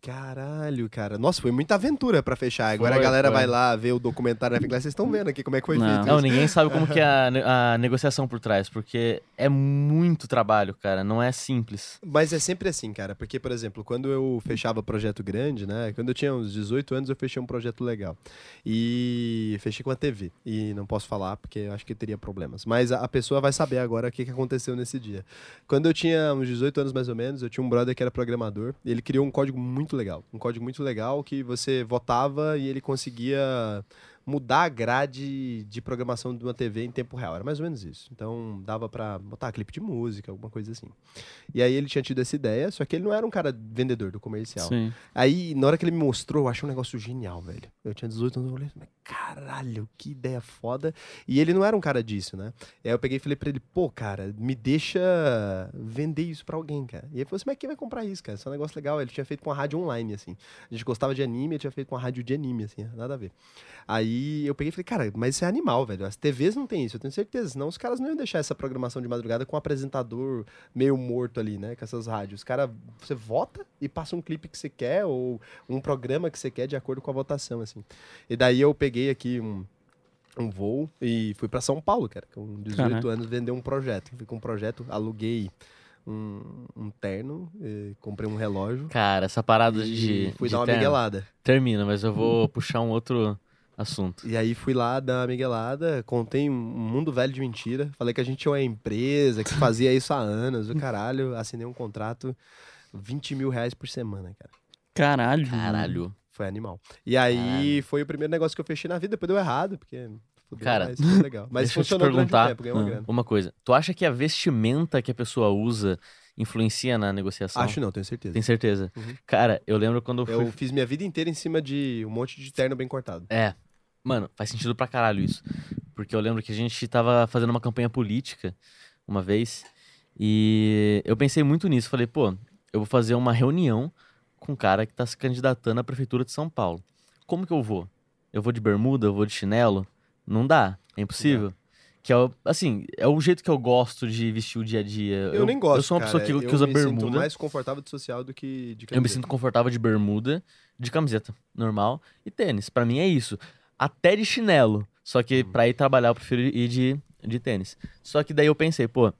Caralho, cara. Nossa, foi muita aventura pra fechar. Agora Foi, a galera foi. vai lá ver o documentário na Netflix. Vocês estão vendo aqui como é que foi Não. feito. Não, isso. ninguém sabe como que é a, a negociação por trás, porque é muito trabalho, cara, não é simples. Mas é sempre assim, cara. Porque, por exemplo, quando eu fechava projeto grande, né? Quando eu tinha uns 18 anos, eu fechei um projeto legal. E fechei com a TV. E não posso falar porque eu acho que teria problemas. Mas a, a pessoa vai saber agora o que, que aconteceu nesse dia. Quando eu tinha uns 18 anos mais ou menos, eu tinha um brother que era programador. E ele criou um código muito legal. Um código muito legal que você votava e ele conseguia mudar a grade de programação de uma TV em tempo real. Era mais ou menos isso. Então dava pra botar clipe de música, alguma coisa assim. E aí ele tinha tido essa ideia, só que ele não era um cara vendedor do comercial. Sim. Aí, na hora que ele me mostrou, eu achei um negócio genial, velho. Eu tinha 18 anos, eu olhei, mas caralho, que ideia foda. E ele não era um cara disso, né? E aí eu peguei e falei pra ele, pô, cara, me deixa vender isso pra alguém, cara. E ele falou assim, mas quem vai comprar isso, cara? Isso é um negócio legal. Ele tinha feito com a rádio online, assim. A gente gostava de anime, ele tinha feito com a rádio de anime, assim, nada a ver. Aí eu peguei e falei, cara, mas isso é animal, velho. As TVs não tem isso, eu tenho certeza. Senão os caras não iam deixar essa programação de madrugada com um apresentador meio morto ali, né? Com essas rádios. Os caras, você vota e passa um clipe que você quer ou um programa que você quer de acordo com a votação, assim. E daí eu peguei aqui um, um voo e fui pra São Paulo, cara, com 18 Caraca. anos, vender um projeto. Fui com um projeto, aluguei um, um terno, eh, comprei um relógio Cara, essa parada de. fui de dar uma terno miguelada. Termina, mas eu vou puxar um outro assunto. E aí fui lá dar uma miguelada, contei um mundo velho de mentira. Falei que a gente tinha uma empresa que fazia isso há anos, o caralho. Assinei um contrato, 20 mil reais por semana, cara. Caralho. Caralho. Foi animal. E aí foi o primeiro negócio que eu fechei na vida, depois deu errado, porque. Cara, mas foi legal. <laughs> Mas deixa eu te funcionou durante um perguntar. tempo, uma Ah. grana. Uma coisa, tu acha que a vestimenta que a pessoa usa influencia na negociação? Acho não, tenho certeza. Tem certeza? Uhum. Cara, eu lembro quando eu fui. Eu fiz minha vida inteira em cima de um monte de terno bem cortado. É. Mano, faz sentido pra caralho isso. Porque eu lembro que a gente tava fazendo uma campanha política uma vez. E eu pensei muito nisso. Falei, pô, eu vou fazer uma reunião com um cara que tá se candidatando à prefeitura de São Paulo. Como que eu vou? Eu vou de bermuda? Eu vou de chinelo? Não dá. É impossível. Que é, assim, é o jeito que eu gosto de vestir o dia a dia. Eu, nem gosto. Eu sou uma cara. pessoa que, que eu usa me bermuda. Sinto mais confortável de social do que de Eu me camiseta. sinto confortável de bermuda, de camiseta normal e tênis. Pra mim é isso. Até de chinelo. Só que Uhum. pra ir trabalhar eu prefiro ir de, de tênis. Só que daí eu pensei, pô,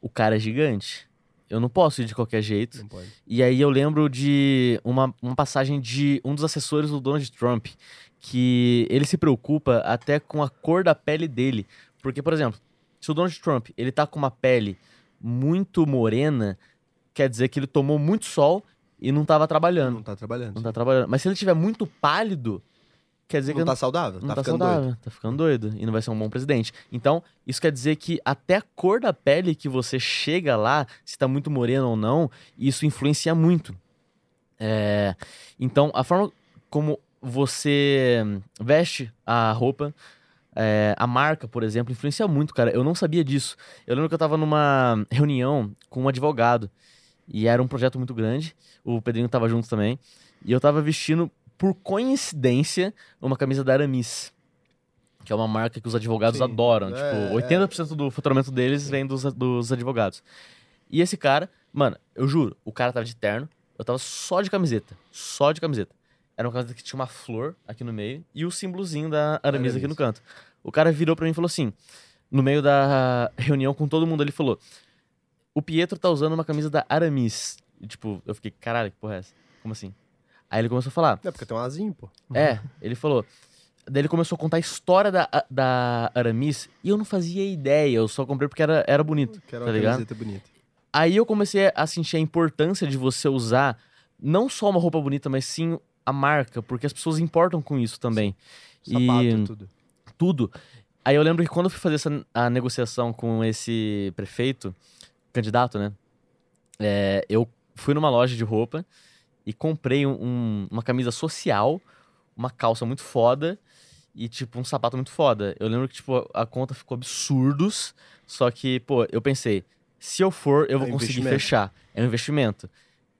o cara é gigante. Eu não posso ir de qualquer jeito. Não pode. E aí eu lembro de uma, uma passagem de um dos assessores do Donald Trump, que ele se preocupa até com a cor da pele dele. Porque, por exemplo, se o Donald Trump ele tá com uma pele muito morena, quer dizer que ele tomou muito sol e não tava trabalhando. Não tá trabalhando. Não tá trabalhando. Mas se ele tiver muito pálido, quer dizer Não que tá saudável? não tá, tá, ficando saudável, doido. tá ficando doido e não vai ser um bom presidente. Então, isso quer dizer que até a cor da pele que você chega lá, se tá muito moreno ou não, isso influencia muito. É, então, a forma como você veste a roupa, é, a marca, por exemplo, influencia muito, cara. Eu não sabia disso. Eu lembro que eu tava numa reunião com um advogado e era um projeto muito grande. O Pedrinho tava junto também. E eu tava vestindo, por coincidência, uma camisa da Aramis. Que é uma marca que os advogados Sim. adoram. É, tipo, 80% do faturamento deles vem dos, dos advogados. E esse cara, mano, eu juro, o cara tava de terno, eu tava só de camiseta. Só de camiseta. Era uma camiseta que tinha uma flor aqui no meio e o símbolozinho da Aramis aqui no canto. O cara virou pra mim e falou assim, no meio da reunião com todo mundo, ele falou: O Pietro tá usando uma camisa da Aramis. E, tipo, eu fiquei, caralho, que porra é essa? Como assim? Aí ele começou a falar: É porque tem um azinho, pô. É, ele falou. Daí ele começou a contar a história da, da Aramis e eu não fazia ideia, eu só comprei porque era, era bonito. Que era Tá uma ligado? camiseta bonita. Aí eu comecei a sentir a importância de você usar não só uma roupa bonita, mas sim a marca, porque as pessoas importam com isso também. Sapato E- e tudo. Tudo. Aí eu lembro que quando eu fui fazer essa, a negociação com esse prefeito, candidato, né? é, eu fui numa loja de roupa e comprei um- um- uma camisa social, uma calça muito foda e, tipo, um sapato muito foda. Eu lembro que, tipo, a conta ficou absurdos, só que, pô, eu pensei, se eu for, eu É vou conseguir investimento. fechar. É um investimento.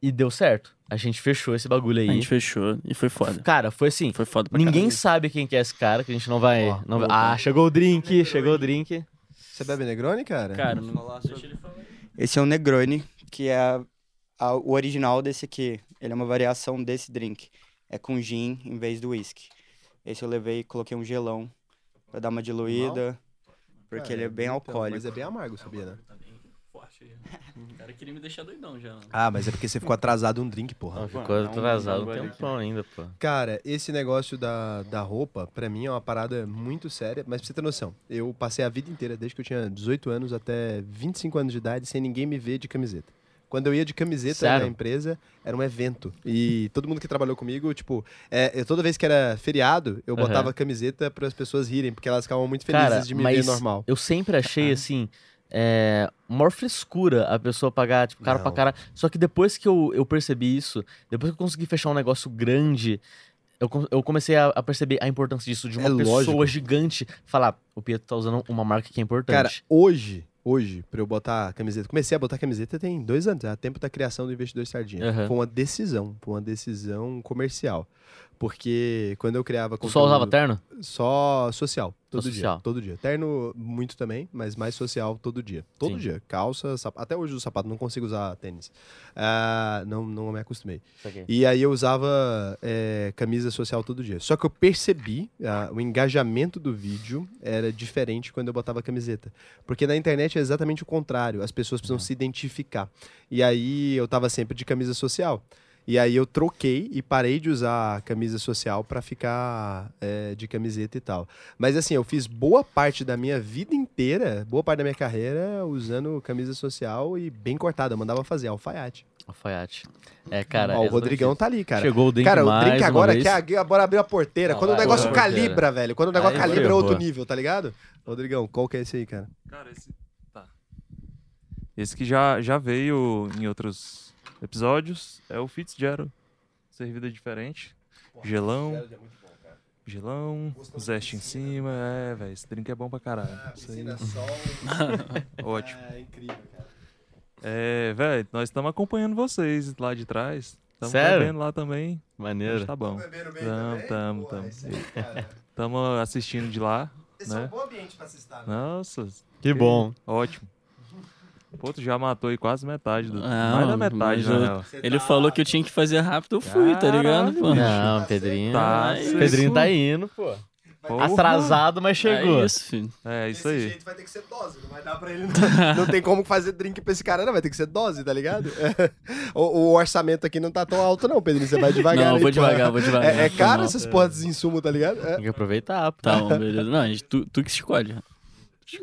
E deu certo. A gente fechou esse bagulho aí. A gente fechou e foi foda. Cara, foi assim. Foi foda pra Ninguém caralho. sabe quem que é esse cara, que a gente não vai. Ó, não vai-. Ah, chegou o drink, chegou o drink. Você bebe Negroni, cara? Cara, não... deixa ele falar. Esse é o Negroni, que é a- a- o original desse aqui. Ele é uma variação desse drink. É com gin em vez do whisky. Esse eu levei e coloquei um gelão pra dar uma diluída, porque Ah, ele é bem então, alcoólico. Mas é bem amargo, sabia, né? Tá bem forte aí. O cara queria me deixar doidão já. Ah, mas é porque você ficou atrasado um drink, porra. Não, ficou dá um- atrasado um tempão ainda, pô. Cara, esse negócio da, da roupa, pra mim, é uma parada muito séria, mas pra você ter noção, eu passei a vida inteira, desde que eu tinha 18 anos até 25 anos de idade, sem ninguém me ver de camiseta. Quando eu ia de camiseta Sério? na empresa, era um evento. E todo mundo que trabalhou comigo, tipo, é, eu- toda vez que era feriado, eu Aham. botava camiseta para as pessoas rirem, porque elas ficavam muito felizes Cara, de me ver normal. eu sempre achei, assim, é, maior frescura a pessoa pagar, tipo, cara pra Não. cara. Só que depois que eu, eu percebi isso, depois que eu consegui fechar um negócio grande, eu, eu comecei a, a perceber a importância disso, de uma É pessoa lógico. gigante falar, o Pietro tá usando uma marca que é Cara, importante. hoje, hoje, pra eu botar camiseta, comecei a botar camiseta tem dois anos, é a tempo da criação do Investidor Sardinha. Aham. Foi uma decisão, foi uma decisão comercial. Porque quando eu criava tu só usava conteúdo- terno? Só social, todo social. dia. Todo dia. Terno muito também, mas mais social todo dia. Todo Sim. dia. Calça, sapato. Até hoje o sapato, não consigo usar tênis. Ah, não, não me acostumei. E aí eu usava é, camisa social todo dia. Só que eu percebi, ah, o engajamento do vídeo era diferente quando eu botava camiseta. Porque na internet é exatamente o contrário. As pessoas precisam se identificar. E aí eu tava sempre de camisa social. E aí eu troquei e parei de usar a camisa social pra ficar é, de camiseta e tal. Mas assim, eu fiz boa parte da minha vida inteira, boa parte da minha carreira, usando camisa social e bem cortada. Eu mandava fazer alfaiate. Alfaiate. É, cara. Ó, o Rodrigão tá ali, cara. Chegou o drink Cara, o mais drink agora vez. quer agora abrir a porteira. Não, Quando o vai, negócio vai, vai. calibra, velho. Quando o negócio Aí calibra é outro nível, tá ligado? Rodrigão, qual que é esse aí, cara? Cara, esse. Tá. Esse que já, já veio em outros episódios é o Fitzgerald. Servida diferente. Gelão. Gelão, zeste em cima. É, velho. Esse drink é bom pra caralho. Isso aí. <laughs> Ótimo. É incrível, cara. É, velho, nós estamos acompanhando vocês lá de trás. Estamos Sério? bebendo lá também. Maneiro. Mas tá bom. Bebendo bem Tamo, também? tamo, Porra, tamo. esse aí, cara. Estamos assistindo de lá. Esse é um Né? bom ambiente pra assistir, né? Nossa, Que bom. ótimo. Pô, tu já matou aí quase metade do. Ah, mais da metade, na eu- Ele tá- falou que eu tinha que fazer rápido, eu fui, tá ligado, Caralho, pô? bicho. Não, Pedrinho. Tá, Pedrinho tá indo, pô. Porra. Atrasado, mas chegou. É isso, filho. É, isso Desse aí. jeito vai ter que ser dose, não vai dar pra ele. <laughs> Não, não tem como fazer drink pra esse cara, não. Vai ter que ser dose, tá ligado? O, o orçamento aqui não tá tão alto, não, Pedrinho. Você vai <laughs> devagar. Não, aí, vou pô. devagar, vou devagar. É, é caro essas porras de insumo, tá ligado? É. Tem que aproveitar, pô. Tá bom, beleza. Não, gente, tu, tu que escolhe.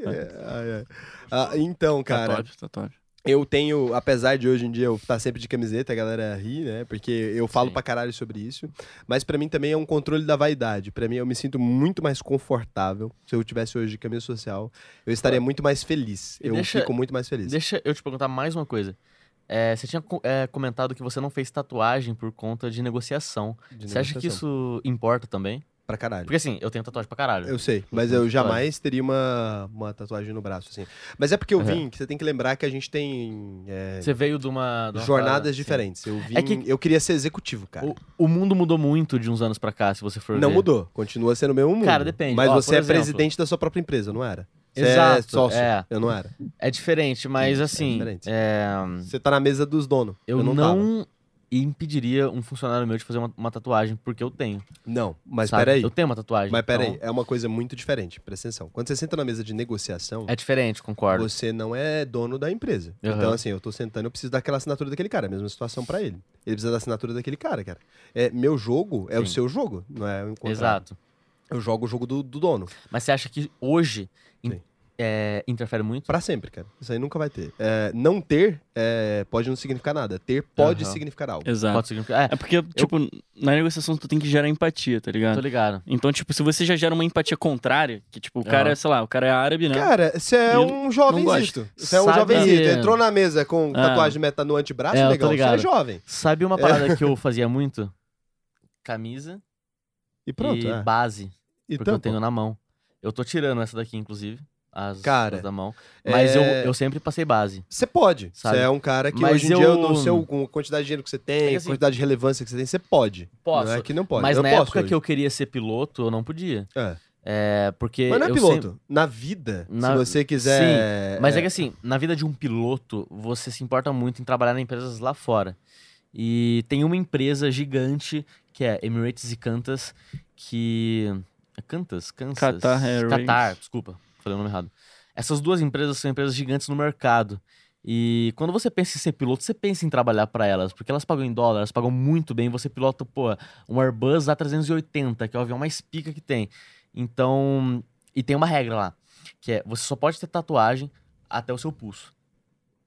É, ai. Ah, então, Tá cara, top, tá top. Eu tenho, apesar de hoje em dia eu estar sempre de camiseta, a galera ri, né? Porque eu falo Sim. pra caralho sobre isso. Mas pra mim também é um controle da vaidade. Pra mim eu me sinto muito mais confortável. Se eu tivesse hoje de camisa social, eu estaria muito mais feliz. Eu deixa- fico muito mais feliz. Deixa eu te perguntar mais uma coisa. É, você tinha é, comentado que você não fez tatuagem por conta de negociação. de Você acha que negociação. isso importa também? Pra caralho. Porque assim, eu tenho tatuagem pra caralho. Eu sei, mas Uhum, eu jamais teria uma, uma tatuagem no braço, assim. Mas é porque eu Uhum. vim, que você tem que lembrar que a gente tem é, Você veio de uma. de uma jornadas parada, assim. diferentes. Eu vim, É que- eu queria ser executivo, cara. O, o mundo mudou muito de uns anos pra cá, se você for Não ver. mudou, continua sendo o mesmo mundo. Cara, depende. Mas Ó, você é exemplo- presidente da sua própria empresa, não era? Você Exato, é sócio, é. eu não era. É diferente, mas Sim, é assim. diferente. é, Você tá na mesa dos donos. eu, Eu, não, não, impediria um funcionário meu de fazer uma, uma tatuagem, porque eu tenho. Não, mas sabe? peraí. Eu tenho uma tatuagem. Mas peraí, então é uma coisa muito diferente, presta atenção. Quando você senta na mesa de negociação, É diferente, concordo. você não é dono da empresa. Uhum. Então, assim, eu tô sentando, eu preciso daquela assinatura daquele cara. É a mesma situação pra ele. Ele precisa da assinatura daquele cara, cara. É, meu jogo é o Sim. seu jogo, não é o. Exato. Eu jogo o jogo do, do dono. Mas você acha que hoje in- Sim. É, interfere muito? Pra sempre, cara. Isso aí nunca vai ter. É, não ter é, pode não significar nada. Ter pode Aham. significar algo. Exato. Pode significar. É, É porque, tipo, na negociação tu tem que gerar empatia, tá ligado? tô ligado. Então, tipo, se você já gera uma empatia contrária, que, tipo, o cara, Aham. é, sei lá, o cara é árabe, né? Cara, você é Eu um jovenzito. Você é um Sabe- jovenzito. Entrou na mesa com Ah. tatuagem meta no antebraço, É, eu legal. Você é jovem. Sabe uma parada que eu fazia muito? Camisa E pronto, e é. base, E porque eu tampa. tenho na mão. Eu tô tirando essa daqui, inclusive. As, Cara, as da mão. Mas eu, é- eu sempre passei base. Você pode. Sabe? Você é um cara que Mas hoje em dia, eu- no seu, com a quantidade de dinheiro que você tem, É assim- quantidade de relevância que você tem, você pode. Posso. Não é que não pode. Mas eu na posso época hoje. que eu queria ser piloto, eu não podia. É. É, porque. Mas não é eu piloto. sempre- Na vida, Na- se você quiser... Mas é que assim, na vida de um piloto, você se importa muito em trabalhar em empresas lá fora. E tem uma empresa gigante, que é Emirates e Qantas, que... É Qantas? Kansas? Qatar Airways. Qatar, desculpa, falei o nome errado. Essas duas empresas são empresas gigantes no mercado. E quando você pensa em ser piloto, você pensa em trabalhar para elas, porque elas pagam em dólar, elas pagam muito bem. Você pilota, pô, um Airbus A380, que é o avião mais pica que tem. Então, e tem uma regra lá, que é você só pode ter tatuagem até o seu pulso.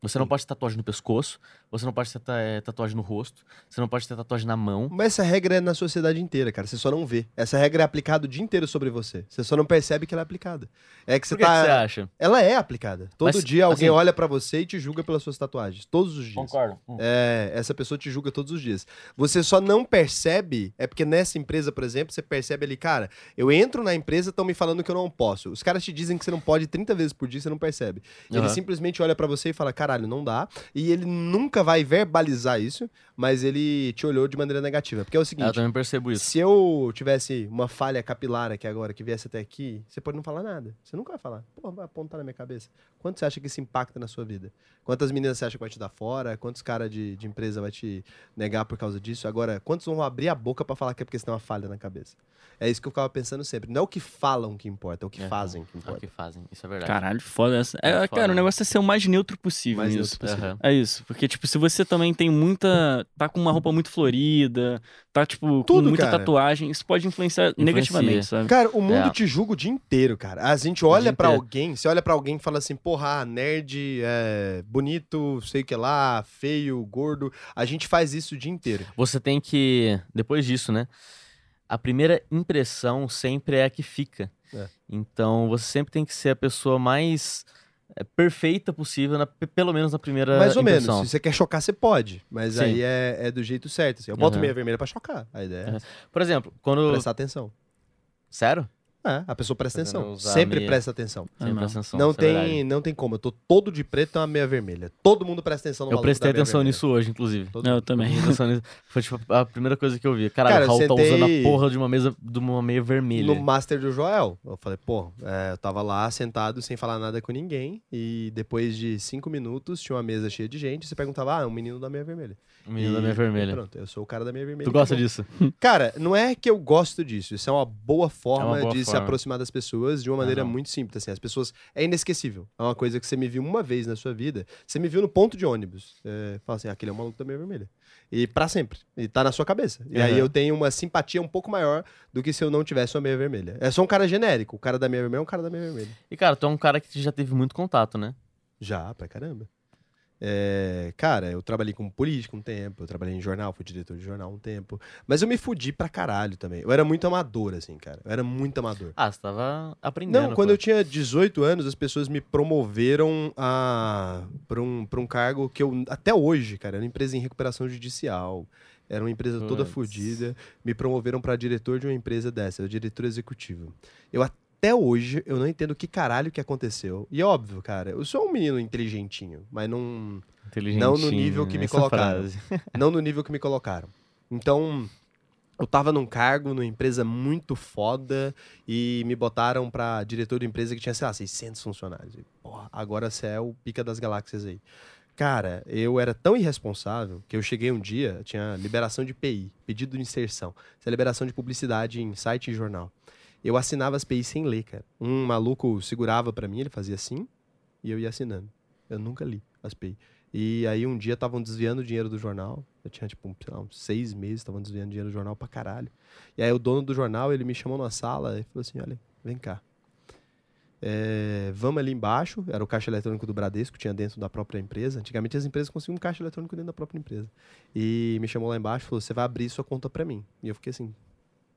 Você não Sim. pode ter tatuagem no pescoço, você não pode ter eh, tatuagem no rosto, você não pode ter tatuagem na mão. Mas essa regra é na sociedade inteira, cara. Você só não vê. Essa regra é aplicada o dia inteiro sobre você. Você só não percebe que ela é aplicada. É que você Por que, tá... que você acha? Ela é aplicada. Todo Mas, dia alguém assim- olha pra você e te julga pelas suas tatuagens. Todos os dias. Concordo. É, essa pessoa te julga todos os dias. Você só não percebe, é porque nessa empresa, por exemplo, você percebe ali, cara, eu entro na empresa, estão me falando que eu não posso. Os caras te dizem que você não pode 30 vezes por dia, você não percebe. Ele Aham. simplesmente olha pra você e fala, caralho, não dá. E ele nunca vai verbalizar isso, mas ele te olhou de maneira negativa. Porque é o Eu seguinte. também percebo isso. Se eu tivesse uma falha capilar aqui agora, que viesse até aqui, você pode não falar nada. Você nunca vai falar. Pô, vai apontar na minha cabeça. Quanto você acha que isso impacta na sua vida? Quantas meninas você acha que vai te dar fora? Quantos caras de, de empresa vai te negar por causa disso? Agora, quantos vão abrir a boca pra falar que é porque você tem uma falha na cabeça? É isso que eu ficava pensando sempre. Não é o que falam que importa, é o que É, fazem que É o importa. que fazem, isso é verdade. Caralho, foda essa. É, cara, foda. o negócio é ser o mais neutro possível Mais nisso. neutro possível. Aham. É isso, porque, tipo, se você também tem muita. Tá com uma roupa muito florida, tá, tipo, Tudo, com muita cara. tatuagem, isso pode influenciar negativamente, sabe? Cara, o mundo É. te julga o dia inteiro, cara. A gente olha inteiro. alguém, você olha pra alguém e fala assim, porra, ah, nerd, é, bonito, sei o que lá, feio, gordo. A gente faz isso o dia inteiro. Você tem que, depois disso, né? A primeira impressão sempre é a que fica. É. Então você sempre tem que ser a pessoa mais perfeita possível, na- pelo menos na primeira Mais ou impressão. menos. Se você quer chocar, você pode. Mas Sim. aí é, é do jeito certo. assim. Eu boto Aham. meia vermelha pra chocar. A ideia é. Por exemplo, quando. prestar atenção. Sério? É, a pessoa presta atenção. Sempre meia. presta atenção. Ah, Sempre não. presta atenção, não, é verdade. tem, não tem como. Eu tô todo de preto e uma meia vermelha. Todo mundo presta atenção no Eu prestei atenção vermelha. nisso hoje, inclusive. Todo Eu mundo. também. Prestei atenção nisso. Foi tipo a primeira coisa que eu vi. Caralho, Cara, o Raul eu tá usando sentei- a porra de uma mesa de uma meia vermelha. No Master do Joel. Eu falei, pô, é, eu tava lá sentado sem falar nada com ninguém. E depois de cinco minutos tinha uma mesa cheia de gente. Você perguntava, ah, é um menino da meia vermelha. O menino da meia e vermelha. Pronto, eu sou o cara da meia vermelha. Tu gosta acabou. disso? Cara, não é que eu gosto disso. Isso é uma boa forma boa de se aproximar das pessoas de uma maneira Aham. muito simples. Assim, as pessoas. É inesquecível. É uma coisa que você me viu uma vez na sua vida. Você me viu no ponto de ônibus. É, fala assim, aquele é o maluco da meia vermelha. E pra sempre. E tá na sua cabeça. E aí Aham. eu tenho uma simpatia um pouco maior do que se eu não tivesse uma meia vermelha. É só um cara genérico. O cara da meia vermelha é um cara da meia vermelha. E cara, tu é um cara que já teve muito contato, né? Já, pra caramba. É, cara, eu trabalhei com política um tempo, eu trabalhei em jornal, fui diretor de jornal um tempo. Mas eu me fudi pra caralho também. Eu era muito amador, assim, cara. Eu era muito amador. Ah, você tava aprendendo. Não, quando pô. eu tinha 18 anos, as pessoas me promoveram a para um, pra um cargo que eu até hoje, cara, era uma empresa em recuperação judicial. Era uma empresa toda Puts. fodida. Me promoveram pra diretor de uma empresa dessa, eu era diretor executivo. Eu até hoje eu não entendo que caralho que aconteceu. E é óbvio, cara, eu sou um menino inteligentinho, mas não não no nível que me colocaram. <laughs> não no nível que me colocaram. Então, eu tava num cargo, numa empresa muito foda, e me botaram pra diretor de empresa que tinha, sei lá, 600 funcionários. E, porra, agora você é o pica das galáxias aí. Cara, eu era tão irresponsável que eu cheguei um dia, tinha liberação de PI, pedido de inserção, essa é liberação de publicidade em site e jornal. Eu assinava as PI sem ler, cara. Um maluco segurava pra mim, ele fazia assim, e eu ia assinando. Eu nunca li as PI. E aí um dia estavam desviando dinheiro do jornal. Eu tinha, tipo, sei lá, uns seis meses, estavam desviando dinheiro do jornal pra caralho. E aí o dono do jornal, ele me chamou numa sala e falou assim, olha, vem cá. É, vamos ali embaixo, era o caixa eletrônico do Bradesco, tinha dentro da própria empresa. Antigamente as empresas conseguiam um caixa eletrônico dentro da própria empresa. E me chamou lá embaixo e falou, você vai abrir sua conta pra mim. E eu fiquei assim,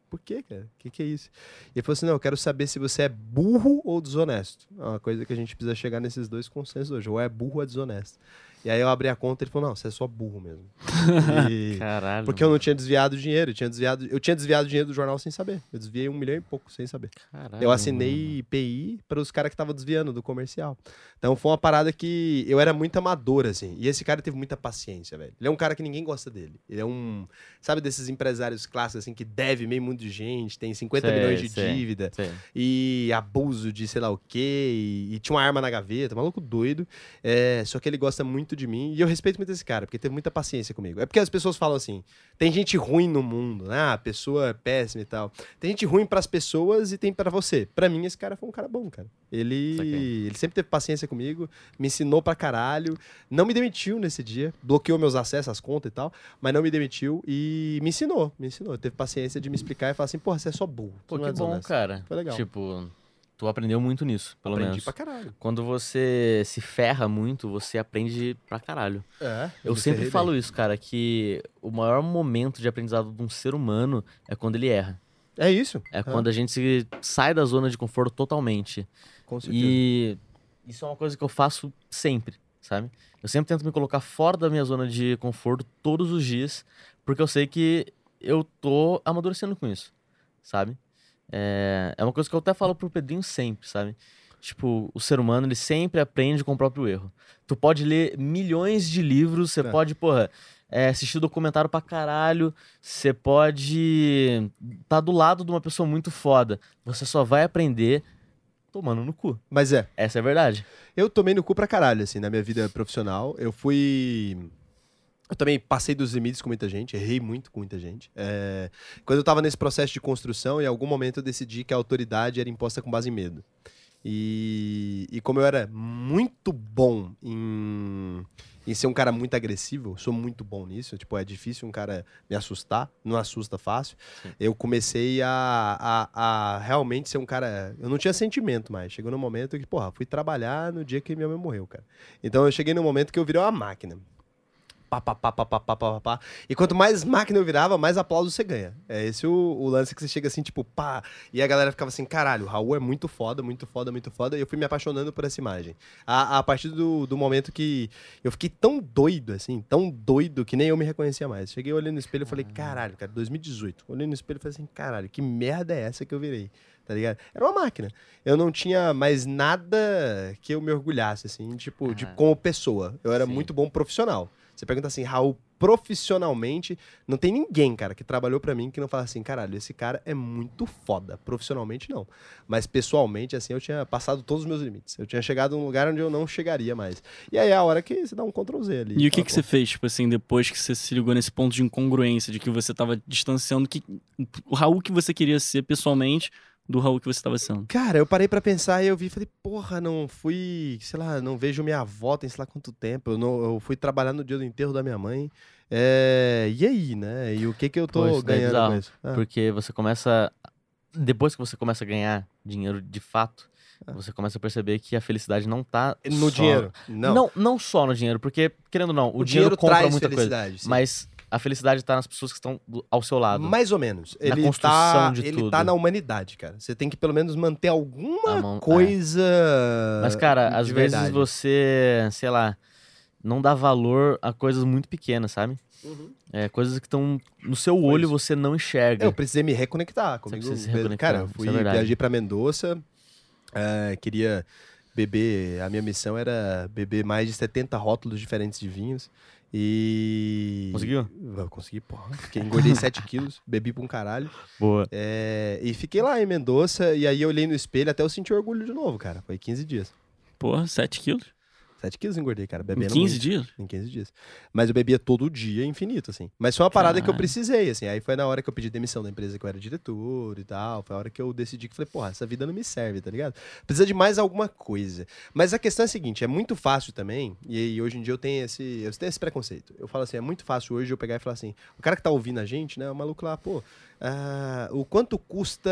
por quê, cara? O que, que é isso? E ele falou assim, não, eu quero saber se você é burro ou desonesto. É uma coisa que a gente precisa chegar nesses dois consensos hoje, ou é burro ou é desonesto. E aí eu abri a conta e ele falou, não, você é só burro mesmo. <laughs> E- Caralho. Porque eu não tinha desviado dinheiro, eu tinha desviado, eu tinha desviado dinheiro do jornal sem saber. Eu desviei um milhão e pouco sem saber. Caralho, Eu assinei IPI para os caras que estavam desviando do comercial. Então foi uma parada que eu era muito amador, assim. E esse cara teve muita paciência, velho. Ele é um cara que ninguém gosta dele. Ele é um. Sabe desses empresários clássicos, assim, que deve meio mundo de gente, tem 50 Sei, milhões de sei. dívida Sei. e abuso de sei lá o quê, e, e tinha uma arma na gaveta, maluco doido. É, só que ele gosta muito de mim e eu respeito muito esse cara, porque teve muita paciência comigo. É porque as pessoas falam assim: tem gente ruim no mundo, né? Ah, a pessoa é péssima e tal. Tem gente ruim pras pessoas e tem pra você. Pra mim, esse cara foi um cara bom, cara. Ele, ele sempre teve paciência comigo, me ensinou pra caralho, não me demitiu nesse dia, bloqueou meus acessos às contas e tal, mas não me demitiu e me ensinou, me ensinou. Teve paciência de me explicar e falar assim: porra, você é só burro. Pô, que é bom, desonesto." cara. Foi legal. Tipo, tu aprendeu muito nisso, pelo Aprendi menos. pra caralho. Quando você se ferra muito, você aprende pra caralho. É, Eu sempre falo bem. isso, cara, que o maior momento de aprendizado de um ser humano é quando ele erra. É isso. É quando a gente se sai da zona de conforto totalmente. Com certeza. E isso é uma coisa que eu faço sempre, sabe? Eu sempre tento me colocar fora da minha zona de conforto todos os dias, porque eu sei que eu tô amadurecendo com isso, sabe? É, é uma coisa que eu até falo pro Pedrinho sempre, sabe? Tipo, o ser humano, ele sempre aprende com o próprio erro. Tu pode ler milhões de livros, você É. pode, porra, é, assistir documentário pra caralho, você pode tá do lado de uma pessoa muito foda. Você só vai aprender tomando no cu. Mas é, Essa é a verdade. eu tomei no cu pra caralho, assim, na minha vida profissional. Eu fui. Eu também passei dos limites com muita gente, errei muito com muita gente. É, Quando eu tava nesse processo de construção, em algum momento eu decidi que a autoridade era imposta com base em medo. E, e como eu era muito bom em, em ser um cara muito agressivo, sou muito bom nisso, tipo, é difícil um cara me assustar, não assusta fácil. Sim. Eu comecei a, a, a realmente ser um cara. Eu não tinha sentimento mais. Chegou no momento que, porra, fui trabalhar no dia que minha mãe morreu, cara. Então eu cheguei no momento que eu virei uma máquina. Pá, pá, pá, pá, pá, pá, pá, pá. E quanto mais máquina eu virava, mais aplauso você ganha. É esse o, o lance que você chega assim, tipo, pá. E a galera ficava assim, caralho, o Raul é muito foda, muito foda, muito foda. E eu fui me apaixonando por essa imagem. A, a partir do, do momento que eu fiquei tão doido, assim, tão doido, que nem eu me reconhecia mais. Cheguei olhando no espelho e falei, caralho, cara, 2018. Olhei no espelho e falei assim, caralho, que merda é essa que eu virei? Tá ligado? Era uma máquina. Eu não tinha mais nada que eu me orgulhasse, assim, tipo, de, Ah. como pessoa. Eu era Sim. muito bom profissional. Você pergunta assim, Raul, profissionalmente, não tem ninguém, cara, que trabalhou pra mim que não fala assim, caralho, esse cara é muito foda. Profissionalmente, não. Mas pessoalmente, assim, eu tinha passado todos os meus limites. Eu tinha chegado num lugar onde eu não chegaria mais. E aí é a hora que você dá um Ctrl Z ali. E o que, que você fez, tipo assim, depois que você se ligou nesse ponto de incongruência, de que você tava distanciando que, o Raul que você queria ser pessoalmente do Raul que você tava sendo? Cara, eu parei pra pensar e eu vi e falei, porra, não fui, sei lá, não vejo minha avó tem sei lá quanto tempo. Eu, não, eu fui trabalhar no dia do enterro da minha mãe. É, e aí, né? E o que que eu tô Pô, é ganhando com isso? Ah, Porque você começa. Depois que você começa a ganhar dinheiro de fato, você começa a perceber que a felicidade não tá No só- dinheiro. Não. Não. não, só no dinheiro, porque, querendo ou não, o, o, dinheiro, compra traz muita coisa. sim. Mas a felicidade tá nas pessoas que estão ao seu lado. Mais ou menos. Na Ele construção tá, de ele tudo. tá na humanidade, cara. Você tem que pelo menos manter alguma mão- é. coisa. Mas, cara, às vezes verdade. você, sei lá, não dá valor a coisas muito pequenas, sabe? Uhum. É, coisas que estão no seu olho você não enxerga. Eu precisei me reconectar comigo. precisa se reconectar, Cara, eu isso fui, é viajei pra Mendoza, eh, queria beber, a minha missão era beber mais de 70 rótulos diferentes de vinhos. E. Conseguiu? Eu consegui, porra. Fiquei, engordei <laughs> 7 quilos, bebi pra um caralho. Boa. Eh, e fiquei lá em Mendoza, e aí eu olhei no espelho até eu senti orgulho de novo, cara. Foi 15 dias. Porra, 7 quilos? 7 quilos eu engordei, cara, Em bebendo 15 muito. dias? Em 15 dias. Mas eu bebia todo dia, infinito, assim. Mas foi uma parada que eu Caralho. precisei, assim. Aí foi na hora que eu pedi demissão da empresa que eu era diretor e tal. Foi a hora que eu decidi que falei, porra, essa vida não me serve, tá ligado? Precisa de mais alguma coisa. Mas a questão é a seguinte, é muito fácil também, e, aí hoje em dia eu tenho esse, eu tenho esse preconceito. Eu falo assim, é muito fácil hoje eu pegar e falar assim, o cara que tá ouvindo a gente, né, o maluco lá, pô, ah, o quanto custa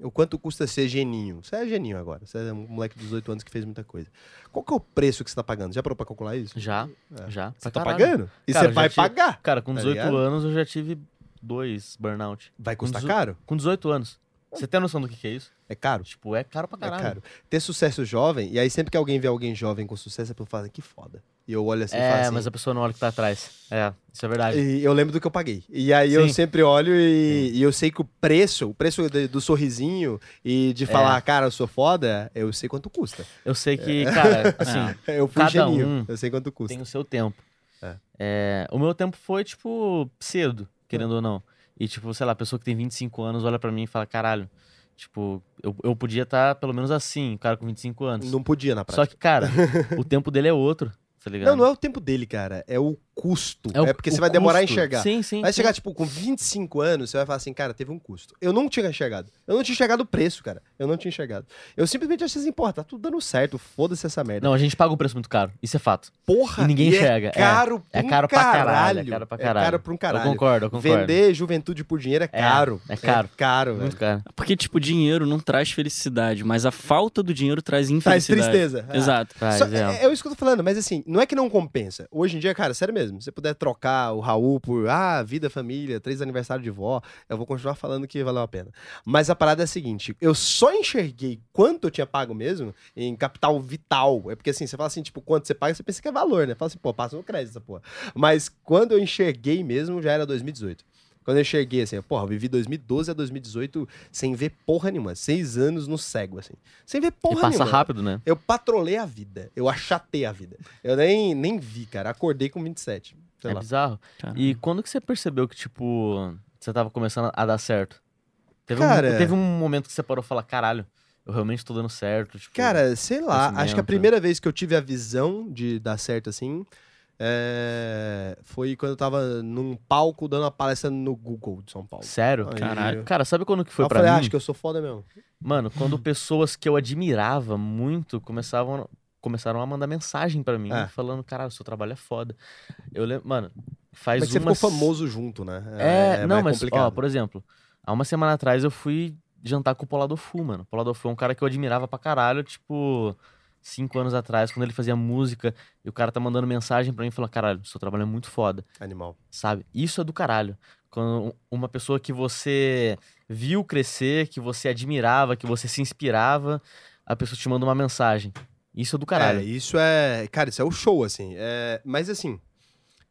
o quanto custa ser geninho? Você é geninho agora, você é um moleque de 18 anos que fez muita coisa. Qual que é o preço que você tá pagando? Já parou pra calcular isso? Já, É. já. Você tá caralho. pagando? E Cara, você vai tive- pagar. Cara, com Tá 18 ligado? anos eu já tive dois burnout. Vai custar dezo- caro? Com 18 anos. Você tem noção do que, que é isso? É caro? Tipo, é caro pra caralho. É caro. Ter sucesso jovem, e aí sempre que alguém vê alguém jovem com sucesso, a pessoa fala, que foda. E eu olho assim e É, assim. mas a pessoa não olha o que tá atrás. É, isso é verdade. E eu lembro do que eu paguei. E aí eu Sim. sempre olho e, e eu sei que o preço, o preço de- do sorrisinho e de falar, cara, eu sou foda, eu sei quanto custa. Eu sei que, cara, <laughs> assim, Eu fui Cada geninho, um eu sei quanto custa. tem o seu tempo. É. É, o meu tempo foi, tipo, cedo, querendo ou não. E, tipo, sei lá, a pessoa que tem 25 anos olha pra mim e fala, caralho, tipo, eu, eu podia estar pelo menos assim, um cara com 25 anos. Não podia na prática. Só que, cara, <laughs> o tempo dele é outro, tá ligado? Não, não é o tempo dele, cara. É o custo. É, o- porque o você vai demorar a custo. enxergar. Sim, sim. Vai sim. chegar, tipo, com 25 anos, você vai falar assim, cara, teve um custo. Eu não tinha enxergado. Eu não tinha enxergado o preço, cara. Eu não tinha enxergado. Eu simplesmente achei assim, porra, tá tudo dando certo, foda-se essa merda. Não, a gente paga um preço muito caro. Isso é fato. Porra, E ninguém e enxerga, É é. caro É pra um caro pra caralho, caralho. é caro pra É caralho. caro pra um Eu caralho. concordo, eu concordo. Vender juventude por dinheiro é É, caro. é caro. É caro, velho. Muito caro. Porque, tipo, dinheiro não traz felicidade, mas a falta do dinheiro traz Traz infelicidade. tristeza. Ah. Exato. Traz, Só- é. é, é isso que eu tô falando, mas assim, não é que não compensa. Hoje em dia, cara, sério mesmo, se você puder trocar o Raul por, ah, vida, família, três aniversários de vó, eu vou continuar falando que valeu a pena. Mas a parada é a seguinte, eu só enxerguei quanto eu tinha pago mesmo em capital vital. É porque assim, você fala assim, tipo, quanto você paga, você pensa que é valor, né? Fala assim, pô, passa no crédito essa porra. Mas quando eu enxerguei mesmo, já era 2018. Quando eu enxerguei, assim, porra, eu vivi 2012 a 2018 sem ver porra nenhuma. Seis anos no cego, assim. Sem ver porra E passa nenhuma. rápido, né? Eu patrolei a vida. Eu achatei a vida. Eu nem, nem vi, cara. Acordei com 27. Sei é lá. bizarro. Caralho. E quando que você percebeu que, tipo, você tava começando a dar certo? Teve, Cara- um, teve um momento que você parou e falou, caralho, eu realmente tô dando certo. Tipo, Cara, sei lá. Acho que a crescimento. primeira vez que eu tive a visão de dar certo assim é, foi quando eu tava num palco dando uma palestra no Google de São Paulo. sério? Aí Caralho. Cara, sabe quando que foi eu pra falei, ah, mim? acho que eu sou foda mesmo. Mano, quando <laughs> pessoas que eu admirava muito começavam, começaram a mandar mensagem pra mim, É. falando, caralho, seu trabalho é foda. Eu lembro, mano, faz Mas você umas... ficou famoso junto, né? É, não, mais mas, ó, complicado. por exemplo, há uma semana atrás eu fui jantar com o Poladofu, mano. O Poladofu é um cara que eu admirava pra caralho, tipo, cinco anos atrás, quando ele fazia música, e o cara tá mandando mensagem pra mim falando, caralho, seu trabalho é muito foda, Animal. sabe? Isso é do caralho. Quando um- uma pessoa que você viu crescer, que você admirava, que você se inspirava, a pessoa te manda uma mensagem. Isso é do caralho. É, isso é. Cara, isso é o show, assim. É, mas assim.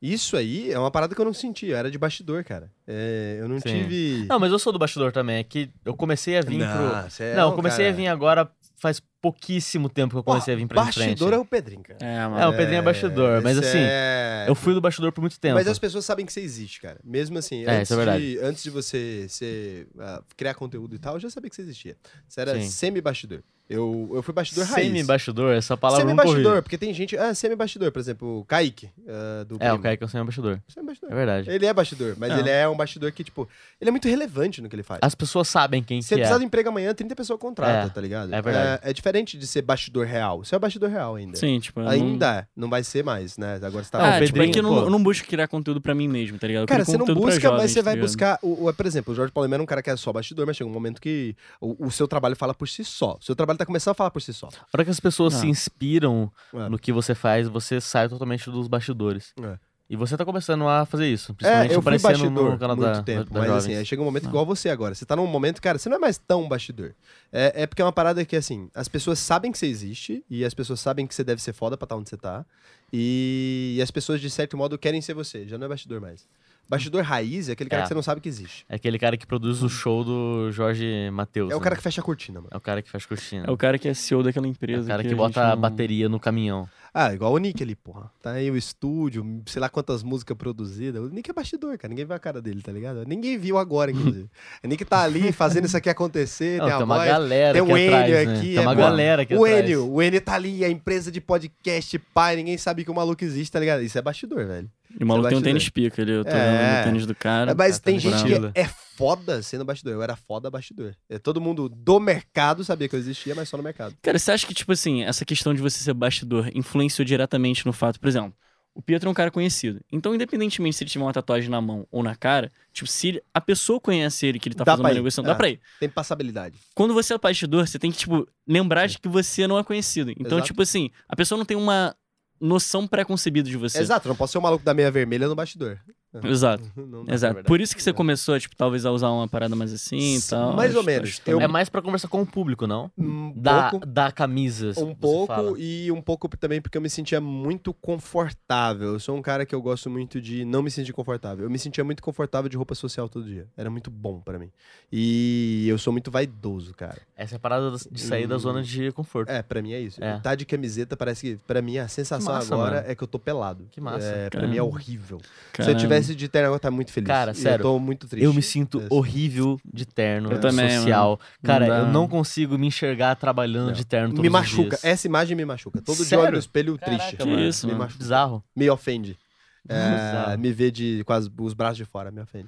Isso aí é uma parada que eu não senti. Eu era de bastidor, cara. É, eu não Sim. tive. Não, mas eu sou do bastidor também, é que eu comecei a vir pro... você é Não, um eu comecei cara- a vir agora faz pouquíssimo tempo que eu comecei a vir pra frente. Bastidor é o Pedrinho, cara. É, mano. É, o Pedrinho é bastidor, mas assim, é- Eu fui do bastidor por muito tempo. Mas as pessoas sabem que você existe, cara. Mesmo assim, É, antes, é de, antes de você ser, ah, criar conteúdo e tal, eu já sabia que você existia. Você era semi-bastidor. Eu, eu fui bastidor raiz. Semi-bastidor, essa palavra não Semi-bastidor, porque tem gente... Ah, semi-bastidor, por exemplo, o Kaique, ah, do É, o Primo. Kaique é um semi-bastidor. Semi-bastidor. É verdade. Ele é bastidor, mas É. ele é um bastidor que, tipo, ele é muito relevante no que ele faz. As pessoas sabem quem Se que ele precisar é. de emprego amanhã, 30 pessoas contratam, É, tá ligado? é verdade. É, é diferente. Diferente de ser bastidor real. Você é bastidor real ainda. Sim, tipo, eu não- Ainda é, não vai ser mais, né? Agora você tá Ah, o tipo, é que eu não, eu não busco criar conteúdo pra mim mesmo, tá ligado? Eu Cara, você não busca, mas jovens, você vai tá ligado? buscar. O, o- por exemplo, o Jorge Paulo é um cara que é só bastidor, mas chega um momento que o, o seu trabalho fala por si só. O seu trabalho tá começando a falar por si só. A hora que as pessoas Ah. se inspiram É. no que você faz, você sai totalmente dos bastidores. É. E você tá começando a fazer isso. É, Principalmente eu fui bastidor no canal muito da, tempo, da, mas da assim, aí Jovens. chega um momento Ah. igual você agora. Você tá num momento, cara, você não é mais tão bastidor. É, é porque é uma parada que, assim, as pessoas sabem que você existe e as pessoas sabem que você deve ser foda pra estar onde você tá. E, e as pessoas, de certo modo, querem ser você. Já não é bastidor mais. Bastidor raiz é aquele cara É. que você não sabe que existe. É aquele cara que produz o show do Jorge Matheus. É o né? cara que fecha a cortina, mano. É o cara que faz cortina. É o cara que é CEO daquela É empresa. o cara que, a bota a não- bateria no caminhão. Ah, igual o Nick ali, porra. Tá aí o estúdio, sei lá quantas músicas produzidas. O Nick é bastidor, cara. Ninguém vê a cara dele, tá ligado? Ninguém viu agora, inclusive. o <laughs> Nick tá ali fazendo isso aqui acontecer, Não, tem a tem uma voz. galera tem aqui o Enio atrás, né? aqui, Tem é uma galera aqui O atrás. Enio, o Enio tá ali, a empresa de podcast, pai, ninguém sabe que o maluco existe, tá ligado? Isso é bastidor, velho. E o maluco tem um tênis pica ali. Eu tô É. vendo o tênis do cara. Mas tá tem gente que é foda sendo bastidor. Eu era foda bastidor. É, todo mundo do mercado sabia que eu existia, mas só no mercado. Cara, você acha que, tipo assim, essa questão de você ser bastidor influenciou diretamente no fato, por exemplo, o Pietro é um cara conhecido. Então, independentemente se ele tiver uma tatuagem na mão ou na cara, tipo, se ele- a pessoa conhece ele, que ele tá Dá fazendo uma ir. negociação, É. dá pra ir. Tem passabilidade. Quando você é bastidor, você tem que, tipo, lembrar de que você não é conhecido. Então, Exato. tipo assim, a pessoa não tem uma noção pré-concebida de você. Exato, não posso ser o maluco da meia vermelha no bastidor. Exato. <laughs> Não dá. Exato. verdade. Por isso que você começou, tipo, talvez a usar uma parada mais assim e tal. Mais ou Acho- menos. acho Eu- É mais pra conversar com o público, não? Um Da, pouco. da camisa. Um pouco fala. e um pouco também porque eu me sentia muito confortável. Eu sou um cara que eu gosto muito de não me sentir confortável. Eu me sentia muito confortável de roupa social todo dia. Era muito bom pra mim. E eu sou muito vaidoso, cara. Essa é a parada de sair da Hum. zona de conforto. É, pra mim é isso. É. Tá de camiseta parece que pra mim a sensação massa, agora mano. é que eu tô pelado. Que massa. É, pra mim é Caramba. horrível. Se eu Caramba. Tivesse de terno agora tá muito feliz. Cara, E sério, Eu tô muito triste. Eu me sinto É. horrível de terno Eu também, social. Cara, Não eu não consigo me enxergar trabalhando Não. de terno todos Me os machuca. dias. Essa imagem me machuca. Todo dia eu olho no espelho Caraca, triste. Que mano. isso, me mano. machuca. Bizarro. Me ofende. <laughs> É, Bizarro. me ver de, com as- os braços de fora, me ofende.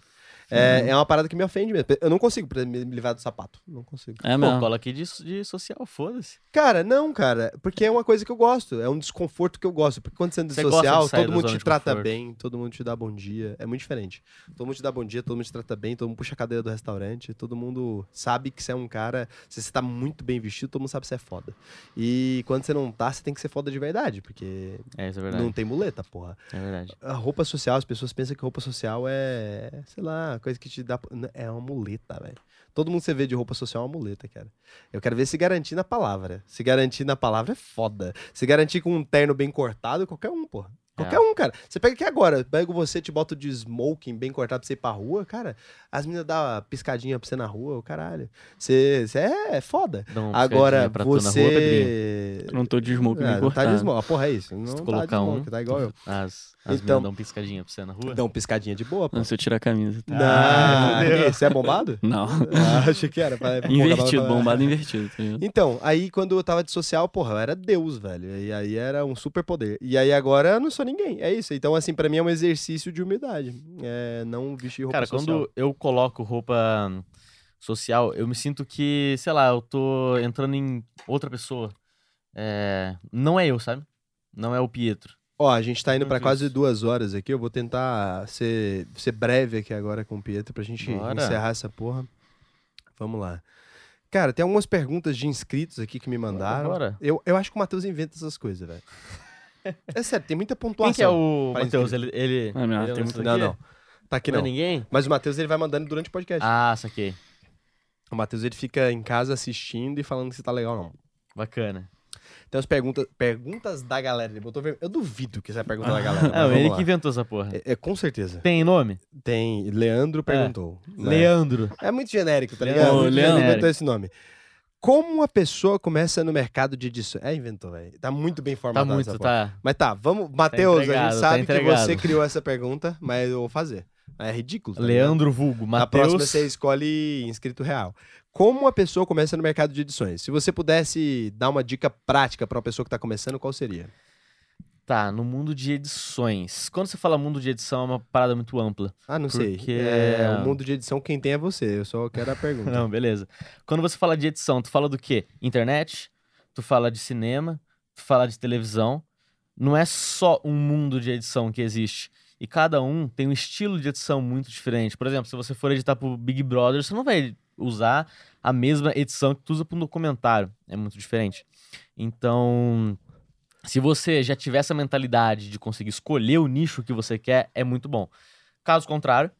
É, é uma parada que me ofende mesmo. Eu não consigo me livrar do sapato. Não consigo. É Pô, mesmo. cola aqui de, de social, foda-se. Cara, não, cara. Porque é uma coisa que eu gosto. É um desconforto que eu gosto. Porque quando você anda Você de de social, sair todo mundo te de trata conforto. bem, todo mundo te dá bom dia. É muito diferente. Todo mundo te dá bom dia, todo mundo te trata bem, todo mundo puxa a cadeira do restaurante, todo mundo sabe que você é um cara. Se você tá muito bem vestido, todo mundo sabe que você é foda. E quando você não tá, você tem que ser foda de verdade. Porque É, isso é verdade. não tem muleta, porra. É verdade. A roupa social, as pessoas pensam que roupa social é, sei lá, coisa que te dá. É uma muleta, velho. Todo mundo que você vê de roupa social é uma muleta, cara. Eu quero ver se garantir na palavra. Se garantir na palavra é foda. Se garantir com um terno bem cortado, qualquer um, porra. Qualquer É. um, cara. Você pega aqui agora, pego você, te boto de smoking bem cortado pra você ir pra rua, cara. As meninas dão uma piscadinha pra você na rua, o caralho. Você, você é, é foda. Uma Agora, rua, você. Eu não tô de smoke É, nem não tá cortado. de smoke. Porra, é isso. Não Se tu tá colocar de um- smoke, tá igual eu. <laughs> As, as Então- dão piscadinha pra você na rua. Dá um piscadinha de boa, pô. Não, se eu tirar a camisa. tá? Fudeu. que? Você é bombado? <laughs> Não. Ah, achei que era. pra- pra Invertido, pra- bombado invertido. Tá? Então, aí quando eu tava de social, porra, eu era Deus, velho. E aí era um super poder. E aí agora eu não sou ninguém. É isso. Então, assim, pra mim é um exercício de humildade. É não vestir roupa Cara, social. quando eu coloco roupa social, eu me sinto que, sei lá, eu tô entrando em outra pessoa. É, Não é eu, sabe? Não é o Pietro. Ó, a gente tá indo pra Muito quase duas horas aqui. Eu vou tentar ser, ser breve aqui agora com o Pietro pra gente Bora. encerrar essa porra. Vamos lá. Cara, tem algumas perguntas de inscritos aqui que me mandaram. Bora. Eu, eu acho que o Matheus inventa essas coisas, velho. <laughs> É sério, tem muita Quem pontuação. que é o Matheus? Ele, ele, Ah, não, ele tem muito- Não, não. Tá aqui Não não. é ninguém? Mas o Matheus ele vai mandando durante o podcast. Ah, saquei. O Matheus ele fica em casa assistindo e falando se tá legal ou não. Bacana. Tem as perguntas, perguntas da galera. Ele botou ver- Eu duvido que essa é a pergunta da <laughs> galera. vamos ele lá. que inventou essa porra. É, é, com certeza. Tem nome? Tem. Leandro perguntou. né? Leandro. É muito genérico, tá Leandro. ligado? Leandro. genérico, inventou esse nome. Como a pessoa começa no mercado de edição? É, inventou, velho. Tá muito bem Tá formatado essa muito, tá. Mas tá, vamos. Matheus, a entregado, gente tá sabe que entregado. você criou essa pergunta, mas eu vou fazer. É ridículo. tá? Leandro Vulgo. Na próxima Matheus. você escolhe inscrito real. Como a pessoa começa no mercado de edições? Se você pudesse dar uma dica prática para uma pessoa que está começando, qual seria? Tá, no mundo de edições. Quando você fala mundo de edição, é uma parada muito ampla. Ah, não sei. Porque- É, o mundo de edição, quem tem é você. Eu só quero a pergunta. <laughs> Não, beleza. Quando você fala de edição, tu fala do quê? Internet? tu fala de cinema, tu fala de televisão. Não é só um mundo de edição que existe. E cada um tem um estilo de edição muito diferente. Por exemplo, se você for editar pro Big Brother, você não vai usar a mesma edição que tu usa para um documentário. É muito diferente. Então, se você já tiver essa mentalidade de conseguir escolher o nicho que você quer, é muito bom. Caso contrário,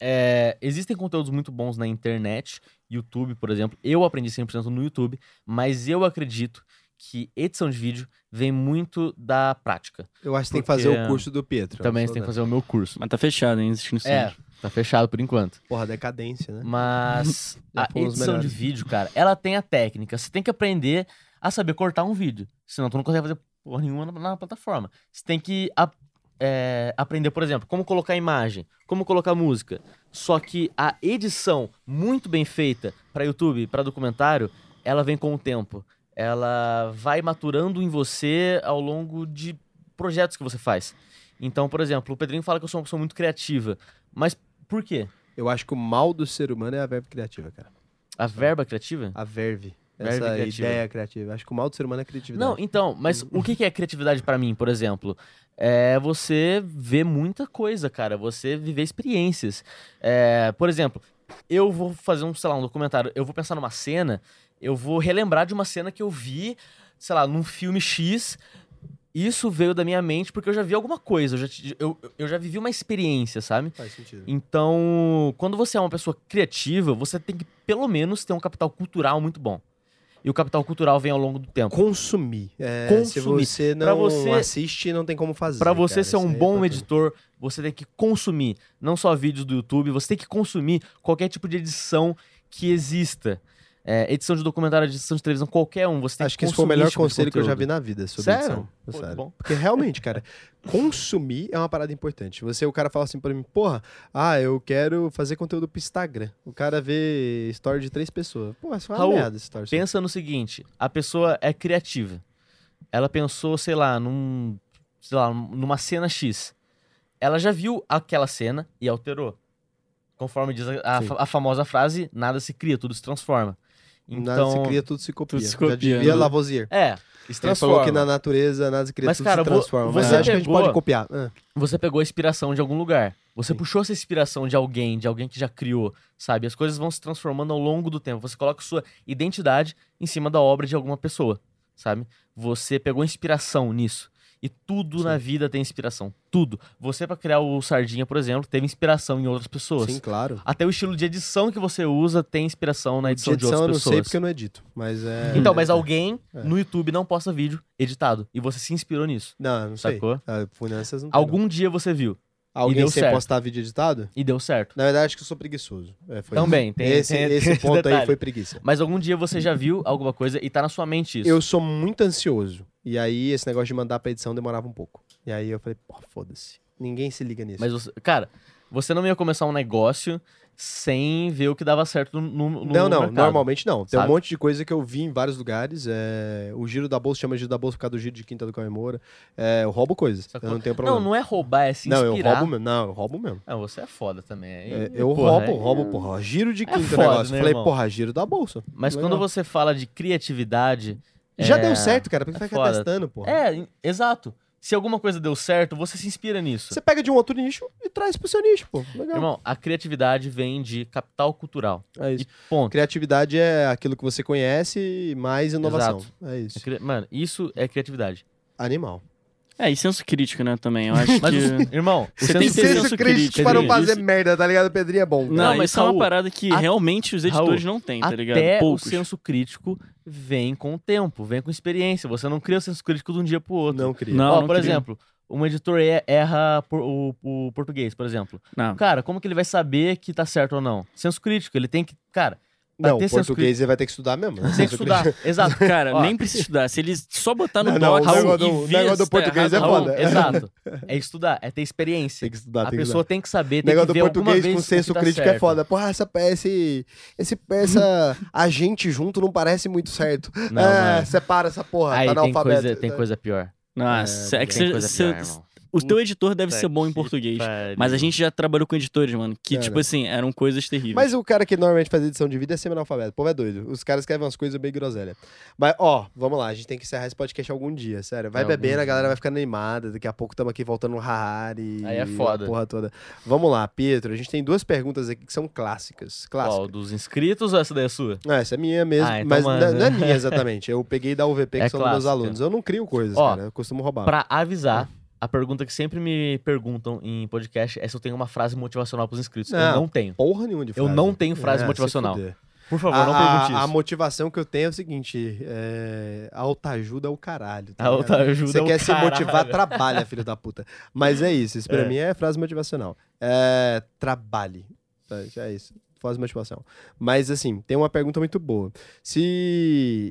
é, existem conteúdos muito bons na internet, YouTube, por exemplo. Eu aprendi 100% no YouTube, mas eu acredito que edição de vídeo vem muito da prática. Eu acho que tem que fazer o curso do Pietro. Também você tem que fazer o meu curso. Mas tá fechado, hein? Existe no É. tá fechado por enquanto. Porra, decadência, né? Mas <laughs> a edição de vídeo, cara, ela tem a técnica. Você tem que aprender a saber cortar um vídeo. Senão tu não consegue fazer porra nenhuma na, na plataforma. Você tem que a- é, aprender, por exemplo, como colocar imagem, como colocar música. Só que a edição muito bem feita para YouTube, para documentário, ela vem com o tempo. Ela vai maturando em você ao longo de projetos que você faz. Então, por exemplo, o Pedrinho fala que eu sou uma pessoa muito criativa. Mas por quê? Eu acho que o mal do ser humano é a verve criativa, cara. A verba criativa? A verve. Verve Essa criativa. ideia criativa. Acho que o mal do ser humano é a criatividade. Não, então, mas o que é criatividade pra mim, por exemplo? É você ver muita coisa, cara. Você viver experiências. É, por exemplo, eu vou fazer um, sei lá, um documentário. Eu vou pensar numa cena, eu vou relembrar de uma cena que eu vi, sei lá, num filme X. Isso veio da minha mente porque eu já vi alguma coisa. Eu já, eu, eu já vivi uma experiência, sabe? Faz sentido. Então, quando você é uma pessoa criativa, você tem que, pelo menos, ter um capital cultural muito bom. E o capital cultural vem ao longo do tempo. Consumir. É, Consumir. Se você Pra não você- assiste, não tem como fazer. Pra você cara. ser um é bom importante. editor, você tem que consumir não só vídeos do YouTube, você tem que consumir qualquer tipo de edição que exista. É, edição de documentário, edição de televisão, qualquer um. Você tem Acho que que esse foi o melhor tipo conselho que eu já vi na vida sobre Sério? edição. Pô, Sério. bom. Porque realmente, cara, consumir é uma parada importante. Você, o cara fala assim pra mim, porra, ah, eu quero fazer conteúdo pro Instagram. O cara vê story de três pessoas. Pô, isso é uma Raul, merda esse story. Pensa no seguinte: a pessoa é criativa. Ela pensou, sei lá, num. Sei lá, numa cena X. Ela já viu aquela cena e alterou. Conforme diz a, a a famosa frase, nada se cria, tudo se transforma. Nada Então. se cria, tudo se copia. tudo se Já copia, devia né? Lavoisier. É, se Ele transforma. falou que na natureza nada se cria, Mas, tudo cara, se transforma. Mas você acho que a gente pegou- pode copiar. Ah, Você pegou a inspiração de algum lugar. Você Sim. puxou essa inspiração de alguém, de alguém que já criou, sabe? As coisas vão se transformando ao longo do tempo. Você coloca sua identidade em cima da obra de alguma pessoa, sabe? Você pegou inspiração nisso. E tudo na vida tem inspiração. Tudo. Você, pra criar o Sardinha, por exemplo, teve inspiração em outras pessoas. sim, claro. Até o estilo de edição que você usa tem inspiração na edição de de, edição eu outras não sei pessoas. porque eu não edito. Mas é. Então, mas alguém É. no YouTube não posta vídeo editado. E você se inspirou nisso. Não, não sei. Sacou? Ah, Finanças não Algum dia você viu. não. Alguém sem certo. postar vídeo editado? E deu certo. Na verdade, acho que eu sou preguiçoso. É, Também, isso. tem- esse, tem- esse tem ponto aí detalhe. foi preguiça. Mas algum dia você já viu alguma coisa e tá na sua mente isso. Eu sou muito ansioso. E aí, esse negócio de mandar pra edição demorava um pouco. E aí eu falei, pô, foda-se. Ninguém se liga nisso. Mas, você, cara, você não ia começar um negócio sem ver o que dava certo no, no não, não, mercado. normalmente não. Tem um sabe? monte de coisa que eu vi em vários lugares. É... O giro da bolsa chama giro da bolsa por causa do giro de quinta do Cauê Moura. É, eu roubo coisas. Eu não tenho problema. Não, não é roubar, é se Não, inspirar. eu roubo mesmo. Não, eu roubo mesmo. Não, você é foda também. É, eu porra, roubo, roubo, porra. Giro de quinta o foda, negócio. né, Falei, irmão? porra, giro da bolsa. Mas Legal. quando você fala de criatividade. Já é- deu certo, cara. Por que é vai ficar testando, porra? É, exato. Se alguma coisa deu certo, você se inspira nisso. Você pega de um outro nicho e traz pro seu nicho, pô. Legal. Irmão, a criatividade vem de capital cultural. é isso. E ponto. Criatividade é aquilo que você conhece mais inovação. É É isso. cri- Mano, isso é criatividade. Animal. É, e senso crítico, né, também. Eu acho <laughs> Mas, que... irmão, o Você tem senso que ter crítico- senso crítico, para não fazer Isso- merda, tá ligado? Pedrinho é bom. Não, Não, mas isso é uma Raul, parada que a- realmente os editores Raul, não têm, tá ligado? Até Poucos. o senso crítico vem com o tempo, vem com experiência. Você não cria o senso crítico de um dia pro outro. Não cria. Não, Ó, não por cria. exemplo, um editor erra por- o, o português, por exemplo. Não. Cara, como que ele vai saber que tá certo ou não? Senso crítico, ele tem que. Cara, Não, português ele vai ter que estudar mesmo. né? tem que estudar. Exato. <laughs> Cara, Ó, nem precisa estudar. Se ele só botar no Não, não, doc o negócio e do- o negócio do tá português é Raul, foda. Exato. <laughs> É estudar, é ter experiência. Tem que estudar, A tem que pessoa estudar. tem que saber, O tem negócio que do ver alguma português vez com o que senso tá crítico é certo. foda. Porra, essa, esse, esse, essa <laughs> agente junto não parece muito certo. Não, é, mano. separa essa porra, Aí tá tem analfabeto. coisa, tem coisa pior. Nossa, é, que tem você, irmão. O teu editor deve ser bom em português. pariu. Mas a gente já trabalhou com editores, mano, que, Cara. tipo assim, eram coisas terríveis. Mas o cara que normalmente faz edição de vídeo é semi-analfabeto. O povo é doido. Os caras escrevem umas coisas bem groselhas. Mas, ó, vamos lá. A gente tem que encerrar esse podcast algum dia, sério. Vai É, algum bebendo, a dia. galera vai ficando animada. Daqui a pouco estamos aqui voltando no Harari. Aí é foda. a Porra toda. Vamos lá, Pietro. A gente tem duas perguntas aqui que são clássicas. Clássicas. Qual? Dos inscritos ou essa daí é sua? Não, essa é minha mesmo, Ah, então mas manda. não, não é minha exatamente. Eu peguei da UVP, que É são dos meus clássica. alunos. Eu não crio coisas, Ó, cara. Eu costumo roubar. Pra avisar, a pergunta que sempre me perguntam em podcast é se eu tenho uma frase motivacional pros inscritos. Eu Não. não tenho. Porra nenhuma de Eu frase. não tenho frase É, motivacional. Por favor, a, não a- pergunte isso. a motivação que eu tenho é o seguinte: é... autoajuda é o caralho. tá A autoajuda Você é o quer se motivar, trabalha, filho da puta. Mas é isso, isso pra É. mim é frase motivacional. É, trabalhe. É, É isso. Frase motivação. Mas assim, tem uma pergunta muito boa. Se.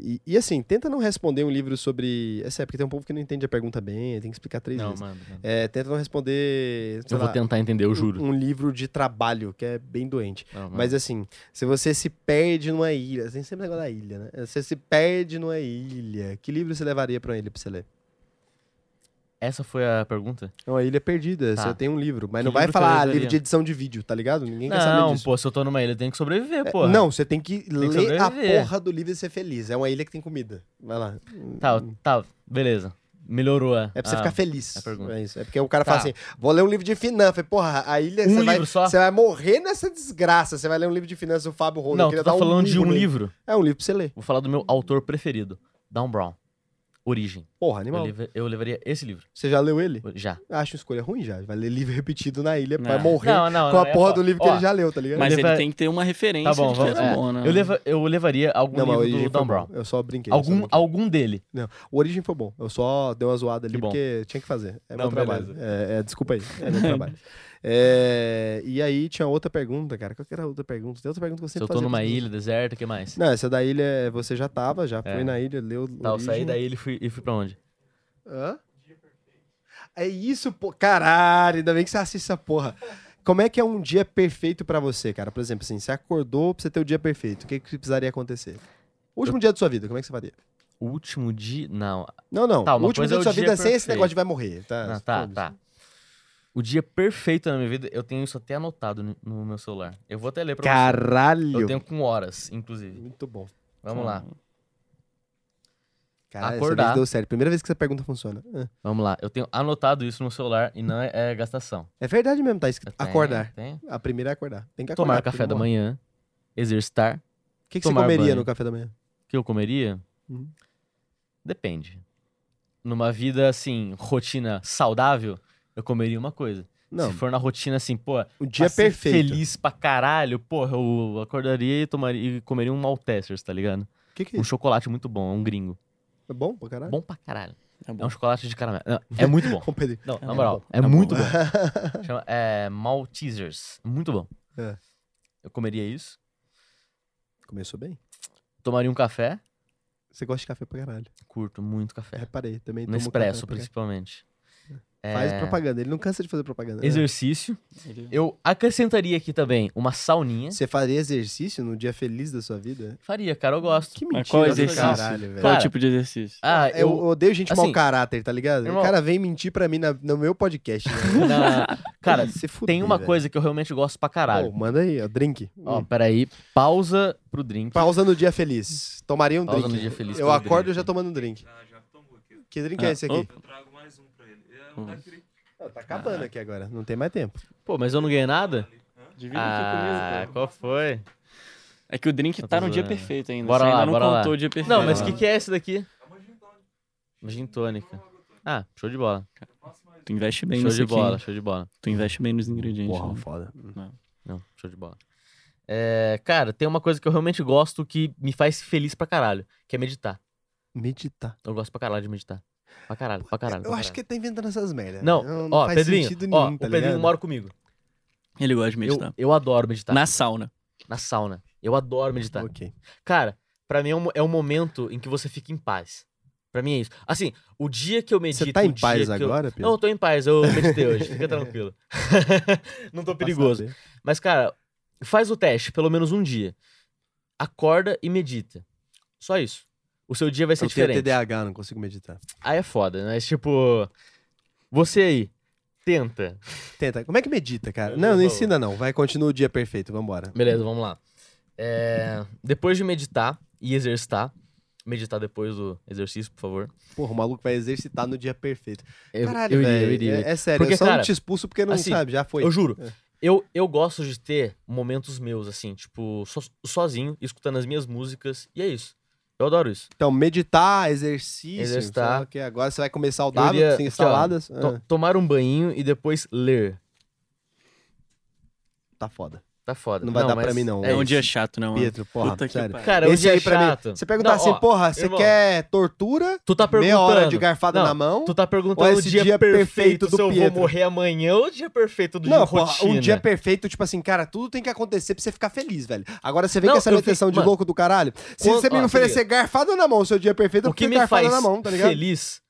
E, e, assim, tenta não responder um livro sobre. É sério, porque tem um povo que não entende a pergunta bem, tem que explicar três Não, vezes. mano. mano. É, tenta não responder. Eu vou lá, tentar entender, eu juro. Um, livro de trabalho, que é bem doente. Não. Mas assim, se você se perde numa ilha, tem sempre negócio da ilha, né? Você se perde numa ilha, que livro você levaria pra uma ilha pra você ler? Essa foi a pergunta? É uma ilha perdida, Tá. você tem um livro. Mas Que não vai livro que falar ah, livro de edição de vídeo, tá ligado? Ninguém quer saber Não, pô, se eu tô numa ilha, eu tenho que sobreviver, É, pô. não, você tem que que ler a sobreviver. porra do livro e ser feliz. É uma ilha que tem comida. Vai lá. Tá, tá, beleza. Melhorou a. É pra você a- ficar feliz. a pergunta. É isso. É porque o cara Tá. fala assim: vou ler um livro de finanças. Porra, a ilha. Um você vai, livro só? Você vai morrer nessa desgraça. Você vai ler um livro de finanças do Fábio Ronda. Não, eu queria tá falando de murro um nele. livro. É um livro pra você ler. Vou falar do meu autor preferido, Dan Brown. Origem. Porra, Eu, animal. leva- eu levaria esse livro. Você já leu ele? Já. Acho escolha ruim já. Vai ler livro <laughs> repetido na ilha, vai Não. morrer Não, não, com não, a é porra do livro que Ó, ele já leu, tá ligado? Mas leva- ele tem que ter uma referência Tá bom, de vamos. que é é. bom, né? eu, leva, eu levaria algum Não, mas livro do foi Dan Brown. Eu só brinquei. eu só Algum, brinquei. algum dele. Não, o Origem foi bom. Eu só dei uma zoada ali Que bom. porque tinha que fazer. É meu Não, trabalho. beleza. É, é, desculpa aí. É meu <laughs> trabalho. É, e aí tinha outra pergunta, cara. Qual que era a outra pergunta? Tem outra pergunta que eu Se sempre eu tô numa ilha deserta, o que mais? Não, essa da ilha é- você já tava, já É. foi na ilha, leu Tá, eu saí da ilha e fui, e fui pra onde? Hã? É isso, pô. Caralho, ainda bem que você assiste essa porra. Como é que é um dia perfeito pra você, cara? Por exemplo, assim, você acordou pra você ter o dia perfeito. O que, que precisaria acontecer? O último dia da sua vida, como é que você faria? O último dia. Não. Não, não. Tá, o último dia é da sua dia vida sem esse negócio de vai morrer. Tá, Não, tá, tá. O dia perfeito na minha vida, eu tenho isso até anotado no, no meu celular. Eu vou até ler pra você. Caralho. Eu tenho com horas, inclusive. Muito bom. Vamos lá. Caralho, Acordar. essa deu certo. Primeira vez que essa pergunta funciona. Ah. Vamos lá. Eu tenho anotado isso no celular e não é, é gastação. É verdade mesmo, tá escrito. tenho- Acordar. tenho. A primeira é acordar. Tem que acordar. Tomar café da manhã. Exercitar. O que, que você comeria banho. no café da manhã? O que eu comeria? Uhum. Depende. Numa vida, assim, rotina saudável, eu comeria uma coisa. Não, Se for na rotina, assim, pô, o dia pra ser perfeito. feliz pra caralho, porra, eu acordaria e, tomaria, e comeria um Maltesers, tá ligado? O que, que é Um chocolate muito bom, é um gringo. É bom pra caralho? Bom pra caralho. É É bom. um chocolate de caramelo. Não, é muito bom. <laughs> Não, É na moral, é, é bom. muito bom. <laughs> Chama, é Maltesers. Muito bom. É. Eu comeria isso. Começou bem. Tomaria um café. Você gosta de café pra caralho. Curto muito café. Reparei, também No expresso, café principalmente. Faz É, propaganda. Ele não cansa de fazer propaganda. né? Exercício. Ele- Eu acrescentaria aqui também uma sauninha. Você faria exercício no dia feliz da sua vida? Faria, cara, eu gosto. Que Mas mentira qual do exercício? caralho, velho. Qual é tipo de exercício? Ah, eu, eu. odeio gente mau assim, caráter, tá ligado? irmão- o cara vem mentir pra mim na- no meu podcast. Né? <laughs> na- Cara, Se fuder, tem uma velho. coisa que eu realmente gosto pra caralho. Pô, manda aí, ó, drink. Ó, Hum. peraí. Pausa pro drink. Pausa no dia feliz. Tomaria um Pausa drink. no dia feliz eu acordo drink. já tomando um drink. Ah, já tomou aqui. Que drink Ah, é esse aqui? Não, tá acabando aqui agora. Não tem mais tempo. Pô, mas eu não ganhei nada? Divide Ah, qual foi? É que o drink tá tô no dia perfeito ainda. Bora Você ainda lá, não bora lá. contou o dia perfeito. Não, mas o lá. que, que é esse daqui? Uma gin tônica. Ah, show de bola. Tu investe bem Show nisso de aqui, bola, hein? show de bola. Tu investe bem nos ingredientes. Porra, né? foda. Não, show de bola. É, cara, tem uma coisa que eu realmente gosto que me faz feliz pra caralho, que é meditar. Meditar. Eu gosto pra caralho de meditar. Pra caralho, pra caralho. Eu pra acho que caralho. ele tá inventando essas merdas. Não, ó, faz Pedrinho, sentido ó, nenhum, tá o Pedrinho mora comigo. Ele gosta de Eu, meditar. eu adoro meditar. Na sauna. Na sauna. Eu adoro meditar. Ok. Cara, pra mim é um, é um momento em que você fica em paz. Pra mim é isso. Assim, o dia que eu medito. Você tá em paz que eu- agora, Pedro? Não, eu tô em paz, eu meditei hoje, fica tranquilo. <laughs> Não tô Pra perigoso. Mas, cara, faz o teste, pelo menos um dia. Acorda e medita. Só isso. O seu dia vai ser Eu tenho diferente. TDAH, não consigo meditar. Aí é foda, né? Mas, tipo, você aí, Tenta. Tenta. Como é que medita, cara? Eu Não, não ensina não. Vai, continua o dia perfeito. Vambora. Beleza, vamos lá. É, Depois de meditar e exercitar, meditar depois do exercício, por favor. Porra, o maluco vai exercitar no dia perfeito. Eu, Caralho, eu iria, velho. eu iria. É, é sério, Porque, eu só cara, não te expulso porque não assim, sabe, já foi. Eu juro. É. Eu, eu gosto de ter momentos meus, assim, tipo, so- sozinho, escutando as minhas músicas, e é isso. Eu adoro isso. Então, meditar, exercício. Exercitar. que agora você vai comer saudável, iria- sem saladas. Ah, tomar um banho e depois ler. tá foda. Tá foda. Não vai dar pra mas mim, não. É, um isso. dia chato, não. Pietro, porra, Puta que sério. Cara, é um Esse dia aí pra chato. mim. Você perguntar Não, assim, ó, porra, você irmão, quer tortura? Tu tá perguntando. Meia hora de garfada Não, na mão? Tu tá Ou perguntando o esse dia, dia perfeito, perfeito do se eu vou morrer amanhã ou o dia perfeito do Não, dia porra, rotina. um dia perfeito, tipo assim, cara, tudo tem que acontecer pra você ficar feliz, velho. Agora você vem Não, com essa fico- de mano, louco do caralho. Se quando- você me ó, oferecer garfada na mão, o seu dia perfeito, eu O me garfada faz na mão, tá ligado? feliz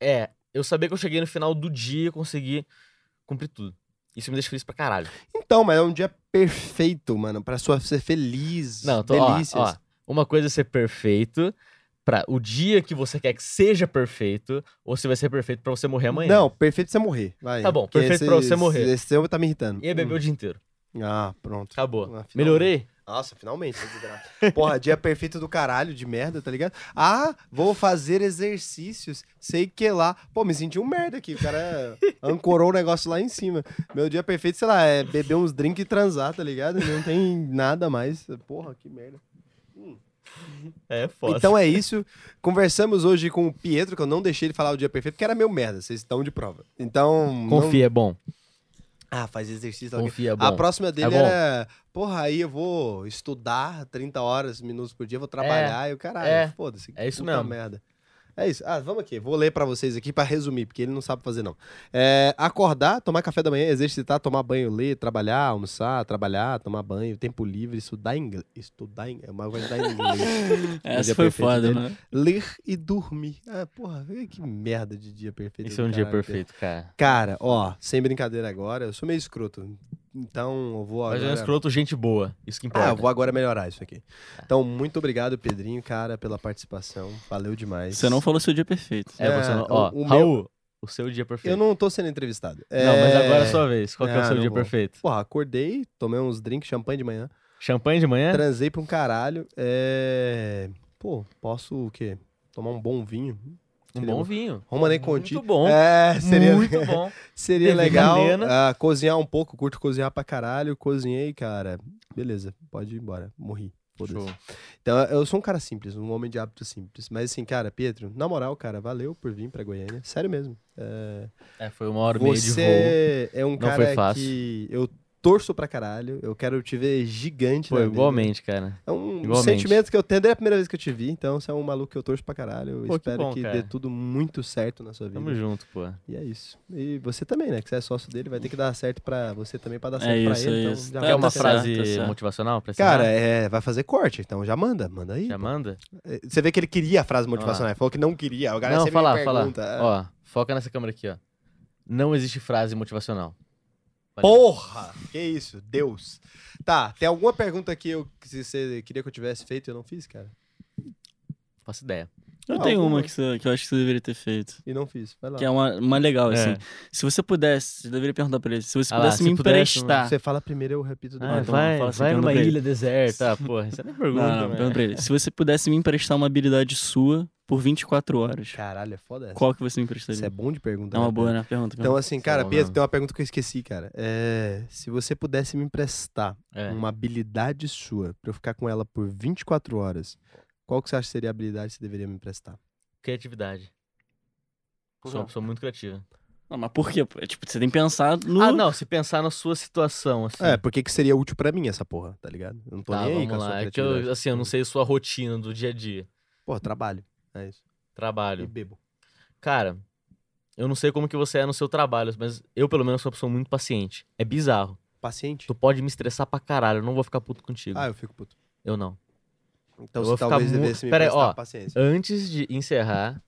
é eu saber que eu cheguei no final do dia e consegui cumprir tudo. Isso me deixa feliz pra caralho. Então, mas é um dia perfeito, mano, pra sua ser feliz, Não, tô, ó, delícias. ó, uma coisa é ser perfeito pra o dia que você quer que seja perfeito, ou se vai ser perfeito pra você morrer amanhã. Não, perfeito você morrer, vai. Tá bom, Porque perfeito pra você morrer. Esse seu tá me irritando. Ia beber o dia inteiro. Hum. Ah, pronto. Acabou. Ah. Melhorei? Nossa, finalmente. Porra, dia perfeito do caralho, de merda, tá ligado? Ah, vou fazer exercícios, sei que lá. Pô, me senti um merda aqui. O cara ancorou o negócio lá em cima. Meu dia perfeito, sei lá, é beber uns drinks e transar, tá ligado? Não tem nada mais. Porra, que merda. É foda. Então é isso. Conversamos hoje com o Pietro, que eu não deixei ele falar o dia perfeito, porque era meu merda. Vocês estão de prova. Então. não- Confia, é bom. Ah, faz exercício. Confia, é bom. A próxima dele É era, porra, aí eu vou estudar 30 horas, minutos por dia, vou trabalhar e o caralho, é. foda-se. É isso mesmo. merda. É isso. Ah, vamos aqui. Vou ler pra vocês aqui pra resumir, porque ele não sabe fazer não. É, acordar, tomar café da manhã, exercitar, tomar banho, ler, trabalhar, almoçar, trabalhar, tomar banho, tempo livre, estudar inglês. Estudar inglês. É uma coisa da inglês. <laughs> Essa dia foi foda, dele. mano. ler e dormir. Ah, porra, que merda de dia perfeito. Isso é um dia perfeito, cara. Cara, ó, sem brincadeira agora, eu sou meio escroto. Então eu vou Mas agora. é um escroto, gente boa. Isso que importa. Ah, eu vou agora melhorar isso aqui. Então, muito obrigado, Pedrinho, cara, pela participação. Valeu demais. Você não falou seu dia perfeito. É, você É, não... Ó, o- o Raul, o seu dia perfeito. Eu não tô sendo entrevistado. Não, mas É, agora é a sua vez. Qual que é o Ah, seu dia vou. perfeito? Porra, acordei, tomei uns drinks, champanhe de manhã, Champanhe de manhã? transei pra um caralho. É... Pô, posso o quê? Tomar um bom vinho? Um bom vinho. Romanei Conti. Muito bom. É, seria, Muito <laughs> bom. seria TV legal ah, cozinhar um pouco. Curto cozinhar pra caralho. Cozinhei, cara. Beleza, pode ir embora. Morri. Show. Então, eu sou um cara simples, um homem de hábitos simples. Mas assim, cara, Pietro, na moral, cara, valeu por vir pra Goiânia. Sério mesmo. É, É, foi uma hora e meia de voo. você é um Não cara foi fácil. que eu torço pra caralho. Eu quero te ver gigante Foi na vida. igualmente, cara. É um Igualmente. sentimento que eu tenho desde a primeira vez que eu te vi. Então, você é um maluco que eu torço pra caralho. Eu Pô, que espero bom, que dê tudo muito certo na sua vida. Tamo junto, pô. E é isso. E você também, né? Que você é sócio dele, vai ter que dar certo pra você também, pra dar certo É pra isso, ele. é então, isso. já Tá- Quer vai uma frase tá certo. motivacional pra ensinar? Cara, é, vai fazer corte, então já manda, manda aí. Já manda? É, Você vê que ele queria a frase motivacional, ele falou que não queria. O cara Não, sempre fala, me fala. pergunta. é. Ó, foca nessa câmera aqui, ó. Não existe frase motivacional. Porra! Que isso, Deus. Tá, tem alguma pergunta que, eu, que você queria que eu tivesse feito e eu não fiz, cara? Faço ideia. Eu Ah, tenho alguma. uma que, você- que eu acho que você deveria ter feito. E não fiz. Vai lá. Que é uma, uma legal, assim. É. Se você pudesse, você deveria perguntar pra ele. Se você Ah lá, pudesse se me pudesse, emprestar. Você fala primeiro, eu repito Ah, depois. então vai fala assim, vai pergunta numa ilha deserta. Ah, porra, você nem pergunta, Não, não, pergunta pra ele. Se você pudesse me emprestar uma habilidade sua por 24 horas, Caralho, é foda essa. qual que você me emprestaria? Isso é bom de pergunta. É uma né, boa, Pedro? né? Pergunta. Então, assim, cara, bom Pietro, mesmo. tem uma pergunta que eu esqueci, cara. É, se você pudesse me emprestar É. uma habilidade sua pra eu ficar com ela por 24 horas, qual que você acha que seria a habilidade que você deveria me emprestar? Criatividade. Por Sou uma pessoa muito criativa. Não, mas por quê? pô? Tipo, você tem pensado no. Ah, não, se pensar na sua situação, assim. É, por que que seria útil pra mim essa porra, tá ligado? Eu não tô tá, nem aí com a sua lá. É que criatividade. eu, assim, eu não sei a sua rotina do dia a dia. Porra, trabalho. É isso. E Trabalho. bebo. Cara, eu não sei como que você é no seu trabalho, mas eu, pelo menos, sou uma pessoa muito paciente. É bizarro. Paciente? Tu pode me estressar pra caralho, eu não vou ficar puto contigo. Ah, eu fico puto. Eu não. Então Eu você vou ficar talvez mu- devesse me Pera aí, emprestar ó, paciência. Antes de encerrar.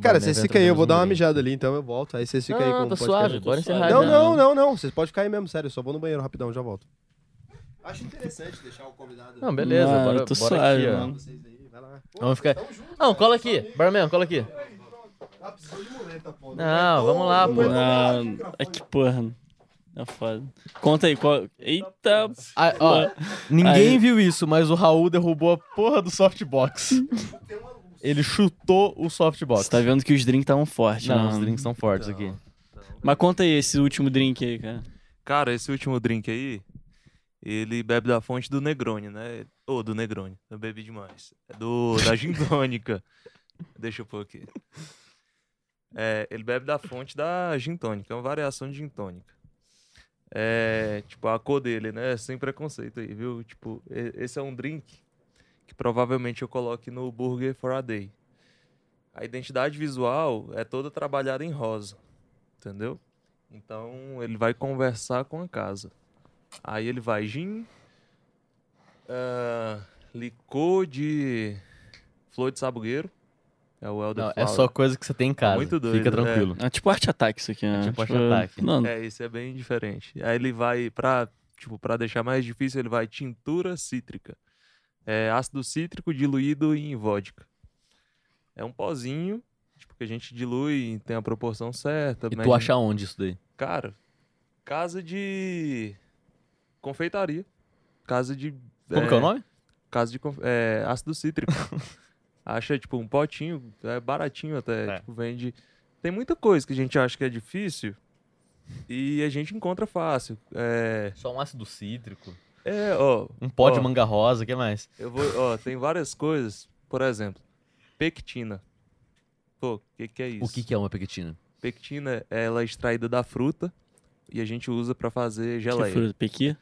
Cara, vocês ficam aí, eu vou dar uma um mijada ali, então eu volto. Aí vocês ficam aí Não, com tá o podcast. suave, bora encerrar. Não, não, não, não. Vocês podem ficar aí mesmo, sério. Eu só vou no banheiro rapidão, já volto. Acho interessante deixar o convidado. Não, beleza, Ah, bora, eu tô bora suave, aqui, ó. mano. Vocês aí, vai lá. Vamos ficar... Não, cola aqui. Barman, cola aqui. Ah, precisou de muleta, pô. Não, vamos lá, pô. Não, é que porra. É foda. Conta aí, qual. Eita. Ah, ó, ninguém Aí- viu isso, mas o Raul derrubou a porra do softbox. Ele chutou o softbox. Você tá vendo que os drinks estavam fortes, Não, né? os drinks são fortes Então, aqui. Mas conta aí esse último drink aí, cara. Cara, esse último drink aí, ele bebe da fonte do Negroni, né? Ou do Negroni, eu bebi demais. É do, da gin tônica. <laughs> Deixa eu pôr aqui. É, ele bebe da fonte da gin tônica, é uma variação de gin tônica. É, tipo, a cor dele, né? Sem preconceito aí, viu? Tipo, esse é um drink que provavelmente eu coloque no Burger for a Day. A identidade visual é toda trabalhada em rosa, entendeu? Então ele vai conversar com a casa. Aí ele vai gin, ah, licor de flor de sabugueiro, é o Não, elderflower. é só coisa que você tem em casa. muito doido, Fica é. tranquilo. É tipo arte ataque isso aqui, né? tipo arte ataque. Não, É, esse é bem diferente. Aí ele vai pra, tipo, para deixar mais difícil, ele vai tintura cítrica. É ácido cítrico diluído em vodka. É um pozinho, tipo, que a gente dilui, tem a proporção certa. E mede- tu acha onde isso daí? Cara, casa de confeitaria. Casa de. Como que é o nome? Casa de é, ácido cítrico. <laughs> Acha, tipo, um potinho, é baratinho até. É. Tipo, vende. Tem muita coisa que a gente acha que é difícil e a gente encontra fácil. É, Só um ácido cítrico. é ó. Um pó de ó, manga rosa, o que mais? Eu vou, ó, tem várias coisas. Por exemplo, pectina. Pô, o que, que é isso? O que, que é uma pequitina? Pectina, ela é extraída da fruta e a gente usa pra fazer que geleia. fruta? Pequi?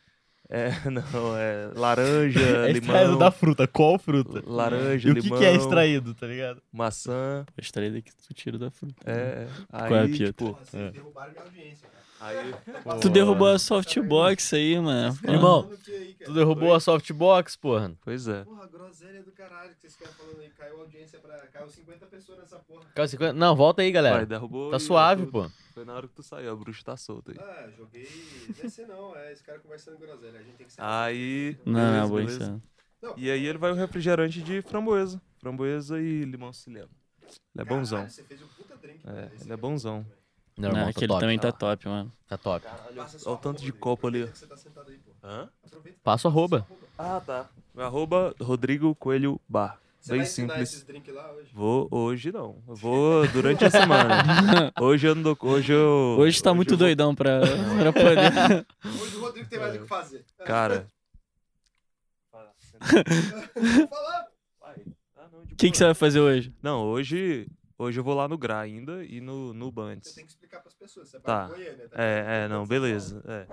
É, <laughs> não, é laranja, <laughs> É limão. extraído da fruta. Qual fruta? Laranja, E o que, limão, que é extraído, tá ligado? maçã. Extraído aqui tu tira da fruta. É, aí, Qual é, Pietro? tipo, Vocês derrubaram minha audiência, cara. Aí, Tu derrubou a softbox aí, mano. Irmão, Falando que aí, cara. Tu derrubou a softbox, porra. Pois é. Porra, groselha do caralho que vocês ficam falando aí. Caiu a audiência pra. Caiu 50 pessoas nessa porra. Cara, 50 Não, volta aí, Vai, galera. derrubou. Tá suave, pô. Foi na hora que tu saiu, a bruxa tá solta aí. Ah, joguei. Deve ser não, é esse cara conversando groselha. A gente tem que ser. Aí. Não, beleza, não, boa beleza. isso. E aí ele vai o refrigerante de framboesa. Framboesa e limão siciliano. Ele é bonzão. Você fez um puta drink. É, ele é bonzão. Não, Não, irmão, tá aquele top. também tá top, mano. Tá top. Passa Olha o tanto de copo ali. ó. Você tá sentado aí, pô. Hã? Passa o arroba. Ah, tá. Meu arroba Rodrigo Coelho Bar. Você Bem vai simples. esses drinks lá hoje? Vou hoje não. Eu vou durante a semana. <laughs> Hoje eu não dou. Hoje eu. Hoje tá muito eu vou- doidão pra, pra poder. Hoje o Rodrigo tem mais o que fazer. Cara. <laughs> <laughs> O que, que você vai fazer hoje? Não, hoje. Hoje eu vou lá no GRA ainda e no, no Você Bantes. tem que explicar pras pessoas. Você é Tá. Goiânia, tá? É, é, não, beleza. É.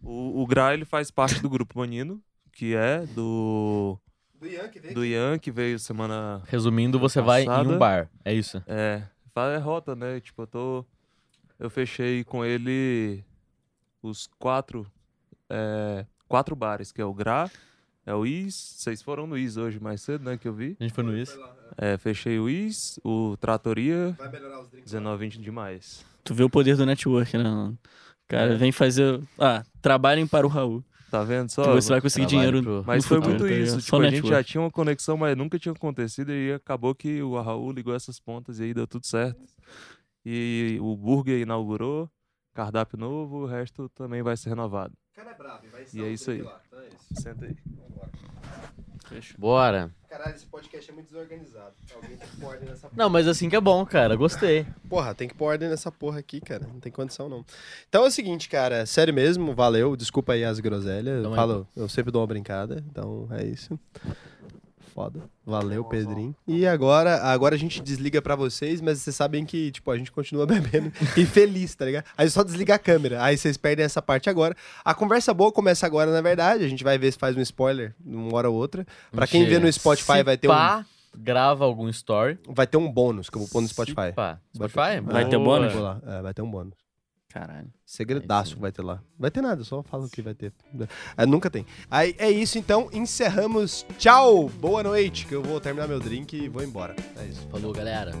O, o GRA ele faz parte do grupo Manino, que é do. Do Ian que veio Do Ian, que veio semana. Resumindo, você vai em Passada. um bar. É isso. É. Faz rota, né? Tipo, eu tô. Eu fechei com ele os quatro. é, quatro bares, que é o GRA, é o IS. Vocês foram no IS hoje mais cedo, né? Que eu vi. A gente foi no lá, é. É, fechei o IS, o Tratoria, Vai melhorar os drinks. 19, 20 demais. Tu vê o poder do network, né? mano? Cara, É. vem fazer. Ah, trabalhem para o Raul. Tá vendo só? Que você vai conseguir Trabalho dinheiro. pro- Mas no foi futuro, muito tá isso. Só Tipo, a gente já network. tinha uma conexão, mas nunca tinha acontecido. E acabou que o Raul ligou essas pontas e aí deu tudo certo. E o Burger inaugurou, cardápio novo, o resto também vai ser renovado. O cara é bravo, vai E ensinar é isso aí. lá. Então é isso. Senta aí. Vambora. Bora. Caralho, esse podcast é muito desorganizado. Alguém tem que pôr ordem nessa porra. Não, mas assim que é bom, cara. Gostei. Porra, tem que pôr ordem nessa porra aqui, cara. Não tem condição, não. Então é o seguinte, cara. Sério mesmo, valeu. Desculpa aí as groselhas. Eu Tamo aí, falo, eu sempre dou uma brincada. Então é isso. Foda. Valeu, Pedrinho. E agora, agora a gente desliga pra vocês, mas vocês sabem que, tipo, a gente continua <laughs> bebendo e feliz, tá ligado? Aí só desliga a câmera. Aí vocês perdem essa parte agora. A conversa boa começa agora, na verdade. A gente vai ver se faz um spoiler uma hora ou outra. Pra quem vê no Spotify, Se vai ter um, pá, grava algum story. vai ter um bônus que eu vou pôr no Se Spotify. pá. Vai Spotify? Vai ter Boa. bônus? Vou lá. É, vai ter um bônus. Caralho. Segredaço que vai ter lá. Vai ter nada, só falo que vai ter. É, nunca tem. Aí é isso, então. Encerramos. Tchau! Boa noite, que eu vou terminar meu drink e vou embora. É isso. Falou, galera.